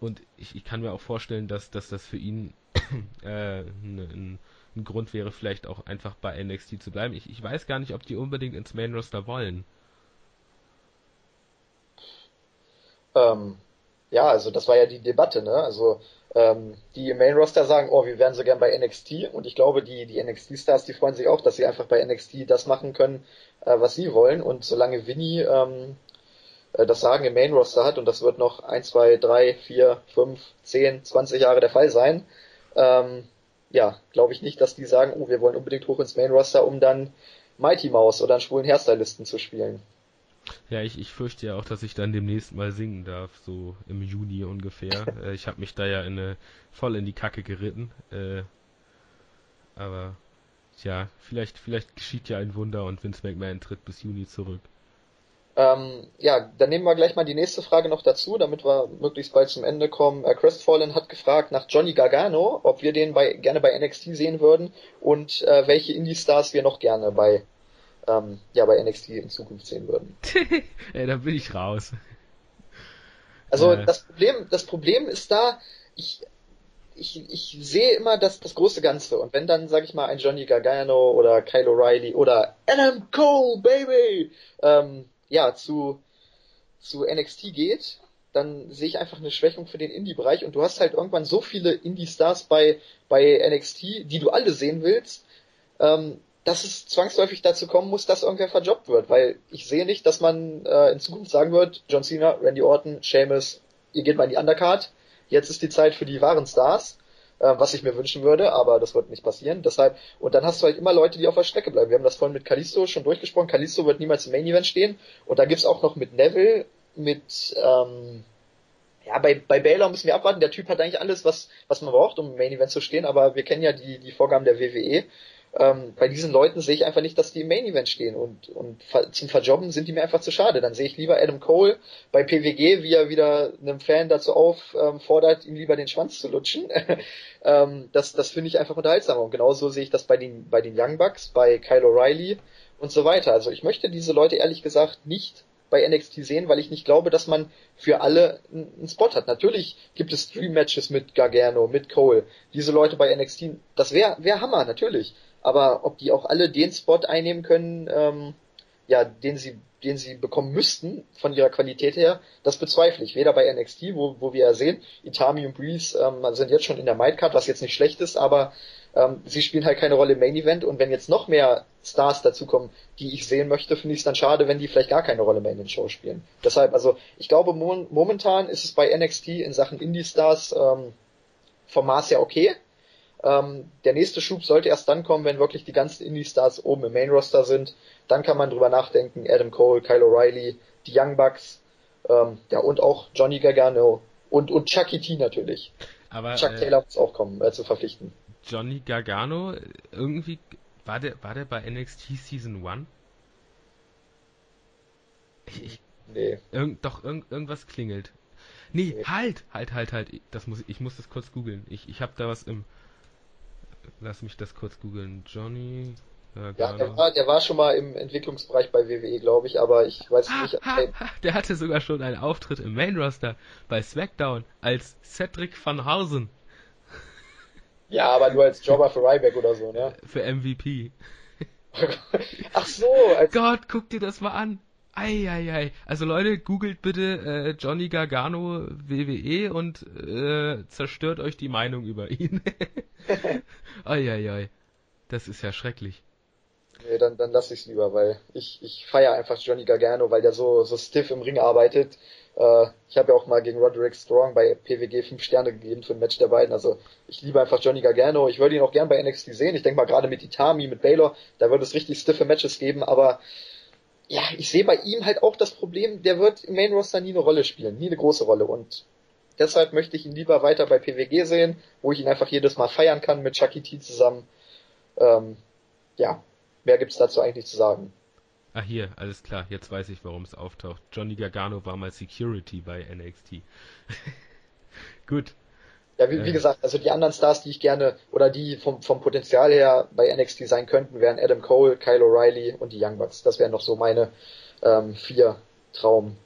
Und ich, ich kann mir auch vorstellen, dass, dass das für ihn äh, ein, ein Grund wäre, vielleicht auch einfach bei NXT zu bleiben. Ich, ich weiß gar nicht, ob die unbedingt ins Main Roster wollen. Ähm, ja, also das war ja die Debatte, ne? Also ähm, die Main Roster sagen, oh, wir wären so gern bei NXT und ich glaube, die, die NXT Stars, die freuen sich auch, dass sie einfach bei NXT das machen können, äh, was sie wollen und solange Vinny ähm, äh, das Sagen im Main Roster hat und das wird noch 1, 2, 3, 4, 5, 10, 20 Jahre der Fall sein, ähm, ja, glaube ich nicht, dass die sagen, oh, wir wollen unbedingt hoch ins Main Roster, um dann Mighty Mouse oder einen schwulen Hairstylisten zu spielen. Ja, ich, ich fürchte ja auch, dass ich dann demnächst mal singen darf, so im Juni ungefähr. äh, ich habe mich da ja in eine, voll in die Kacke geritten. Äh, aber Tja, vielleicht, vielleicht geschieht ja ein Wunder und Vince McMahon tritt bis Juni zurück. Ähm, ja, dann nehmen wir gleich mal die nächste Frage noch dazu, damit wir möglichst bald zum Ende kommen. Äh, Crestfallen hat gefragt nach Johnny Gargano, ob wir den bei, gerne bei NXT sehen würden und äh, welche Indie-Stars wir noch gerne bei, ähm, ja, bei NXT in Zukunft sehen würden. Ey, da bin ich raus. Also äh. das Problem, das Problem ist da, ich, ich, ich sehe immer das, das große Ganze. Und wenn dann, sag ich mal, ein Johnny Gargano oder Kyle O'Reilly oder Adam Cole, Baby, ähm, ja, zu, zu NXT geht, dann sehe ich einfach eine Schwächung für den Indie-Bereich. Und du hast halt irgendwann so viele Indie-Stars bei, bei NXT, die du alle sehen willst, ähm, dass es zwangsläufig dazu kommen muss, dass irgendwer verjobbt wird, weil ich sehe nicht, dass man äh, in Zukunft sagen wird, John Cena, Randy Orton, Sheamus, ihr geht mal in die Undercard, jetzt ist die Zeit für die wahren Stars, äh, was ich mir wünschen würde, aber das wird nicht passieren. Deshalb, und dann hast du halt immer Leute, die auf der Strecke bleiben. Wir haben das vorhin mit Kalisto schon durchgesprochen. Kalisto wird niemals im Main Event stehen. Und da gibt's auch noch mit Neville, mit, ähm, ja, bei, bei Baylor müssen wir abwarten. Der Typ hat eigentlich alles, was, was man braucht, um im Main Event zu stehen, aber wir kennen ja die, die Vorgaben der WWE. Ähm, bei diesen Leuten sehe ich einfach nicht, dass die im Main Event stehen und, und zum Verjobben sind die mir einfach zu schade. Dann sehe ich lieber Adam Cole bei PWG, wie er wieder einem Fan dazu auffordert, ihm lieber den Schwanz zu lutschen. ähm, das das finde ich einfach unterhaltsamer. Und genauso sehe ich das bei den, bei den Young Bucks, bei Kyle O'Reilly und so weiter. Also ich möchte diese Leute ehrlich gesagt nicht bei NXT sehen, weil ich nicht glaube, dass man für alle einen Spot hat. Natürlich gibt es Dream Matches mit Gargano, mit Cole. Diese Leute bei NXT, das wäre wär Hammer, natürlich aber ob die auch alle den Spot einnehmen können, ähm, ja, den sie, den sie bekommen müssten von ihrer Qualität her, das bezweifle ich. Weder bei NXT, wo, wo wir ja sehen, Itami und Breeze ähm, sind jetzt schon in der Mightcard, was jetzt nicht schlecht ist, aber ähm, sie spielen halt keine Rolle im Main Event und wenn jetzt noch mehr Stars dazukommen, die ich sehen möchte, finde ich es dann schade, wenn die vielleicht gar keine Rolle mehr in den Show spielen. Deshalb, also ich glaube, mo momentan ist es bei NXT in Sachen Indie-Stars ähm, vom Maß ja okay. Ähm, der nächste Schub sollte erst dann kommen, wenn wirklich die ganzen Indie-Stars oben im Main-Roster sind. Dann kann man drüber nachdenken, Adam Cole, Kyle O'Reilly, die Young Bucks, ähm, ja, und auch Johnny Gargano und, und Chucky T natürlich. Aber, Chuck äh, Taylor muss auch kommen, äh, zu verpflichten. Johnny Gargano, irgendwie, war der, war der bei NXT Season 1? Ich, ich, nee. Irgend, doch, irgend, irgendwas klingelt. Nee, nee, halt, halt, halt, halt. Das muss, ich muss das kurz googeln. Ich, ich habe da was im, lass mich das kurz googeln. Johnny. Ja, der war, der war schon mal im Entwicklungsbereich bei WWE, glaube ich, aber ich weiß ha, nicht. Ha, ha, der hatte sogar schon einen Auftritt im Main Roster bei SmackDown als Cedric van Hausen. Ja, aber nur als Jobber für Ryback oder so, ne? Für MVP. Ach so. Als Gott, guck dir das mal an. Eieiei. Also Leute, googelt bitte äh, Johnny Gargano WWE und äh, zerstört euch die Meinung über ihn. Eieiei. Das ist ja schrecklich. Nee, dann, dann lass ich's lieber, weil ich, ich feiere einfach Johnny Gargano, weil der so, so stiff im Ring arbeitet. Äh, ich habe ja auch mal gegen Roderick Strong bei PWG 5 Sterne gegeben für ein Match der beiden. Also ich liebe einfach Johnny Gargano. Ich würde ihn auch gern bei NXT sehen. Ich denke mal gerade mit Itami, mit Baylor, da wird es richtig stiffe Matches geben, aber ja, ich sehe bei ihm halt auch das Problem, der wird im Main Roster nie eine Rolle spielen, nie eine große Rolle und deshalb möchte ich ihn lieber weiter bei PWG sehen, wo ich ihn einfach jedes Mal feiern kann mit Chucky T zusammen. Ähm, ja, mehr gibt's dazu eigentlich zu sagen. Ah, hier, alles klar, jetzt weiß ich, warum es auftaucht. Johnny Gargano war mal Security bei NXT. Gut, ja, wie, wie, gesagt, also die anderen Stars, die ich gerne oder die vom, vom Potenzial her bei NXT sein könnten, wären Adam Cole, Kyle O'Reilly und die Young Bucks. Das wären noch so meine ähm, vier Traum,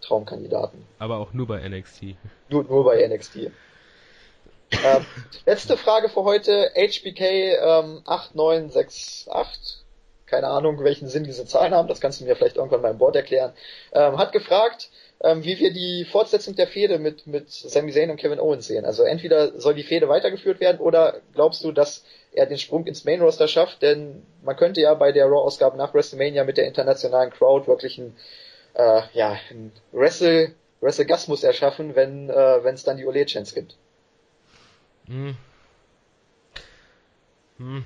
Traumkandidaten. Aber auch nur bei NXT. Nur, nur bei NXT. ähm, letzte Frage für heute. HBK ähm, 8968 keine Ahnung, welchen Sinn diese Zahlen haben, das kannst du mir vielleicht irgendwann mal im Board erklären, ähm, hat gefragt, ähm, wie wir die Fortsetzung der Fehde mit, mit Sami Zayn und Kevin Owens sehen. Also entweder soll die Fehde weitergeführt werden oder glaubst du, dass er den Sprung ins Main Roster schafft? Denn man könnte ja bei der Raw-Ausgabe nach WrestleMania mit der internationalen Crowd wirklich ein, äh, ja, ein Wrestle, Wrestle-Gasmus erschaffen, wenn äh, es dann die Ole-Chance gibt. Hm. Hm.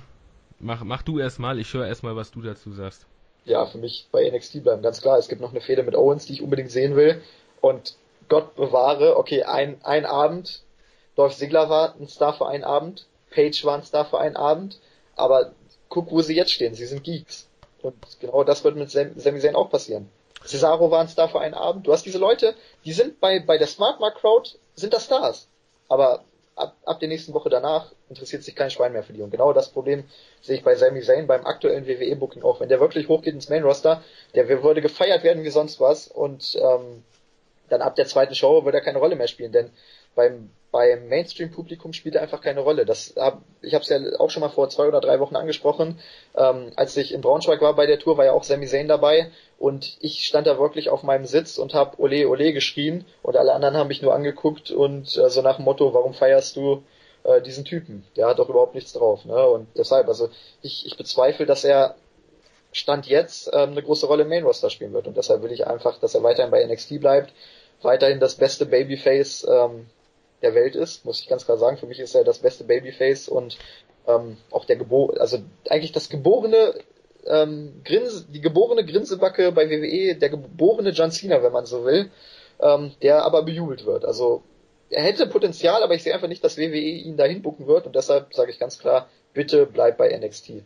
Mach, mach du erstmal, ich höre erstmal, was du dazu sagst ja, für mich bei NXT bleiben. Ganz klar, es gibt noch eine Fehde mit Owens, die ich unbedingt sehen will. Und Gott bewahre, okay, ein, ein Abend, Dolph Ziggler war ein Star für einen Abend, Page war ein Star für einen Abend, aber guck, wo sie jetzt stehen. Sie sind Geeks. Und genau das wird mit Sam Sami Zayn auch passieren. Cesaro war ein Star für einen Abend. Du hast diese Leute, die sind bei, bei der Smart Mark Crowd, sind das Stars. Aber ab, ab der nächsten Woche danach interessiert sich kein Schwein mehr für die. Und genau das Problem sehe ich bei Sami Zayn beim aktuellen WWE-Booking auch. Wenn der wirklich hochgeht ins Main-Roster, der würde gefeiert werden wie sonst was und ähm, dann ab der zweiten Show wird er keine Rolle mehr spielen, denn beim beim Mainstream-Publikum spielt er einfach keine Rolle. Das hab, ich habe es ja auch schon mal vor zwei oder drei Wochen angesprochen. Ähm, als ich in Braunschweig war bei der Tour, war ja auch Sami Zayn dabei und ich stand da wirklich auf meinem Sitz und habe Ole Ole geschrien und alle anderen haben mich nur angeguckt und äh, so nach dem Motto, warum feierst du äh, diesen Typen? Der hat doch überhaupt nichts drauf. Ne? Und deshalb, also ich, ich bezweifle, dass er Stand jetzt ähm, eine große Rolle im Main Roster spielen wird und deshalb will ich einfach, dass er weiterhin bei NXT bleibt, weiterhin das beste Babyface ähm, der Welt ist, muss ich ganz klar sagen. Für mich ist er das beste Babyface und ähm, auch der Gebo also eigentlich das geborene ähm, Grinse, die geborene Grinsebacke bei WWE, der geborene John Cena, wenn man so will, ähm, der aber bejubelt wird. Also er hätte Potenzial, aber ich sehe einfach nicht, dass WWE ihn dahin bucken wird und deshalb sage ich ganz klar, bitte bleib bei NXT.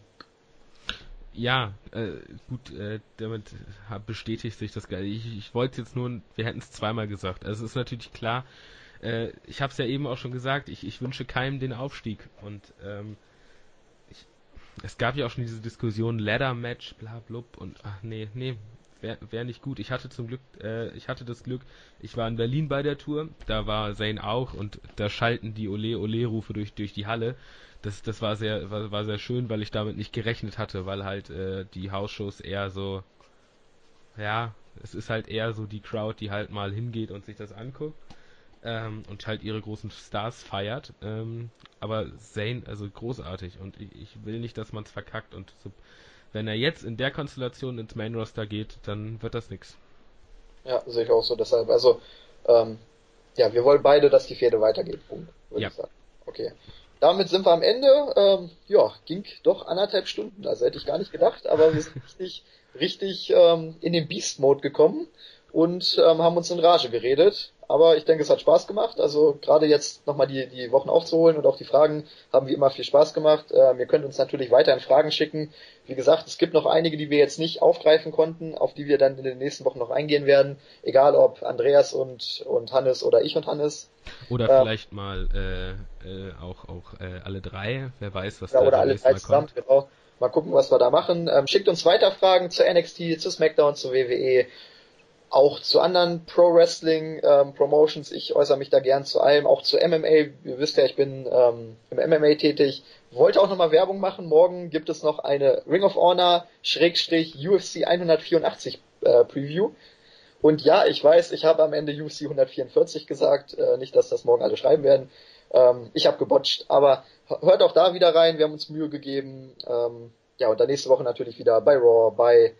Ja, äh, gut, äh, damit bestätigt sich das geil. Ich, ich wollte jetzt nur, wir hätten es zweimal gesagt. Also es ist natürlich klar, äh, ich habe es ja eben auch schon gesagt, ich, ich wünsche keinem den Aufstieg. Und ähm, ich, es gab ja auch schon diese Diskussion, Ladder-Match, bla blub und ach nee, nee, wäre wär nicht gut. Ich hatte zum Glück, äh, ich hatte das Glück, ich war in Berlin bei der Tour, da war Zane auch und da schalten die Ole Ole Rufe durch durch die Halle. Das das war sehr war, war sehr schön, weil ich damit nicht gerechnet hatte, weil halt äh, die Hausshows eher so ja, es ist halt eher so die Crowd, die halt mal hingeht und sich das anguckt ähm, und halt ihre großen Stars feiert. Ähm, aber Zane, also großartig und ich, ich will nicht, dass man es verkackt und so, wenn er jetzt in der Konstellation ins Main Roster geht, dann wird das nix. Ja, sehe ich auch so. Deshalb, also ähm, ja, wir wollen beide, dass die Pferde weitergeht. Punkt, würde ja. ich sagen. Okay. Damit sind wir am Ende. Ähm, ja, ging doch anderthalb Stunden. Also hätte ich gar nicht gedacht, aber wir sind richtig, richtig ähm, in den Beast-Mode gekommen und ähm, haben uns in Rage geredet. Aber ich denke, es hat Spaß gemacht. Also gerade jetzt nochmal die, die Wochen aufzuholen und auch die Fragen haben wie immer viel Spaß gemacht. Ähm, ihr könnt uns natürlich weiterhin Fragen schicken. Wie gesagt, es gibt noch einige, die wir jetzt nicht aufgreifen konnten, auf die wir dann in den nächsten Wochen noch eingehen werden. Egal ob Andreas und, und Hannes oder ich und Hannes. Oder ähm, vielleicht mal äh, äh, auch, auch äh, alle drei. Wer weiß, was ja, da oder alle drei zusammen, kommt. Genau. Mal gucken, was wir da machen. Ähm, schickt uns weiter Fragen zu NXT, zu SmackDown, zu WWE auch zu anderen Pro Wrestling ähm, Promotions. Ich äußere mich da gern zu allem, auch zu MMA. Ihr wisst ja, ich bin ähm, im MMA tätig. Wollte auch nochmal Werbung machen. Morgen gibt es noch eine Ring of Honor Schrägstrich UFC 184 äh, Preview. Und ja, ich weiß, ich habe am Ende UFC 144 gesagt. Äh, nicht, dass das morgen alle schreiben werden. Ähm, ich habe gebotcht, aber hört auch da wieder rein. Wir haben uns Mühe gegeben. Ähm, ja, und dann nächste Woche natürlich wieder bei Raw, bei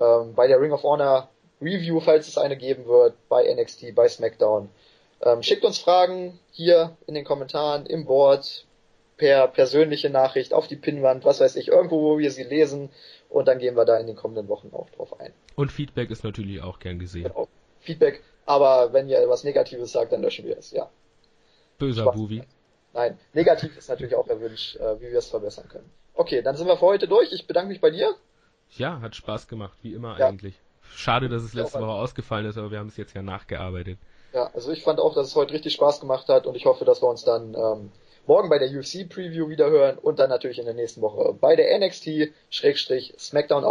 ähm, bei der Ring of Honor Review, falls es eine geben wird, bei NXT, bei SmackDown. Ähm, schickt uns Fragen hier in den Kommentaren, im Board, per persönliche Nachricht, auf die Pinnwand, was weiß ich, irgendwo, wo wir sie lesen. Und dann gehen wir da in den kommenden Wochen auch drauf ein. Und Feedback ist natürlich auch gern gesehen. Genau. Feedback, aber wenn ihr was Negatives sagt, dann löschen wir es, ja. Böser Spaß. Bubi. Nein, negativ ist natürlich auch erwünscht, äh, wie wir es verbessern können. Okay, dann sind wir für heute durch. Ich bedanke mich bei dir. Ja, hat Spaß gemacht, wie immer ja. eigentlich. Schade, dass es letzte Woche ausgefallen ist, aber wir haben es jetzt ja nachgearbeitet. Ja, also ich fand auch, dass es heute richtig Spaß gemacht hat und ich hoffe, dass wir uns dann ähm, morgen bei der UFC Preview wieder hören und dann natürlich in der nächsten Woche bei der NXT-SmackDown